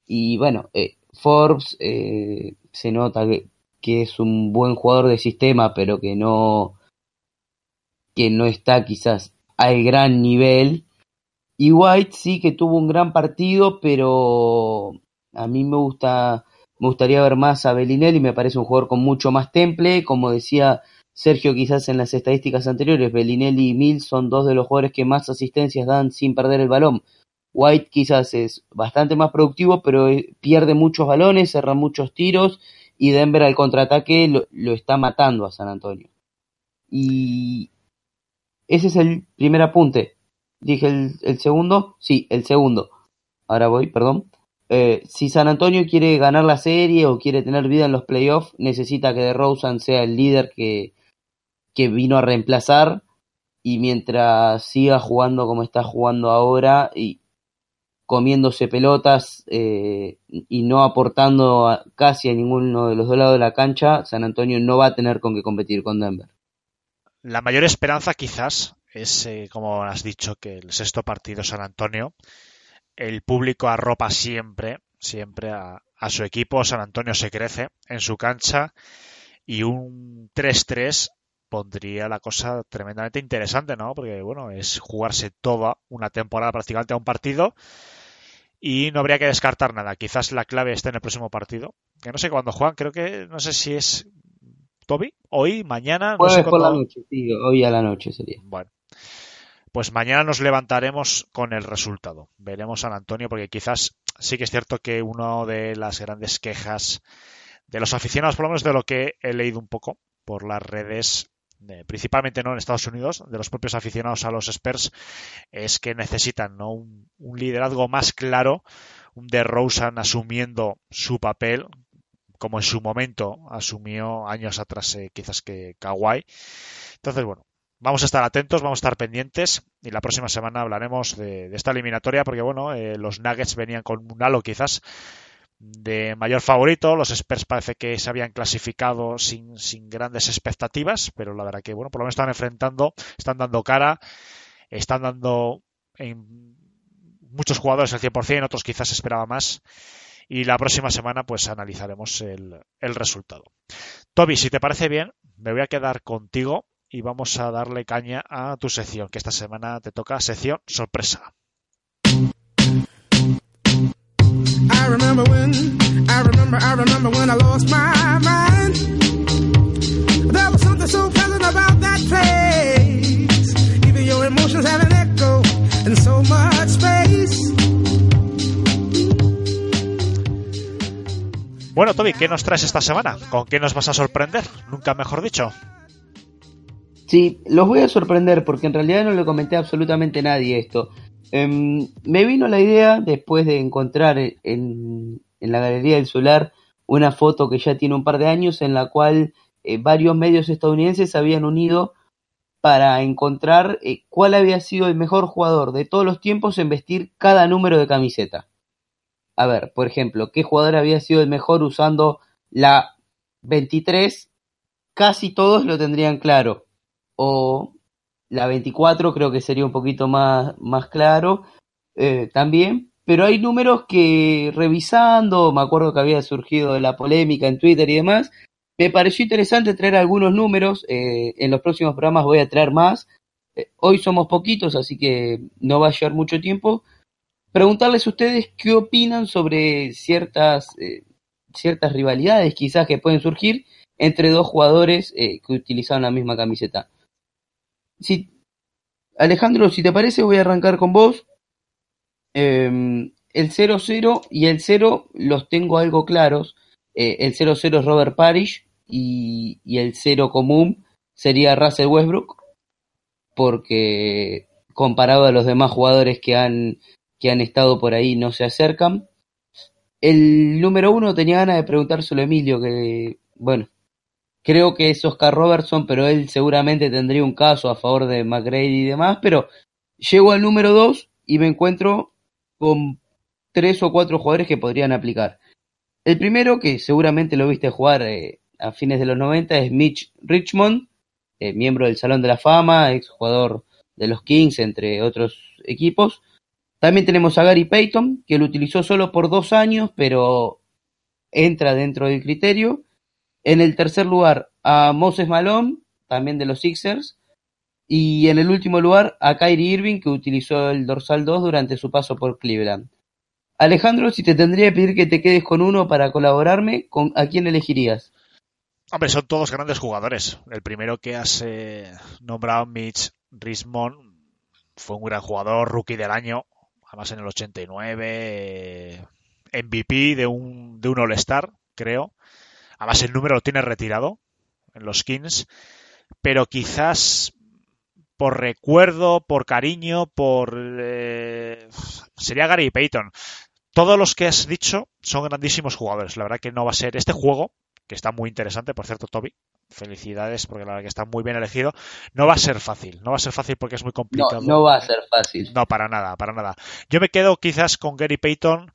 Y bueno, eh, Forbes eh, se nota que, que es un buen jugador de sistema, pero que no, que no está quizás al gran nivel. Y White sí que tuvo un gran partido, pero a mí me gusta, me gustaría ver más a Bellinelli, me parece un jugador con mucho más temple, como decía Sergio quizás en las estadísticas anteriores, Bellinelli y Mills son dos de los jugadores que más asistencias dan sin perder el balón. White quizás es bastante más productivo, pero eh, pierde muchos balones, cerra muchos tiros y Denver al contraataque lo, lo está matando a San Antonio. Y ese es el primer apunte. Dije el, segundo, sí, el segundo. Ahora voy, perdón. Eh, si San Antonio quiere ganar la serie o quiere tener vida en los playoffs, necesita que DeRozan sea el líder que, que vino a reemplazar y mientras siga jugando como está jugando ahora y comiéndose pelotas eh, y no aportando a, casi a ninguno de los dos lados de la cancha, San Antonio no va a tener con qué competir con Denver. La mayor esperanza quizás es, eh, como has dicho, que el sexto partido San Antonio, el público arropa siempre, siempre a, a su equipo, San Antonio se crece en su cancha y un 3-3 pondría la cosa tremendamente interesante, ¿no? Porque, bueno, es jugarse toda una temporada prácticamente a un partido y no habría que descartar nada. Quizás la clave esté en el próximo partido. Que no sé cuándo juegan, creo que, no sé si es Toby, hoy, mañana. No sé por la noche, sí, hoy a la noche sería. Bueno, pues mañana nos levantaremos con el resultado. Veremos San Antonio, porque quizás sí que es cierto que una de las grandes quejas de los aficionados, por lo menos de lo que he leído un poco por las redes, principalmente no en Estados Unidos, de los propios aficionados a los Spurs, es que necesitan ¿no? un, liderazgo más claro, un de Rosen asumiendo su papel, como en su momento asumió años atrás eh, quizás que Kawhi. Entonces, bueno, vamos a estar atentos, vamos a estar pendientes y la próxima semana hablaremos de, de esta eliminatoria porque, bueno, eh, los Nuggets venían con un halo quizás de mayor favorito. Los Spurs parece que se habían clasificado sin, sin grandes expectativas, pero la verdad que, bueno, por lo menos están enfrentando, están dando cara, están dando en muchos jugadores el 100%, otros quizás esperaba más. Y la próxima semana, pues analizaremos el, el resultado. Toby, si te parece bien, me voy a quedar contigo y vamos a darle caña a tu sección, que esta semana te toca sección sorpresa. I remember when, I remember, I remember when I lost my mind. There was something so pleasant about that place. Even your emotions have an echo in so much space. Bueno, Toby, ¿qué nos traes esta semana? ¿Con qué nos vas a sorprender? Nunca mejor dicho. Sí, los voy a sorprender porque en realidad no le comenté a absolutamente nadie esto. Em, me vino la idea después de encontrar en, la Galería del Solar una foto que ya tiene un par de años en la cual eh, varios medios estadounidenses se habían unido para encontrar eh, cuál había sido el mejor jugador de todos los tiempos en vestir cada número de camiseta. A ver, por ejemplo, ¿qué jugador había sido el mejor usando la 23? Casi todos lo tendrían claro. O la 24 creo que sería un poquito más, más claro eh, también. Pero hay números que revisando, me acuerdo que había surgido la polémica en Twitter y demás, me pareció interesante traer algunos números. eh, en los próximos programas voy a traer más. Eh, hoy somos poquitos, así que no va a llevar mucho tiempo. preguntarles a ustedes qué opinan sobre ciertas, ciertas rivalidades quizás que pueden surgir entre dos jugadores que utilizan la misma camiseta. Si, Alejandro, si te parece, voy a arrancar con vos. Eh, el 0-0 y el 0 los tengo algo claros. Eh, el 0-0 es Robert Parrish y, y el 0 común sería Russell Westbrook, porque comparado a los demás jugadores que han, que han estado por ahí no se acercan. El número uno tenía ganas de preguntárselo a Emilio, que bueno, creo que es Oscar Robertson, pero él seguramente tendría un caso a favor de McGrady y demás, pero llego al número dos y me encuentro con tres o cuatro jugadores que podrían aplicar. El primero, que seguramente lo viste jugar eh, a fines de los 90, es Mitch Richmond, eh, miembro del Salón de la Fama, ex jugador de los Kings, entre otros equipos. También tenemos a Gary Payton, que lo utilizó solo por dos años, pero entra dentro del criterio. En el tercer lugar, a Moses Malone, también de los Sixers. Y en el último lugar, a Kyrie Irving, que utilizó el dorsal 2 durante su paso por Cleveland. Alejandro, si te tendría que pedir que te quedes con uno para colaborarme, ¿con, ¿a quién elegirías? Hombre, son todos grandes jugadores. El primero que has eh, nombrado, Mitch Richmond, fue un gran jugador, rookie del año, además en el 89, eh, MVP de un, de un All-Star, creo. Además el número lo tiene retirado en los Kings, pero quizás por recuerdo, por cariño, por... Eh, sería Gary Payton. Todos los que has dicho son grandísimos jugadores. La verdad que no va a ser este juego, que está muy interesante, por cierto, Toby. Felicidades, porque la verdad que está muy bien elegido. No va a ser fácil, no va a ser fácil porque es muy complicado. No, no va a ser fácil. No, para nada, para nada. Yo me quedo quizás con Gary Payton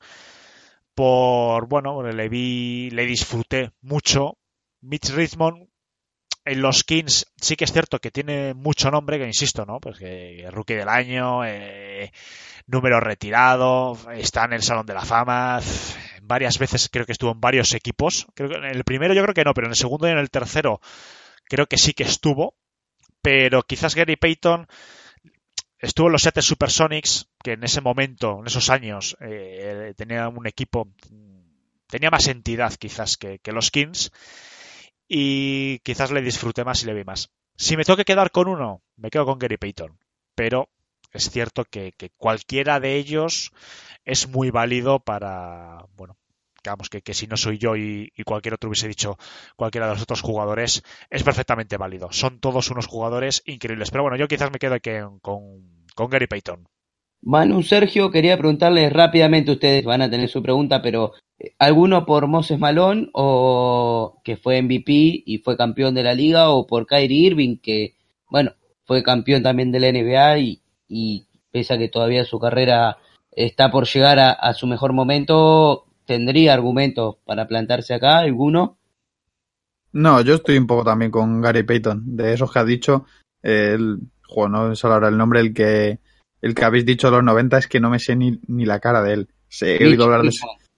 por, bueno, le vi, le disfruté mucho. Mitch Richmond en los Kings sí que es cierto que tiene mucho nombre, que insisto, ¿no? Pues que rookie del año, eh, número retirado, está en el Salón de la Fama, varias veces creo que estuvo en varios equipos. Creo que en el primero yo creo que no, pero en el segundo y en el tercero creo que sí que estuvo. Pero quizás Gary Payton estuvo en los Seattle Supersonics, que en ese momento, en esos años, eh, tenía un equipo, tenía más entidad quizás que, los Kings y quizás le disfruté más y le vi más. Si me tengo que quedar con uno, me quedo con Gary Payton, pero es cierto que, cualquiera de ellos es muy válido para, bueno, digamos que, que si no soy yo y, cualquier otro hubiese dicho cualquiera de los otros jugadores, es perfectamente válido. Son todos unos jugadores increíbles. Pero bueno, yo quizás me quedo con, con, con Gary Payton. Manu, Sergio, quería preguntarles rápidamente, ustedes van a tener su pregunta, pero ¿alguno por Moses Malone o que fue MVP y fue campeón de la liga o por Kyrie Irving que, bueno, fue campeón también de la NBA y, y pese a que todavía su carrera está por llegar a, su mejor momento, ¿tendría argumentos para plantarse acá alguno? No, yo estoy un poco también con Gary Payton, de esos que ha dicho, eh, el, jo, no es ahora el nombre, el que el que habéis dicho de los 90 es que no me sé ni, ni la cara de él. Sé, he oído hablar de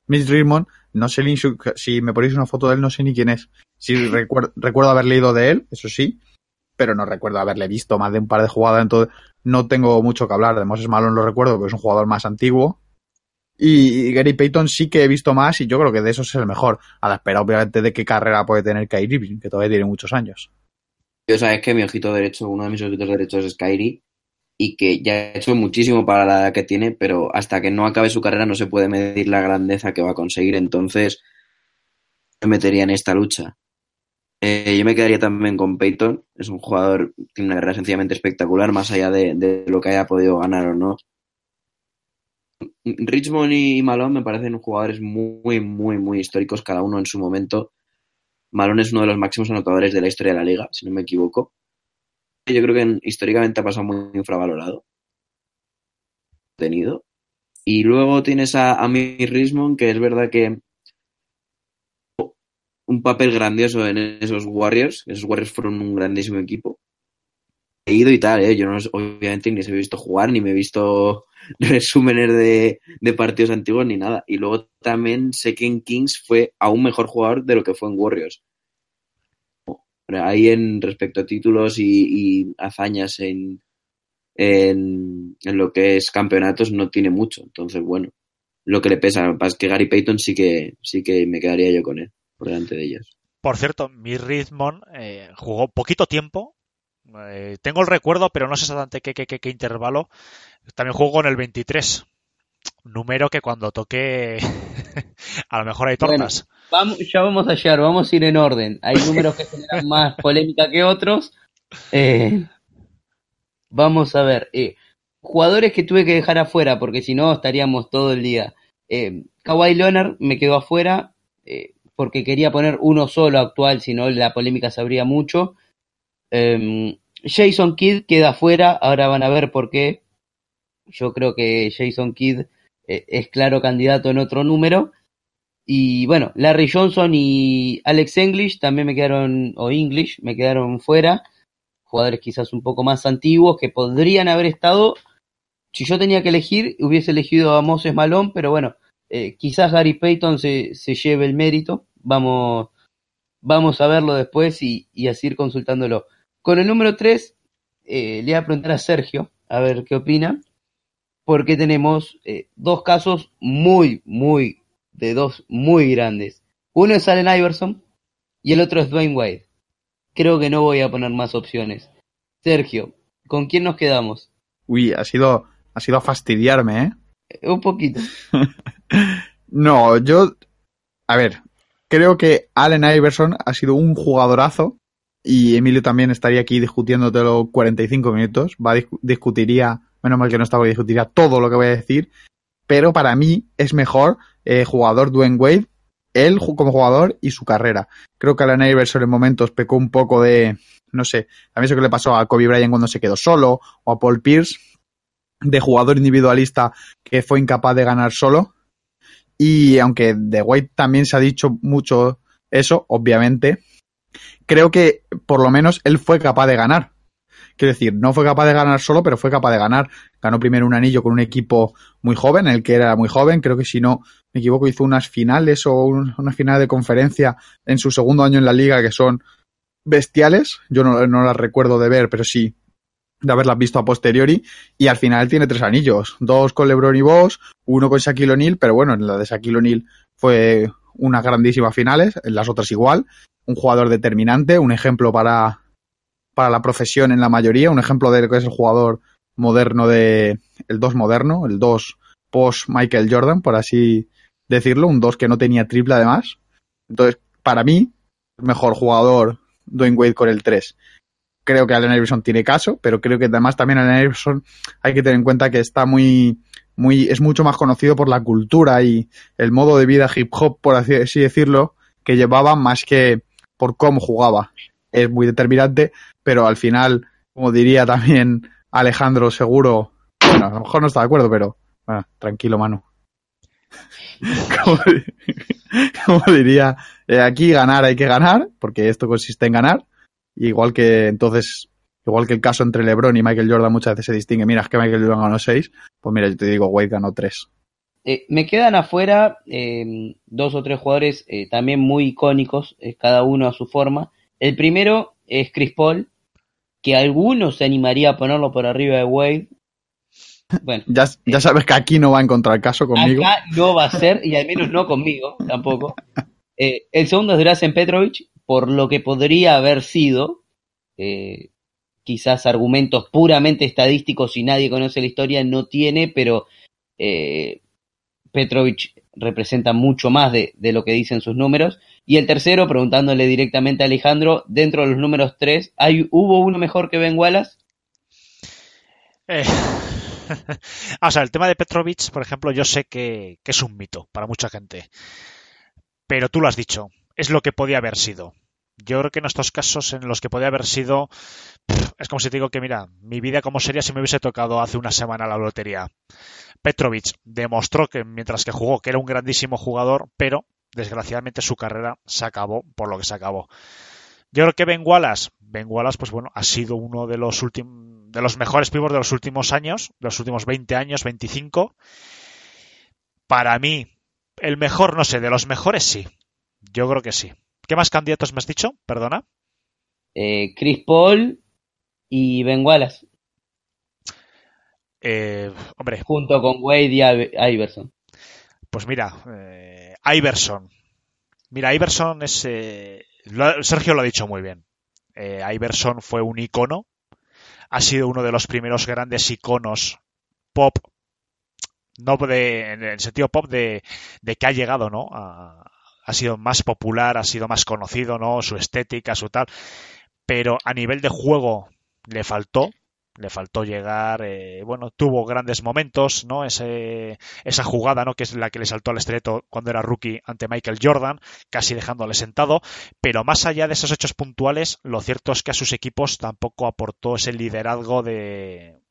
Mitch Richmond, no sé ni su, si me ponéis una foto de él, no sé ni quién es. Sí, recuerdo, recuerdo haber leído de él, eso sí, pero no recuerdo haberle visto más de un par de jugadas, entonces no tengo mucho que hablar. De Moses Malone lo recuerdo, porque es un jugador más antiguo. Y Gary Payton sí que he visto más y yo creo que de esos es el mejor. A la espera, obviamente, de qué carrera puede tener Kyrie que todavía tiene muchos años. Yo sabes que mi ojito derecho, uno de mis ojitos derechos es Kyrie y que ya ha hecho muchísimo para la edad que tiene, pero hasta que no acabe su carrera no se puede medir la grandeza que va a conseguir. Entonces, me metería en esta lucha. Eh, yo me quedaría también con Peyton. Es un jugador, tiene una carrera sencillamente espectacular, más allá de, de, lo que haya podido ganar o no. Richmond y Malone me parecen jugadores muy, muy, muy históricos, cada uno en su momento. Malone es uno de los máximos anotadores de la historia de la liga, si no me equivoco yo creo que históricamente ha pasado muy infravalorado. Tenido. Y luego tienes a, a Richmond, que es verdad que un papel grandioso en esos Warriors. Esos Warriors fueron un grandísimo equipo. He ido y tal, ¿eh? Yo no, obviamente ni se he visto jugar, ni me he visto resúmenes de, de, partidos antiguos, ni nada. Y luego también sé que en Kings fue aún mejor jugador de lo que fue en Warriors ahí en respecto a títulos y, y hazañas en, en, en lo que es campeonatos no tiene mucho. Entonces, bueno, lo que le pesa. Es que Gary Payton sí que, sí que me quedaría yo con él, por delante de ellos. Por cierto, mi Ridmond eh, jugó poquito tiempo. Eh, tengo el recuerdo, pero no sé exactamente qué, qué, qué, qué intervalo. También jugó en el 23. Número que cuando toque a lo mejor hay tortas. Vamos, ya vamos a llegar, vamos a ir en orden. Hay números que generan más polémica que otros. Eh, vamos a ver. Eh, jugadores que tuve que dejar afuera, porque si no estaríamos todo el día. Eh, Kawhi Leonard me quedó afuera eh, porque quería poner uno solo actual, si no la polémica se abría mucho. Eh, Jason Kidd queda afuera, ahora van a ver por qué. Yo creo que Jason Kidd es claro candidato en otro número. Y bueno, Larry Johnson y Alex English también me quedaron, o English, me quedaron fuera. Jugadores quizás un poco más antiguos que podrían haber estado. Si yo tenía que elegir, hubiese elegido a Moses Malone, pero bueno, eh, quizás Gary Payton se, se lleve el mérito. Vamos, vamos a verlo después y, y así ir consultándolo. Con el número 3, eh, le voy a preguntar a Sergio, a ver qué opina, porque tenemos eh, dos casos muy, muy, de dos muy grandes. Uno es Allen Iverson y el otro es Dwayne Wade. Creo que no voy a poner más opciones. Sergio, ¿con quién nos quedamos? Uy, ha sido, ha sido a fastidiarme, ¿eh? Eh, Un poquito. No, yo. A ver, creo que Allen Iverson ha sido un jugadorazo. Y Emilio también estaría aquí discutiéndotelo 45 minutos. Va discutiría, menos mal que no estaba, discutiría todo lo que voy a decir. Pero para mí es mejor eh, jugador Dwayne Wade, él como jugador y su carrera. Creo que Allen Iverson en momentos pecó un poco de, no sé, mí eso que le pasó a Kobe Bryant cuando se quedó solo, o a Paul Pierce, de jugador individualista que fue incapaz de ganar solo. Y aunque de White también se ha dicho mucho eso, obviamente, creo que por lo menos él fue capaz de ganar. Quiero decir, no fue capaz de ganar solo, pero fue capaz de ganar. Ganó primero un anillo con un equipo muy joven, el que era muy joven. Creo que si no me equivoco, hizo unas finales o un- una final de conferencia en su segundo año en la liga que son bestiales. Yo no, no las recuerdo de ver, pero sí de haberlas visto a posteriori. Y al final tiene tres anillos: dos con LeBron y Boss, uno con Shaquille O'Neal, pero bueno, en la de Shaquille O'Neal fue unas grandísimas finales, en las otras igual. Un jugador determinante, un ejemplo para, para la profesión en la mayoría, un ejemplo de lo que es el jugador moderno de el 2 moderno, el 2 post Michael Jordan, por así decirlo, un 2 que no tenía triple además. Entonces, para mí, mejor jugador Dwayne Wade con el 3. Creo que Allen Iverson tiene caso, pero creo que además también Allen Iverson hay que tener en cuenta que está muy, muy, es mucho más conocido por la cultura y el modo de vida hip hop, por así decirlo, que llevaba más que por cómo jugaba. Es muy determinante, pero al final, como diría también Alejandro Seguro, bueno, a lo mejor no está de acuerdo, pero bueno, tranquilo, Manu. Como, diría, eh, aquí ganar hay que ganar, porque esto consiste en ganar. Igual que entonces, igual que el caso entre LeBron y Michael Jordan muchas veces se distingue. Mira, es que Michael Jordan ganó 6, pues mira, yo te digo, Wade ganó 3. Eh, me quedan afuera eh, dos o tres jugadores eh, también muy icónicos, eh, cada uno a su forma. El primero es Chris Paul, que algunos se animaría a ponerlo por arriba de Wade. Bueno, Ya, ya sabes que aquí no va a encontrar caso conmigo. acá no va a ser, y al menos no conmigo tampoco. Eh, el segundo es Drazen Petrovic, por lo que podría haber sido, eh, quizás argumentos puramente estadísticos, si nadie conoce la historia, no tiene, pero eh, Petrovic representa mucho más de, de lo que dicen sus números. Y el tercero, preguntándole directamente a Alejandro, dentro de los números tres, ¿hay, ¿hubo uno mejor que Ben Wallace? Eh, o sea, el tema de Petrovic, por ejemplo, yo sé que, es un mito para mucha gente. Pero tú lo has dicho, es lo que podía haber sido. Yo creo que en estos casos en los que podía haber sido, es como si te digo que, mira, mi vida como sería si me hubiese tocado hace una semana la lotería. Petrovic demostró que mientras que jugó que era un grandísimo jugador, pero desgraciadamente su carrera se acabó por lo que se acabó. Yo creo que Ben Wallace, Ben Wallace, pues bueno, ha sido uno de los últimos, de los mejores pibos de los últimos años, de los últimos 20 años, 25. Para mí, el mejor, no sé, de los mejores sí. Yo creo que sí. ¿Qué más candidatos me has dicho? Perdona. Eh, Chris Paul y Ben Wallace. Eh, hombre, Junto con Wade y Ive- Iverson. pues mira, eh, Iverson. Mira, Iverson es. eh, Sergio lo ha dicho muy bien. Eh, Iverson fue un icono. Ha sido uno de los primeros grandes iconos pop. No de, en el sentido pop de, que ha llegado, ¿no? Ha sido más popular, ha sido más conocido, ¿no? Su estética, su tal. Pero a nivel de juego le faltó. Le faltó llegar, eh, bueno, tuvo grandes momentos, ¿no? Ese, esa jugada, ¿no? Que es la que le saltó al estreto cuando era rookie ante Michael Jordan, casi dejándole sentado. Pero más allá de esos hechos puntuales, lo cierto es que a sus equipos tampoco aportó ese liderazgo de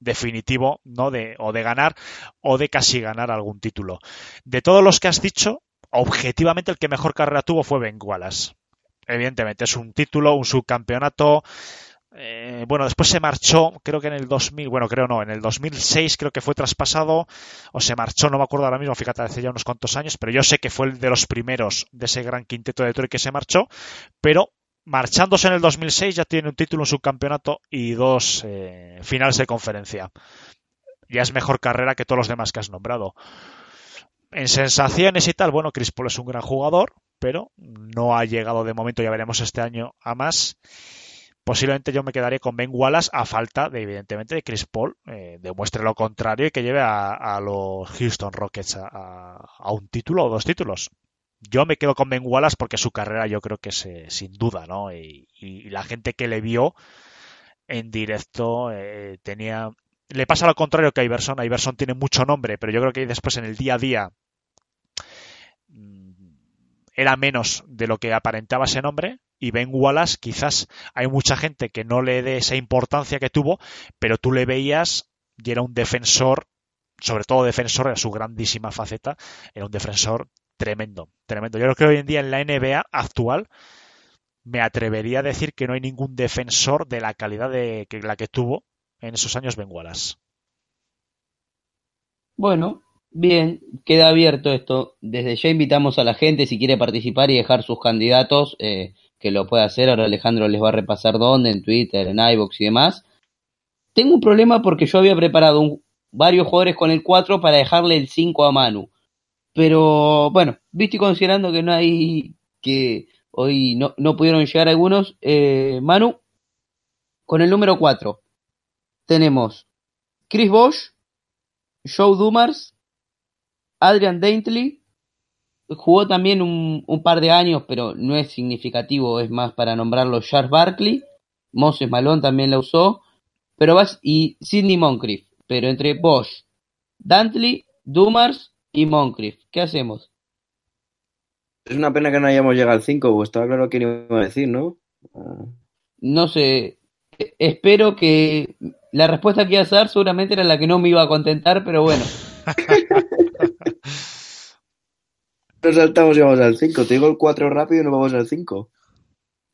definitivo, ¿no? De, o de ganar o de casi ganar algún título. De todos los que has dicho, objetivamente el que mejor carrera tuvo fue Ben Wallace. Evidentemente, es un título, un subcampeonato. Eh, bueno, después se marchó, creo que en el 2000, bueno, creo no, en el 2006 creo que fue traspasado, o se marchó, no me acuerdo ahora mismo, fíjate, hace ya unos cuantos años, pero yo sé que fue el de los primeros de ese gran quinteto de Detroit que se marchó, pero marchándose en el 2006 ya tiene un título, un subcampeonato y dos eh, finales de conferencia. Ya es mejor carrera que todos los demás que has nombrado. En sensaciones y tal, bueno, Chris Paul es un gran jugador, pero no ha llegado de momento, ya veremos este año a más. Posiblemente yo me quedaría con Ben Wallace a falta de, evidentemente, de Chris Paul eh, demuestre lo contrario y que lleve a, a los Houston Rockets a, a- un título o dos títulos. Yo me quedo con Ben Wallace porque su carrera yo creo que es sin duda, ¿no? Y, y la gente que le vio en directo eh, tenía... Le pasa lo contrario que a Iverson. Iverson tiene mucho nombre, pero yo creo que después en el día a día mm, era menos de lo que aparentaba ese nombre. Y Ben Wallace, quizás hay mucha gente que no le dé esa importancia que tuvo, pero tú le veías y era un defensor, sobre todo defensor, era su grandísima faceta, era un defensor tremendo, tremendo. Yo creo que hoy en día en la NBA actual me atrevería a decir que no hay ningún defensor de la calidad de que la que tuvo en esos años Ben Wallace. Bueno, bien, queda abierto esto. Desde ya invitamos a la gente, si quiere participar y dejar sus candidatos, eh, que lo pueda hacer. Ahora Alejandro les va a repasar dónde, en Twitter, en iVoox y demás. Tengo un problema porque yo había preparado varios jugadores con el 4 para dejarle el 5 a Manu. Pero bueno, visto y considerando que no hay, que hoy no, no pudieron llegar algunos, eh, Manu, con el número 4 tenemos Chris Bosh, Joe Dumars, Adrian Daintley, jugó también un, un par de años, pero no es significativo, es más para nombrarlo Charles Barkley, Moses Malone también la usó, pero vas, y Sidney Moncrief, pero entre Bosch, Dantley, Dumars y Moncrief, ¿qué hacemos? Es una pena que no hayamos llegado al 5, porque estaba claro que iba a decir, ¿no? No sé, e- espero que la respuesta que ibas a dar seguramente era la que no me iba a contentar, pero bueno, Nos saltamos y vamos al 5. Te digo el 4 rápido y nos vamos al 5.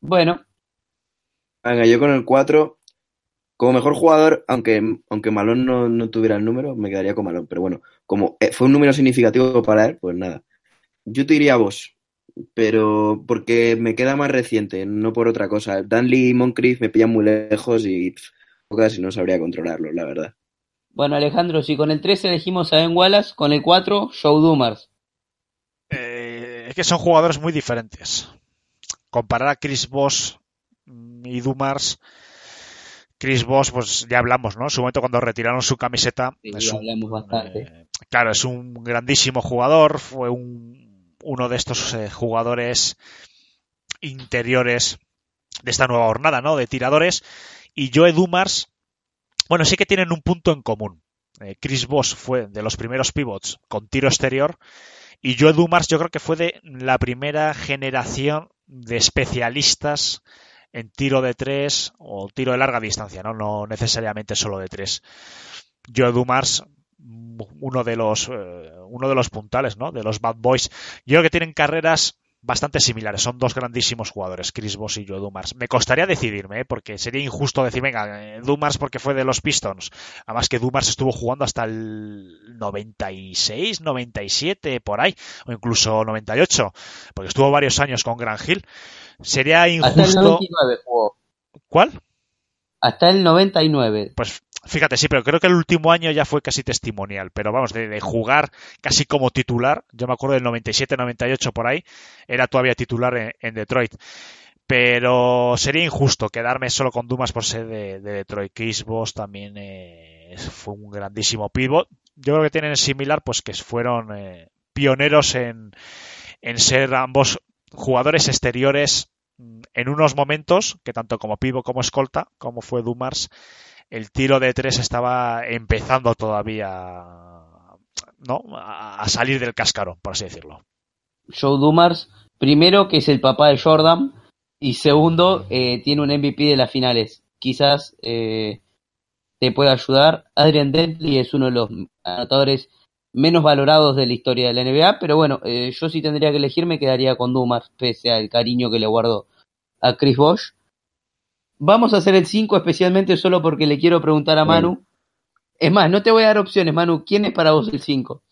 bueno, Venga, yo con el 4, como mejor jugador, aunque, aunque Malón no, no tuviera el número, me quedaría con Malón. Pero bueno, como eh, fue un número significativo para él, pues nada. Yo te diría vos, pero porque me queda más reciente, no por otra cosa. Danley y Moncrief me pillan muy lejos y casi no sabría controlarlo, la verdad. bueno Alejandro, si con el 13 elegimos a Ben Wallace, con el 4 Joe Dumars. Es que son jugadores muy diferentes. Comparar a Chris Bosh mm, y Dumars. Chris Bosh, pues ya hablamos, ¿no? En su momento cuando retiraron su camiseta. Sí, es un- hablamos bastante. eh, claro, es un grandísimo jugador. Fue un, uno de estos eh, jugadores interiores de esta nueva jornada, ¿no? De tiradores. Y Joe Dumars, bueno, sí que tienen un punto en común. Eh, Chris Bosh fue de los primeros pivots con tiro exterior y Joe Dumars yo creo que fue de la primera generación de especialistas en tiro de tres o tiro de larga distancia, no, no necesariamente solo de tres. Joe Dumars, uno de los eh, uno de los puntales, ¿no? De los Bad Boys. Yo creo que tienen carreras bastante similares. Son dos grandísimos jugadores, Chris Bosh y Joe Dumars. Me costaría decidirme, ¿eh? porque sería injusto decir, venga, eh, Dumars porque fue de los Pistons. Además que Dumars estuvo jugando hasta el 96, 97, por ahí, o incluso 98, porque estuvo varios años con Gran Hill. Sería Hasta el injusto. 99 jugó. ¿Cuál? Hasta el 99. Pues fíjate, sí, pero creo que el último año ya fue casi testimonial. Pero vamos, de, jugar casi como titular, yo me acuerdo del 97-98 por ahí, era todavía titular en, Detroit. Pero sería injusto quedarme solo con Dumas por ser de, de Detroit. Chris Bosh también eh, fue un grandísimo pivot. Yo creo que tienen similar, pues que fueron eh, pioneros en, en ser ambos jugadores exteriores en unos momentos que tanto como pivot como escolta, como fue Dumars, el tiro de tres estaba empezando todavía ¿no? a a salir del cascarón, por así decirlo. Joe Dumars, primero que es el papá de Jordan y segundo eh, tiene un MVP de las finales. Quizás eh, te pueda ayudar. Adrian Dentley es uno de los anotadores menos valorados de la historia de la NBA, pero bueno, eh, yo si tendría que elegir me quedaría con Dumars, pese al cariño que le guardo a Chris Bosh. Vamos a hacer el 5 especialmente solo porque le quiero preguntar a Manu. Es más, no te voy a dar opciones, Manu. ¿Quién es para vos el 5?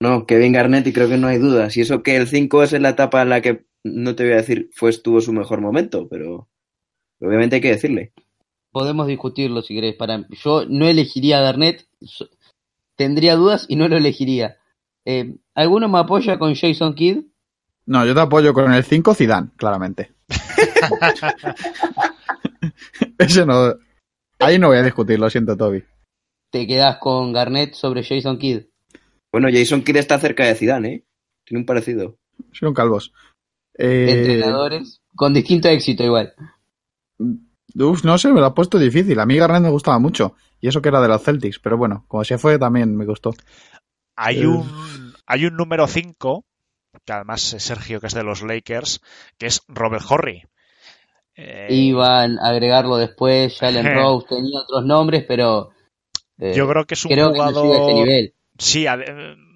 No, Kevin Garnett y creo que no hay dudas. Y eso que el 5 es en la etapa en la que, no te voy a decir, fue estuvo su mejor momento, pero obviamente hay que decirle. Podemos discutirlo si querés. Para... Yo no elegiría a Garnett. Tendría dudas y no lo elegiría. Eh, ¿Alguno me apoya con Jason Kidd? No, yo te apoyo con el 5 Zidane, claramente. Ese no. Ahí no voy a discutir, lo siento, Toby. Te quedas con Garnett sobre Jason Kidd. Bueno, Jason Kidd está cerca de Zidane, ¿eh? Tiene un parecido. Soy un calvos. Eh, Entrenadores con distinto éxito igual. uf, no sé, me lo ha puesto difícil. A mí Garnett me gustaba mucho. Y eso que era de los Celtics, pero bueno, como se fue también me gustó. Hay Eh. un, hay un número 5, que además es Sergio, que es de los Lakers, que es Robert Horry. Eh, Iban a agregarlo después, Jalen Rose tenía otros nombres, pero eh, yo creo que es un creo que no jugador. nivel. Sí, a-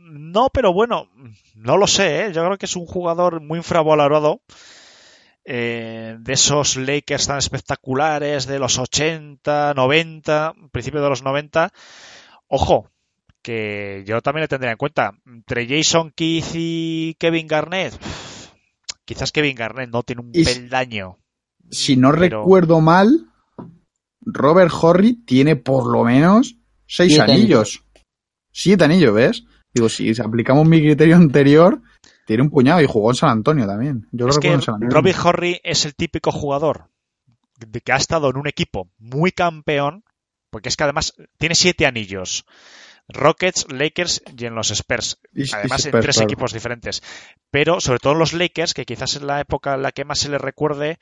no, pero bueno, no lo sé, ¿eh? Yo creo que es un jugador muy infravalorado. Eh, de esos Lakers tan espectaculares de los 80, 90, principio de los 90. Ojo, que yo también le tendría en cuenta. Entre Jason Keith y Kevin Garnett, uf, quizás Kevin Garnett no tiene un Y- peldaño. Si no Pero- recuerdo mal, Robert Horry tiene por lo menos seis Siete anillos. Siete anillos, ¿ves? Digo, si aplicamos mi criterio anterior, tiene un puñado y jugó en San Antonio también. Yo Es que en San Antonio. Robbie Horry es el típico jugador de que ha estado en un equipo muy campeón, porque es que además tiene siete anillos. Rockets, Lakers y en los Spurs. Además, en tres equipos diferentes. Pero sobre todo en los Lakers, que quizás es la época en la que más se le recuerde,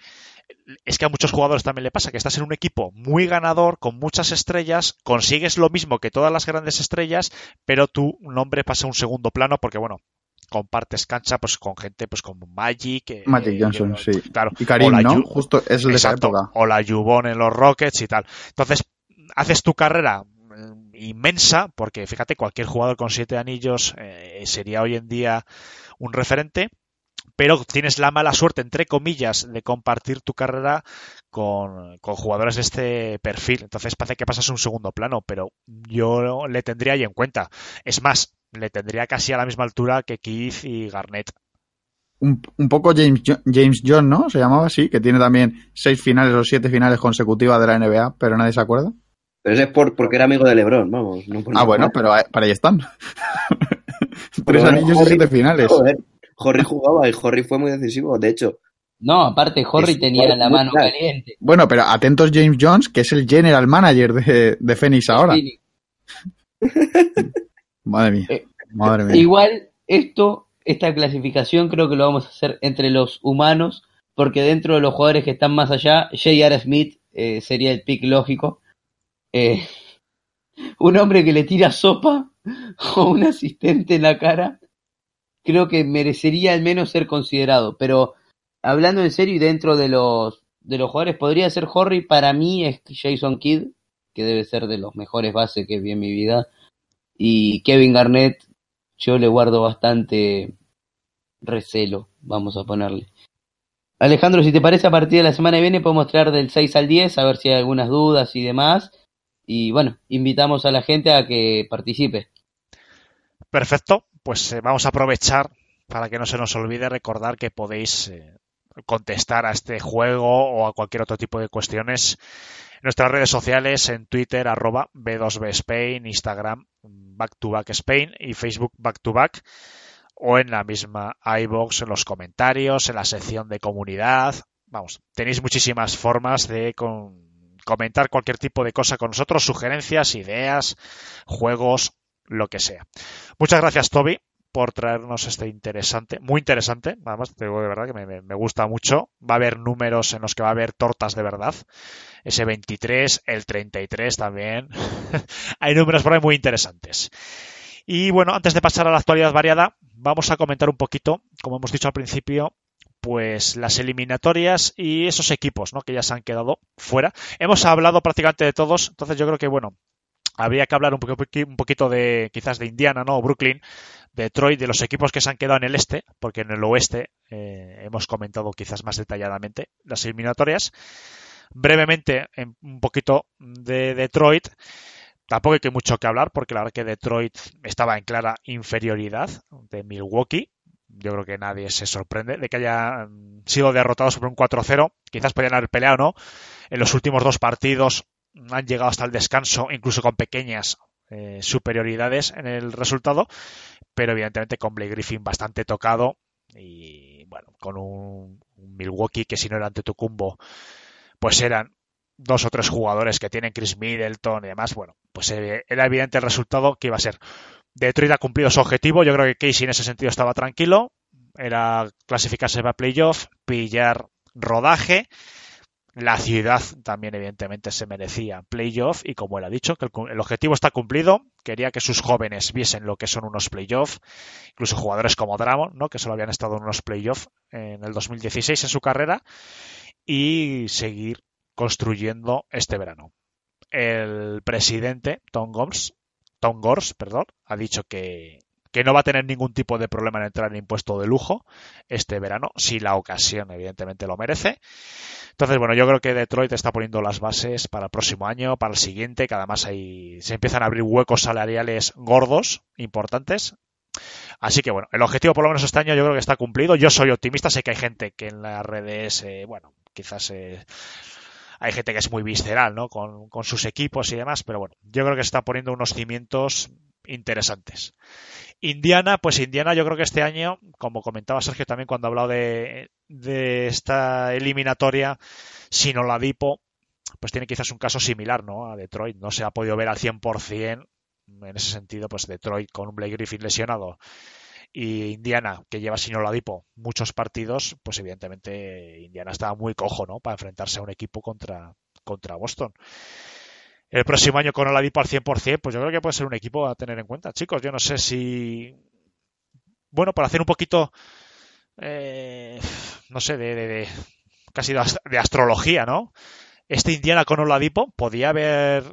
es que a muchos jugadores también le pasa, que estás en un equipo muy ganador, con muchas estrellas, consigues lo mismo que todas las grandes estrellas, pero tu nombre pasa a un segundo plano porque, bueno, compartes cancha pues con gente pues como Magic, eh, Magic Johnson, eh, sí. claro, Y Karim, o la ¿no? Justo es el de esa Exacto, época. o la Yubon en los Rockets y tal. Entonces, haces tu carrera eh, inmensa, porque fíjate, cualquier jugador con siete anillos eh, sería hoy en día un referente, pero tienes la mala suerte, entre comillas, de compartir tu carrera con, con jugadores de este perfil. Entonces parece que pasas un segundo plano, pero yo le tendría ahí en cuenta. Es más, le tendría casi a la misma altura que Keith y Garnett. Un, un poco James, James John, ¿no? Se llamaba así, que tiene también seis finales o siete finales consecutivas de la NBA, pero nadie se acuerda. Pero ese es por, porque era amigo de LeBron, vamos. No por Ah, bueno, pero ahí- para ahí están. Tres bueno, anillos y Horry- siete finales. Joder, Horry jugaba y Horry fue muy decisivo, de hecho. No, aparte Horry Es- tenía la muy mano crack. caliente. Bueno, pero atentos James Jones, que es el general manager de, de Phoenix ahora. Sí. Madre mía. Eh, Madre mía. Igual, esto, esta clasificación creo que lo vamos a hacer entre los humanos, porque dentro de los jugadores que están más allá, J.R. Smith eh, sería el pick lógico. Eh, un hombre que le tira sopa o un asistente en la cara, creo que merecería al menos ser considerado. Pero hablando en serio y dentro de los de los jugadores, podría ser Horry. Para mí es Jason Kidd, que debe ser de los mejores bases que vi en mi vida. Y Kevin Garnett, yo le guardo bastante recelo, vamos a ponerle. Alejandro, si te parece, a partir de la semana que viene podemos traer del 6 al 10, a ver si hay algunas dudas y demás. Y bueno, invitamos a la gente a que participe. Perfecto, pues eh, vamos a aprovechar para que no se nos olvide recordar que podéis eh, contestar a este juego o a cualquier otro tipo de cuestiones, nuestras redes sociales en Twitter, arroba B2B Spain, Instagram, Back to Back Spain y Facebook Back to Back o en la misma iBox, en los comentarios, en la sección de comunidad. Vamos, tenéis muchísimas formas de con- comentar cualquier tipo de cosa con nosotros, sugerencias, ideas, juegos, lo que sea. Muchas gracias, Toby, por traernos este interesante, muy interesante, además, te digo de verdad que me, gusta mucho. Va a haber números en los que va a haber tortas de verdad. Ese 23, el 33 también. Hay números por ahí muy interesantes. Y bueno, antes de pasar a la actualidad variada, vamos a comentar un poquito, como hemos dicho al principio, pues las eliminatorias y esos equipos, ¿no? Que ya se han quedado fuera. Hemos hablado prácticamente de todos, entonces yo creo que bueno, habría que hablar un, poco- un poquito de quizás de Indiana, ¿no? Brooklyn, Detroit, de los equipos que se han quedado en el este, porque en el oeste eh, hemos comentado quizás más detalladamente las eliminatorias. Brevemente, en- un poquito de Detroit. Tampoco hay que mucho que hablar, porque la verdad que Detroit estaba en clara inferioridad de Milwaukee. Yo creo que nadie se sorprende de que hayan sido derrotados por un 4-0. Quizás podían haber peleado, ¿no? En los últimos dos partidos han llegado hasta el descanso, incluso con pequeñas eh, superioridades en el resultado, pero evidentemente con Blake Griffin bastante tocado y bueno, con un, Milwaukee que si no era ante Tucumbo, pues eran dos o tres jugadores que tienen Chris Middleton y demás, bueno, pues eh, era evidente el resultado que iba a ser. Detroit ha cumplido su objetivo, yo creo que Casey en ese sentido estaba tranquilo, era clasificarse para playoff, pillar rodaje, la ciudad también evidentemente se merecía playoff y como él ha dicho, que el, objetivo está cumplido, quería que sus jóvenes viesen lo que son unos playoff, incluso jugadores como Dramon, ¿no? que solo habían estado en unos playoff en el 2016 en su carrera, y seguir construyendo este verano. El presidente Tom Gomes, Tom Gors, perdón, ha dicho que, que no va a tener ningún tipo de problema en entrar en impuesto de lujo este verano, si la ocasión evidentemente lo merece. Entonces, bueno, yo creo que Detroit está poniendo las bases para el próximo año, para el siguiente, que además ahí se empiezan a abrir huecos salariales gordos, importantes. Así que bueno, el objetivo por lo menos este año yo creo que está cumplido. Yo soy optimista, sé que hay gente que en las redes, eh, bueno, quizás eh, hay gente que es muy visceral, ¿no? Con, con sus equipos y demás, pero bueno, yo creo que se está poniendo unos cimientos interesantes. Indiana, pues Indiana yo creo que este año, como comentaba Sergio también cuando ha hablado de, de esta eliminatoria, sin Oladipo, pues tiene quizás un caso similar, ¿no? A Detroit. No se ha podido ver al 100% en ese sentido, pues Detroit con un Blake Griffin lesionado y Indiana, que lleva sin Oladipo muchos partidos, pues evidentemente Indiana estaba muy cojo, ¿no? Para enfrentarse a un equipo contra, contra Boston. El próximo año con Oladipo al 100%, pues yo creo que puede ser un equipo a tener en cuenta. Chicos, yo no sé si... Bueno, para hacer un poquito, eh, no sé, de, de, de casi de, ast- de astrología, ¿no? Este Indiana con Oladipo podía haber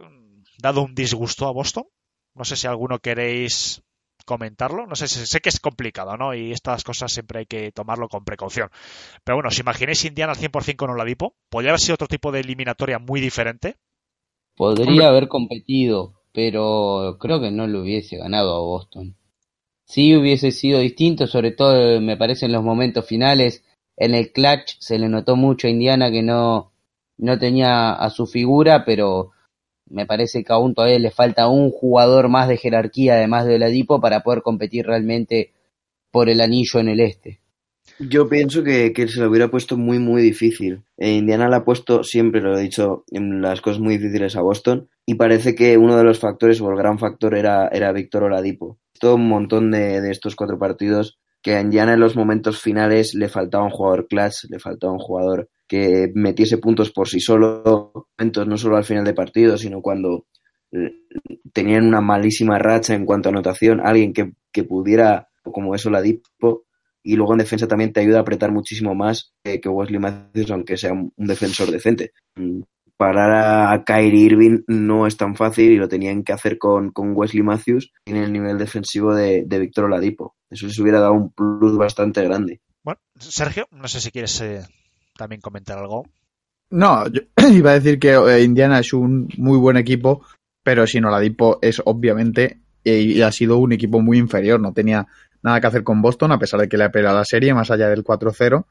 dado un disgusto a Boston. No sé si alguno queréis comentarlo. No sé, sé sé que es complicado, ¿no? Y estas cosas siempre hay que tomarlo con precaución. Pero bueno, si imagináis Indiana al 100% con Oladipo, podría haber sido otro tipo de eliminatoria muy diferente. Podría haber competido, pero creo que no lo hubiese ganado a Boston. Sí hubiese sido distinto, sobre todo eh, me parece en los momentos finales. En el clutch se le notó mucho a Indiana que no, no tenía a su figura, pero me parece que aún todavía le falta un jugador más de jerarquía, además de Oladipo, para poder competir realmente por el anillo en el este. Yo pienso que, que se lo hubiera puesto muy, muy difícil. Eh, Indiana le ha puesto, siempre lo he dicho, en las cosas muy difíciles a Boston. Y parece que uno de los factores, o el gran factor, era, era Víctor Oladipo. Todo un montón de, de estos cuatro partidos que a Indiana en los momentos finales le faltaba un jugador clutch, le faltaba un jugador que metiese puntos por sí solo, no solo al final de partido, sino cuando eh, tenían una malísima racha en cuanto a anotación, alguien que, que pudiera, como es Oladipo, y luego en defensa también te ayuda a apretar muchísimo más eh, que Wesley Matthews, aunque sea un, un defensor decente. Mm, Parar a, Kyrie Irving no es tan fácil y lo tenían que hacer con, con Wesley Matthews en el nivel defensivo de, de Víctor Oladipo. Eso les hubiera dado un plus bastante grande. Bueno, Sergio, no sé si quieres eh, también comentar algo. No, yo iba a decir que eh, Indiana es un muy buen equipo, pero sin Oladipo es obviamente y ha sido un equipo muy inferior. No tenía nada que hacer con Boston, a pesar de que le ha peleado la serie más allá del 4-0.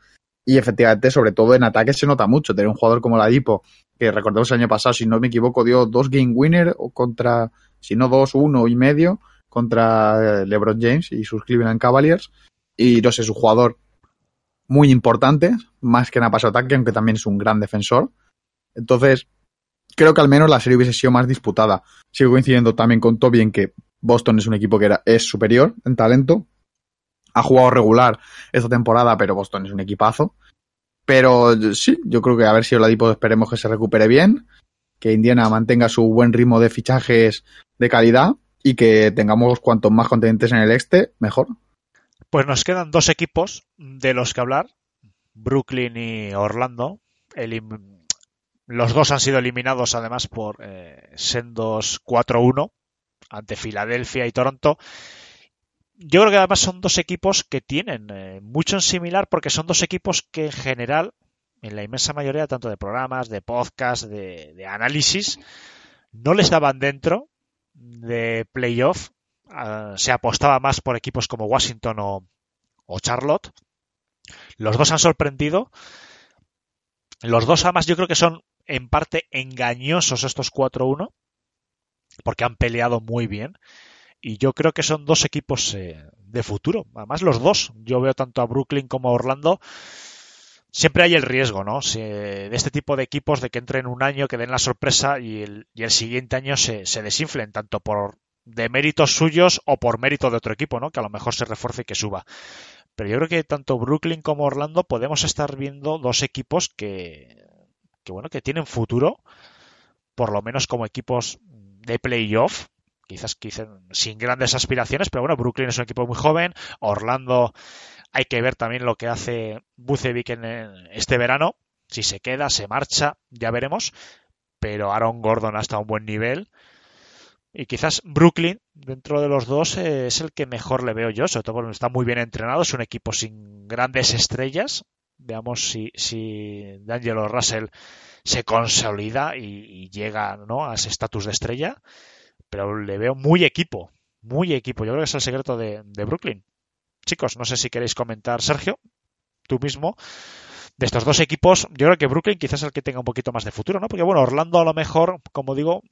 Y efectivamente, sobre todo en ataque se nota mucho. Tener un jugador como Ladipo, que recordemos el año pasado, si no me equivoco, dio dos game winner contra, si no dos, uno y medio contra eh, LeBron James y sus Cleveland Cavaliers. Y no sé, es un jugador muy importante, más que en paso ataque, aunque también es un gran defensor. Entonces, creo que al menos la serie hubiese sido más disputada. Sigo coincidiendo también con Toby en que Boston es un equipo que era, es superior en talento. Ha jugado regular esta temporada, pero Boston es un equipazo. Pero sí, yo creo que a ver si Oladipo esperemos que se recupere bien, que Indiana mantenga su buen ritmo de fichajes de calidad y que tengamos cuantos más contendientes en el este, mejor. Pues nos quedan dos equipos de los que hablar, Brooklyn y Orlando. Elim- Los dos han sido eliminados además por eh, sendos 4-1 ante Filadelfia y Toronto. Yo creo que además son dos equipos que tienen eh, mucho en similar porque son dos equipos que en general, en la inmensa mayoría tanto de programas, de podcast, de, análisis, no les daban dentro de playoff. Ah, se apostaba más por equipos como Washington o, o Charlotte. Los dos han sorprendido. Los dos además yo creo que son en parte engañosos estos 4-1 porque han peleado muy bien y yo creo que son dos equipos eh, de futuro. Además los dos, yo veo tanto a Brooklyn como a Orlando. Siempre hay el riesgo, ¿no? De este tipo de equipos de que entren un año, que den la sorpresa y el, y el siguiente año se, se desinflen, tanto por de méritos suyos o por mérito de otro equipo, ¿no? Que a lo mejor se refuerce y que suba. Pero yo creo que tanto Brooklyn como Orlando podemos estar viendo dos equipos que, que bueno, que tienen futuro, por lo menos como equipos de playoff, quizás, quizás sin grandes aspiraciones, pero bueno, Brooklyn es un equipo muy joven, Orlando hay que ver también lo que hace Bucevic en este verano, si se queda, se marcha, ya veremos, pero Aaron Gordon hasta un buen nivel. Y quizás Brooklyn, dentro de los dos, eh, es el que mejor le veo yo, sobre todo porque está muy bien entrenado, es un equipo sin grandes estrellas. Veamos si, si D'Angelo Russell se consolida y, y llega ¿no? a ese estatus de estrella, pero le veo muy equipo, muy equipo. Yo creo que es el secreto de, Brooklyn. Chicos, no sé si queréis comentar, Sergio, tú mismo, de estos dos equipos, yo creo que Brooklyn quizás es el que tenga un poquito más de futuro, ¿no? Porque bueno, Orlando a lo mejor, como digo,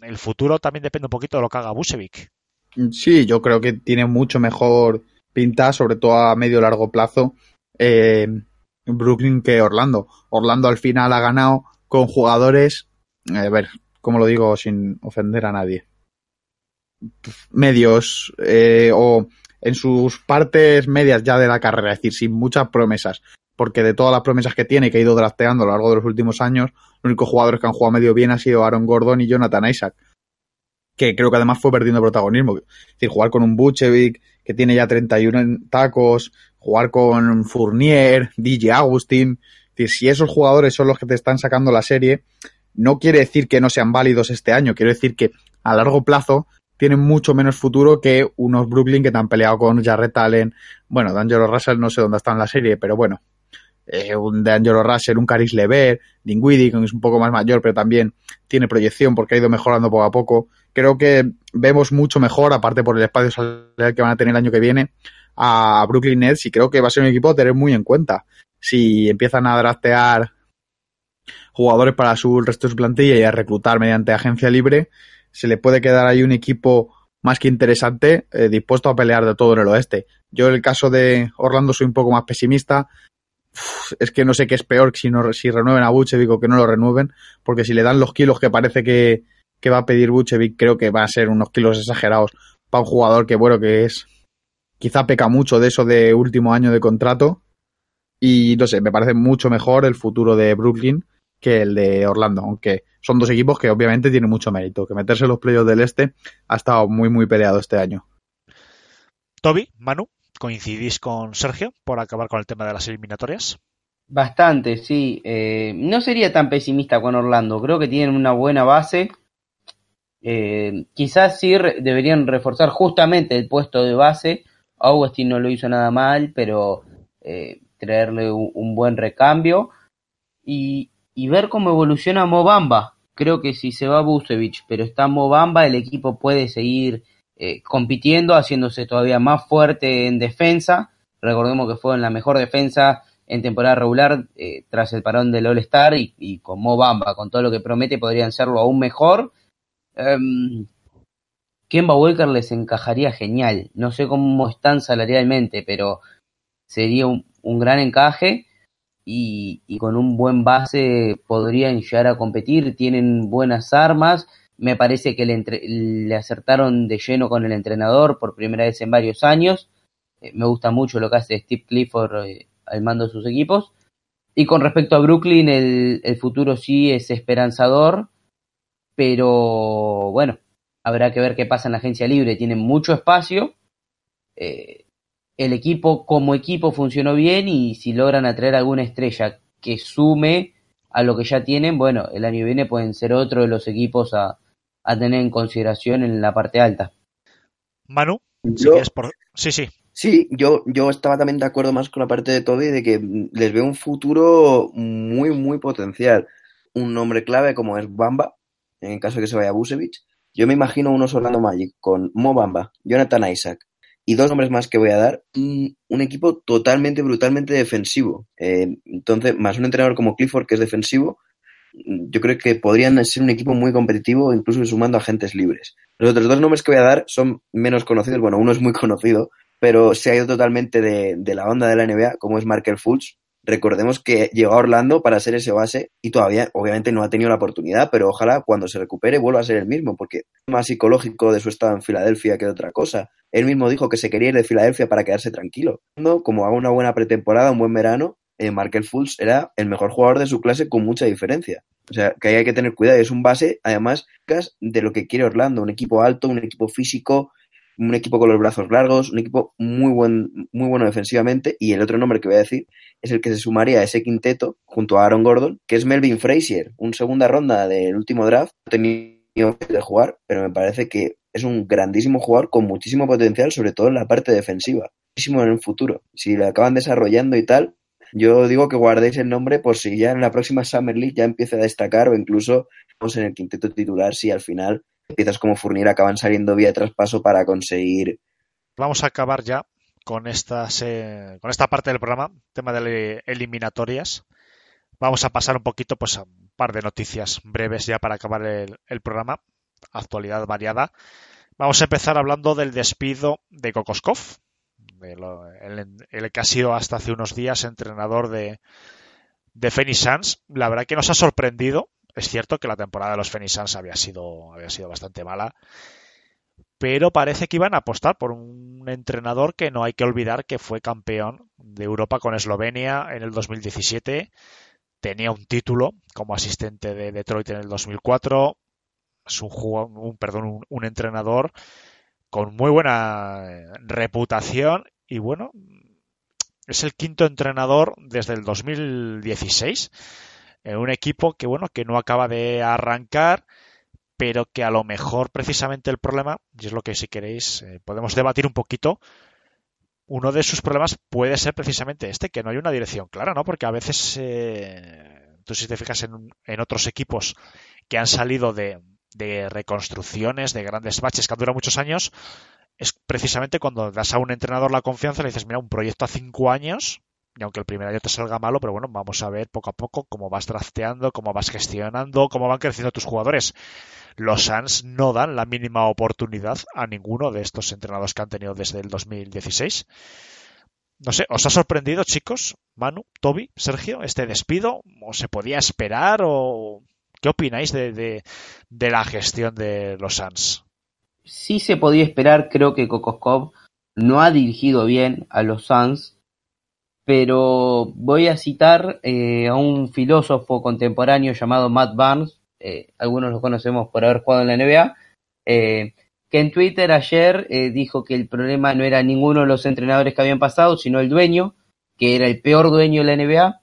el futuro también depende un poquito de lo que haga Busevic. Sí, yo creo que tiene mucho mejor pinta, sobre todo a medio largo plazo, eh, Brooklyn que Orlando. Orlando al final ha ganado con jugadores, eh, a ver, ¿cómo lo digo sin ofender a nadie? Medios eh, o en sus partes medias ya de la carrera, es decir, sin muchas promesas. Porque de todas las promesas que tiene, que ha ido drafteando a lo largo de los últimos años, los únicos jugadores que han jugado medio bien han sido Aaron Gordon y Jonathan Isaac que creo que además fue perdiendo protagonismo. Es decir, jugar con un Buchevic que tiene ya 31 en tacos, jugar con Fournier, DJ Agustín. Es decir, si esos jugadores son los que te están sacando la serie, no quiere decir que no sean válidos este año, quiero decir que a largo plazo tienen mucho menos futuro que unos Brooklyn que te han peleado con Jarrett Allen. Bueno, D'Angelo Russell no sé dónde está en la serie, pero bueno. Eh, un D'Angelo Russell, un Caris Lever, Dinwiddie, que es un poco más mayor, pero también tiene proyección porque ha ido mejorando poco a poco. Creo que vemos mucho mejor, aparte por el espacio salarial que van a tener el año que viene, a Brooklyn Nets y creo que va a ser un equipo a tener muy en cuenta. Si empiezan a draftear jugadores para su resto de su plantilla y a reclutar mediante agencia libre, se le puede quedar ahí un equipo más que interesante, eh, dispuesto a pelear de todo en el oeste. Yo en el caso de Orlando soy un poco más pesimista. Es que no sé qué es peor si, no, si renueven a Buchevic o que no lo renueven, porque si le dan los kilos que parece que, que va a pedir Buchevic, creo que va a ser unos kilos exagerados para un jugador que, bueno, que es. Quizá peca mucho de eso de último año de contrato. Y no sé, me parece mucho mejor el futuro de Brooklyn que el de Orlando, aunque son dos equipos que obviamente tienen mucho mérito. Que meterse en los playoffs del este ha estado muy, muy peleado este año. Toby, Manu, ¿coincidís con Sergio por acabar con el tema de las eliminatorias? Bastante, sí. Eh, no sería tan pesimista con Orlando. Creo que tienen una buena base. Eh, quizás sí re- deberían reforzar justamente el puesto de base. Augustin no lo hizo nada mal, pero eh, traerle un, un buen recambio y, y ver cómo evoluciona Mobamba. Creo que si se va Busevich, pero está Mobamba, el equipo puede seguir eh, compitiendo, haciéndose todavía más fuerte en defensa. Recordemos que fue en la mejor defensa en temporada regular eh, tras el parón del All-Star y, y, con Mo Bamba, con todo lo que promete, podrían serlo aún mejor. Um, Kemba Walker les encajaría genial. No sé cómo están salarialmente, pero sería un gran encaje y, y, con un buen base podrían llegar a competir. Tienen buenas armas. Me parece que le, entre, le acertaron de lleno con el entrenador por primera vez en varios años. Eh, me gusta mucho lo que hace Steve Clifford eh, al mando de sus equipos. Y con respecto a Brooklyn, el, el futuro sí es esperanzador, pero bueno, habrá que ver qué pasa en la agencia libre. Tienen mucho espacio. Eh, el equipo como equipo funcionó bien y si logran atraer alguna estrella que sume a lo que ya tienen, bueno, el año que viene pueden ser otro de los equipos a, a tener en consideración en la parte alta. Manu, Yo- si por... sí, sí. Sí, yo, yo estaba también de acuerdo más con la parte de Toby de que les veo un futuro muy, muy potencial. Un nombre clave como es Bamba, en caso de que se vaya Busevich. Yo me imagino unos Orlando Magic con Mo Bamba, Jonathan Isaac y dos nombres más que voy a dar. Un, equipo totalmente, brutalmente defensivo. Eh, entonces, más un entrenador como Clifford que es defensivo, yo creo que podrían ser un equipo muy competitivo, incluso sumando agentes libres. Los otros dos nombres que voy a dar son menos conocidos. Bueno, uno es muy conocido, pero se ha ido totalmente de, de la onda de la NBA, como es Markel Fultz. Recordemos que llegó a Orlando para ser ese base y todavía, obviamente, no ha tenido la oportunidad, pero ojalá cuando se recupere vuelva a ser el mismo, porque es más psicológico de su estado en Filadelfia que de otra cosa. Él mismo dijo que se quería ir de Filadelfia para quedarse tranquilo. Como haga una buena pretemporada, un buen verano, eh, Markel Fultz era el mejor jugador de su clase con mucha diferencia. O sea, que ahí hay que tener cuidado. Es un base, además, de lo que quiere Orlando. Un equipo alto, un equipo físico, un equipo con los brazos largos, un equipo muy buen, muy bueno defensivamente. Y el otro nombre que voy a decir es el que se sumaría a ese quinteto junto a Aaron Gordon, que es Melvin Frazier, un segunda ronda del último draft. Ha tenido de jugar, pero me parece que es un grandísimo jugador con muchísimo potencial, sobre todo en la parte defensiva. Muchísimo en el futuro. Si lo acaban desarrollando y tal, yo digo que guardéis el nombre por si ya en la próxima Summer League ya empieza a destacar o incluso vamos en el quinteto titular si al final piezas como Fournier acaban saliendo vía traspaso para conseguir. Vamos a acabar ya con esta, con esta parte del programa, tema de eliminatorias. Vamos a pasar un poquito pues, a un par de noticias breves ya para acabar el, programa. Actualidad variada. Vamos a empezar hablando del despido de Kokoskov, el, el, que ha sido hasta hace unos días entrenador de, de Phoenix Suns. La verdad que nos ha sorprendido. Es cierto que la temporada de los Phoenix Suns había sido, había sido bastante mala, pero parece que iban a apostar por un entrenador que no hay que olvidar que fue campeón de Europa con Eslovenia en el 2017. Tenía un título como asistente de Detroit en el 2004. Es un, un, perdón, un, un entrenador con muy buena reputación y bueno, es el quinto entrenador desde el 2016 en un equipo que bueno, que no acaba de arrancar, pero que a lo mejor precisamente el problema, y es lo que si queréis eh, podemos debatir un poquito, uno de sus problemas puede ser precisamente este, que no hay una dirección clara, ¿no? Porque a veces, eh, tú si te fijas en, en, otros equipos que han salido de, de reconstrucciones, de grandes baches que han durado muchos años, es precisamente cuando das a un entrenador la confianza le dices, mira, un proyecto a cinco años, y aunque el primer año te salga malo, pero bueno, vamos a ver poco a poco cómo vas drafteando, cómo vas gestionando, cómo van creciendo tus jugadores. Los Suns no dan la mínima oportunidad a ninguno de estos entrenadores que han tenido desde el 2016. No sé, ¿os ha sorprendido, chicos? Manu, Toby, Sergio, este despido? ¿O se podía esperar? ¿O qué opináis de, de, de la gestión de los Suns? Sí se podía esperar, creo que Kokoskov no ha dirigido bien a los Suns, pero voy a citar eh, a un filósofo contemporáneo llamado Matt Barnes, eh, algunos lo conocemos por haber jugado en la NBA, eh, que en Twitter ayer dijo que el problema no era ninguno de los entrenadores que habían pasado, sino el dueño, que era el peor dueño de la NBA,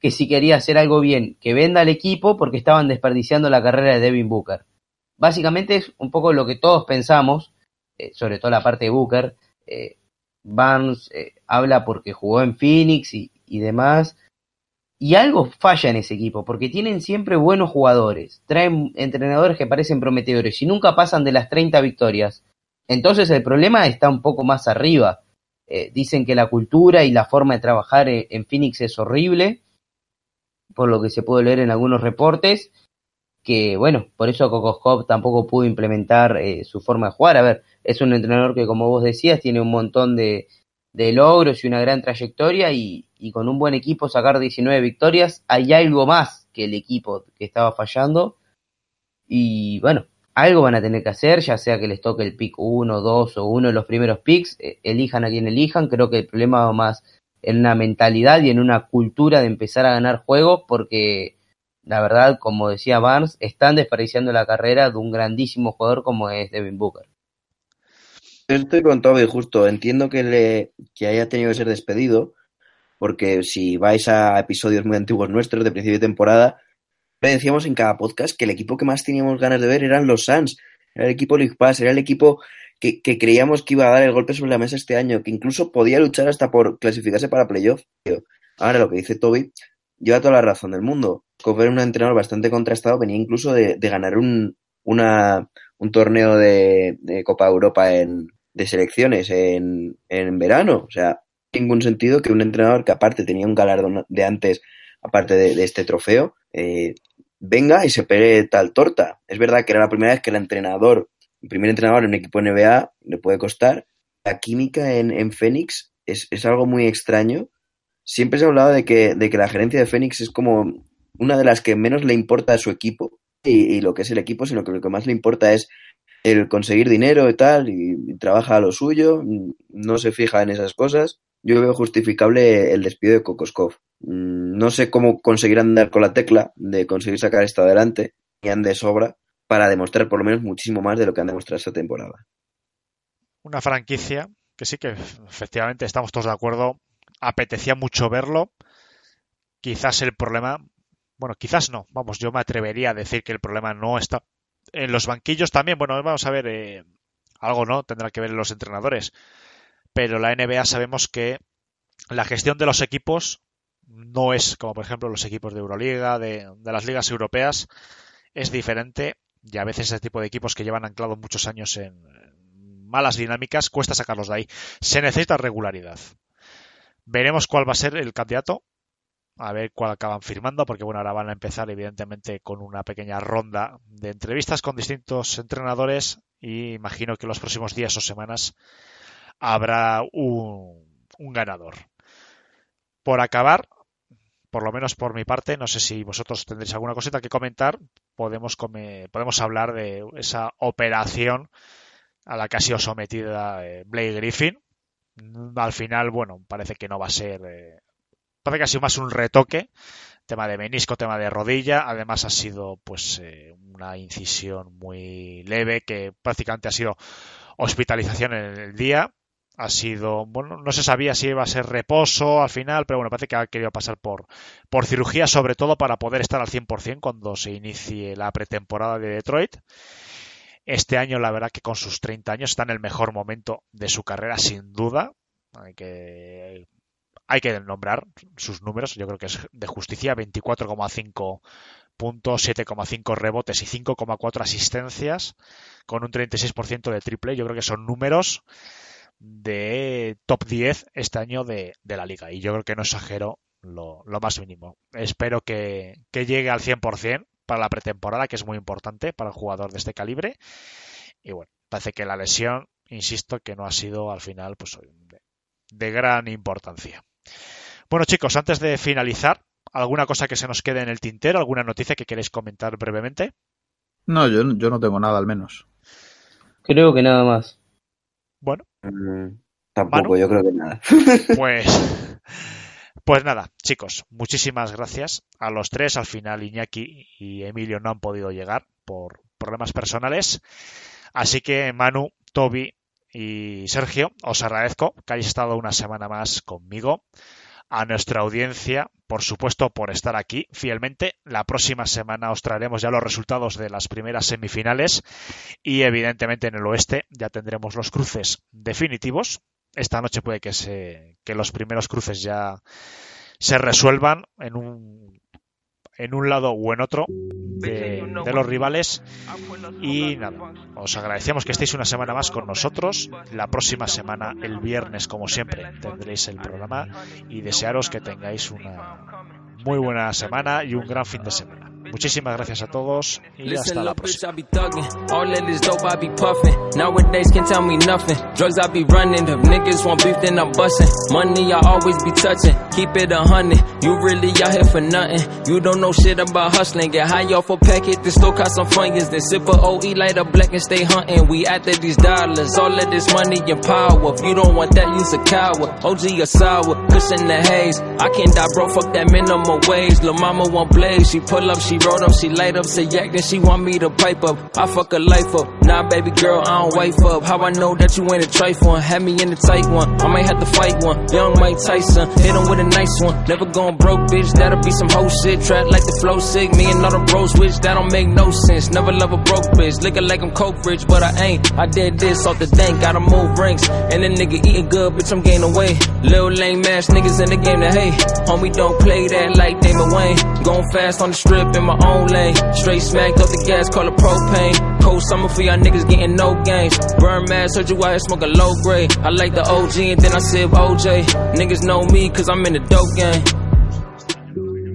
que si quería hacer algo bien, que venda al equipo porque estaban desperdiciando la carrera de Devin Booker. Básicamente es un poco lo que todos pensamos, sobre todo la parte de Booker, Barnes eh, habla porque jugó en Phoenix y, demás. Y algo falla en ese equipo, porque tienen siempre buenos jugadores, traen entrenadores que parecen prometedores y nunca pasan de las 30 victorias. Entonces el problema está un poco más arriba. Eh, dicen que la cultura y la forma de trabajar en, en Phoenix es horrible, por lo que se puede leer en algunos reportes, que bueno, por eso Kokoskov tampoco pudo implementar eh, su forma de jugar. A ver, es un entrenador que como vos decías tiene un montón de, logros y una gran trayectoria y, y con un buen equipo sacar 19 victorias, hay algo más que el equipo que estaba fallando y bueno, algo van a tener que hacer, ya sea que les toque el pick 1, 2 o uno de los primeros picks, eh, elijan a quien elijan, creo que el problema va más en una mentalidad y en una cultura de empezar a ganar juegos porque la verdad, como decía Barnes, están desperdiciando la carrera de un grandísimo jugador como es Devin Booker. Estoy con Toby, justo. Entiendo que, le, que haya tenido que ser despedido, porque si vais a episodios muy antiguos nuestros de principio de temporada, le decíamos en cada podcast que el equipo que más teníamos ganas de ver eran los Suns, era el equipo League Pass, era el equipo que, que creíamos que iba a dar el golpe sobre la mesa este año, que incluso podía luchar hasta por clasificarse para playoff. Ahora lo que dice Toby lleva toda la razón del mundo. Cover un entrenador bastante contrastado, venía incluso de, de ganar un, una, un torneo de, de, Copa Europa en, de selecciones en, en verano. O sea, ningún sentido que un entrenador que aparte tenía un galardón de antes, aparte de, este trofeo, eh, venga y se pegue tal torta. Es verdad que era la primera vez que el entrenador, el primer entrenador en un equipo NBA, le puede costar. La química en, en Phoenix es, es algo muy extraño siempre se ha hablado de que, de que la gerencia de Fénix es como una de las que menos le importa a su equipo y, y, lo que es el equipo, sino que lo que más le importa es el conseguir dinero y tal, y, trabaja a lo suyo, no se fija en esas cosas. Yo veo justificable el despido de Kokoskov. No sé cómo conseguirán dar con la tecla de conseguir sacar esto adelante, y han de sobra, para demostrar por lo menos muchísimo más de lo que han demostrado esta temporada. Una franquicia que sí que efectivamente estamos todos de acuerdo, apetecía mucho verlo. Quizás el problema, bueno, quizás no, vamos, yo me atrevería a decir que el problema no está en los banquillos también. Bueno, vamos a ver, eh, algo no tendrá que ver en los entrenadores, pero la NBA sabemos que la gestión de los equipos no es como por ejemplo los equipos de Euroliga, de, de las ligas europeas, es diferente y a veces ese tipo de equipos que llevan anclado muchos años en malas dinámicas cuesta sacarlos de ahí. Se necesita regularidad. Veremos cuál va a ser el candidato. A ver cuál acaban firmando, porque bueno, ahora van a empezar evidentemente con una pequeña ronda de entrevistas con distintos entrenadores y imagino que los próximos días o semanas habrá un, un ganador. Por acabar, por lo menos por mi parte, no sé si vosotros tendréis alguna cosita que comentar, podemos, come, podemos hablar de esa operación a la que ha sido sometida eh, Blake Griffin, al final, bueno, parece que no va a ser. Parece que ha sido más un retoque. Tema de menisco, tema de rodilla. Además, ha sido, pues, eh, una incisión muy leve que prácticamente ha sido hospitalización en el día. Ha sido, bueno, no se sabía si iba a ser reposo al final, pero bueno, parece que ha querido pasar por, por cirugía, sobre todo para poder estar al 100% cuando se inicie la pretemporada de Detroit. Este año, la verdad que con sus 30 años está en el mejor momento de su carrera, sin duda. Hay que, hay que nombrar sus números. Yo creo que es de justicia. 24,5 puntos, 7,5 rebotes y 5,4 asistencias con un 36% de triple. Yo creo que son números de top 10 este año de, la liga. Y yo creo que no exagero lo, lo más mínimo. Espero que, llegue al 100% para la pretemporada, que es muy importante para un jugador de este calibre. Y bueno, parece que la lesión, insisto, que no ha sido al final pues, de gran importancia. Bueno, chicos, antes de finalizar, ¿alguna cosa que se nos quede en el tintero? ¿Alguna noticia que queréis comentar brevemente? No, yo, yo no tengo nada al menos. Creo que nada más. Bueno. Mm, tampoco, Manu, yo creo que nada. Pues, pues nada, chicos, muchísimas gracias a los tres. Al final Iñaki y Emilio no han podido llegar por problemas personales. Así que Manu, Toby y Sergio, os agradezco que hayáis estado una semana más conmigo. A nuestra audiencia, por supuesto, por estar aquí fielmente. La próxima semana os traeremos ya los resultados de las primeras semifinales y evidentemente en el oeste ya tendremos los cruces definitivos. Esta noche puede que, se, que los primeros cruces ya se resuelvan en un en un lado o en otro de, de los rivales. Y nada, os agradecemos que estéis una semana más con nosotros. La próxima semana, el viernes, como siempre, tendréis el programa y desearos que tengáis una muy buena semana y un gran fin de semana. Muchísimas gracias a todos y hasta la próxima. All that is dope, I be puffin'. Nowadays can't tell me nothing. Drugs I be running. If niggas want beef, then I'm bustin'. Money I always be touchin'. Keep it a hundred. You really out here for nothing. You don't know shit about hustling. Get high off a packet, then still caught some funyuns. Then sip a OE, light a black and stay hunting. We after these dollars. All of this money and power. If you don't want that, use a coward. OG or sour. Cushion the haze. I can't die, bro. Fuck that minimum wage. Lil' mama want blaze. She pull up, she roll up, she light up, say yak, then she want me to pipe up. I fuck her life up. Nah, baby girl, I don't wife up. How I know that you ain't a trife one? Had me in the tight one. I might have to fight one. Young Mike Tyson, hit him with a nice one. Never going broke, bitch. That'll be some hoe shit. Trap like the flow sick. Me and all the bros, which that don't make no sense. Never love a broke bitch. Looking like I'm coke rich, but I ain't. I did this off the dank, gotta move ranks. And the nigga eating good, bitch, I'm gaining weight. Lil lame ass niggas in the game that hate. Homie, don't play that like Damon Wayne. Going fast on the strip in my own lane. Straight smacked off the gas, call it propane. Cold summer for y'all niggas getting no games. Burn mass, heard you out here smoking low grade. I like the OG and then I sip OJ. Niggas know me cause I'm in the dope game.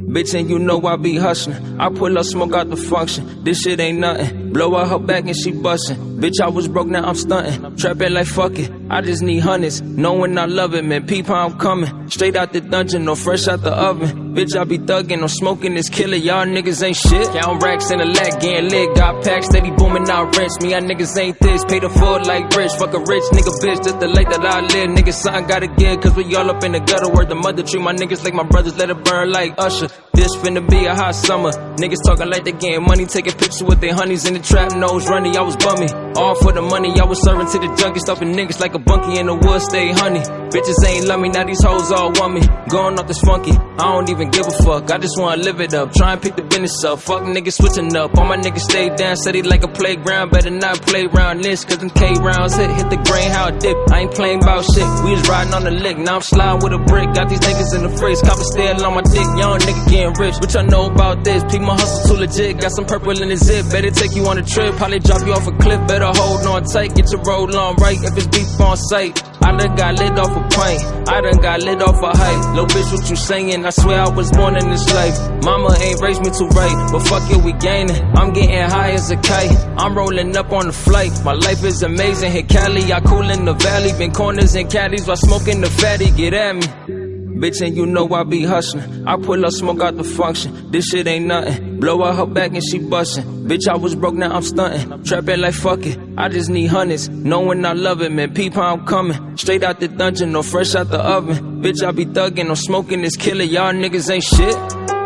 Bitch, and you know I be hustling. I pull up smoke out the function. This shit ain't nothing. Blow out her back and she bustin'. Bitch, I was broke, now I'm stunting. Trapping like fuck it. I just need hundreds. Knowing I love it, man. Peep how I'm coming. Straight out the dungeon, no fresh out the oven. Bitch, I be thuggin', no smoking this killer. Y'all niggas ain't shit. Count racks in the lag, getting lit. Got packs, steady booming out rents. Me, y'all niggas ain't this. Pay the full like rich. Fuck a rich nigga, bitch. Just the life that I live. Niggas, something gotta give. Cause we all up in the gutter. Word the mother tree. My niggas like my brothers, let it burn like Usher. This finna be a hot summer. Niggas talking like they getting money, taking pictures with their honeys in the trap, nose running. I was bummy. All for the money, I was serving to the junkies, stuffing niggas like a bunkie in the woods, stay honey. Bitches ain't love me, now these hoes all want me. Going off this funky, I don't even give a fuck. I just wanna live it up, try and pick the business up. Fuck niggas switching up, all my niggas stay down, steady like a playground. Better not play around this, cause them K rounds hit, hit the grain, how it dip. I ain't playing about shit, we was riding on the lick, now I'm sliding with a brick. Got these niggas in the fridge, copper still on my dick, young nigga getting rich. What y'all know about this? Peep my hustle too legit, got some purple in the zip. Better take you on a trip, probably drop you off a cliff. Better hold on tight, get your roll on right if it's beef on sight. I done got lit off a plane, I done got lit off a hype. Little bitch, what you saying? I swear I was born in this life. Mama ain't raised me to right, but fuck it, we gaining. I'm getting high as a kite, I'm rolling up on the flight. My life is amazing, hit Cali, I cool in the valley. Been corners and caddies while smoking the fatty, get at me. Bitch, and you know I be hustling. I pull up smoke out the function. This shit ain't nothing. Blow out her back and she bustin'. Bitch, I was broke, now I'm stunting. Trapping like fuck it. I just need hundreds. Knowing I love it, man. Peep how I'm coming. Straight out the dungeon, no fresh out the oven. Bitch, I be thuggin', no smoking this killer. Y'all niggas ain't shit.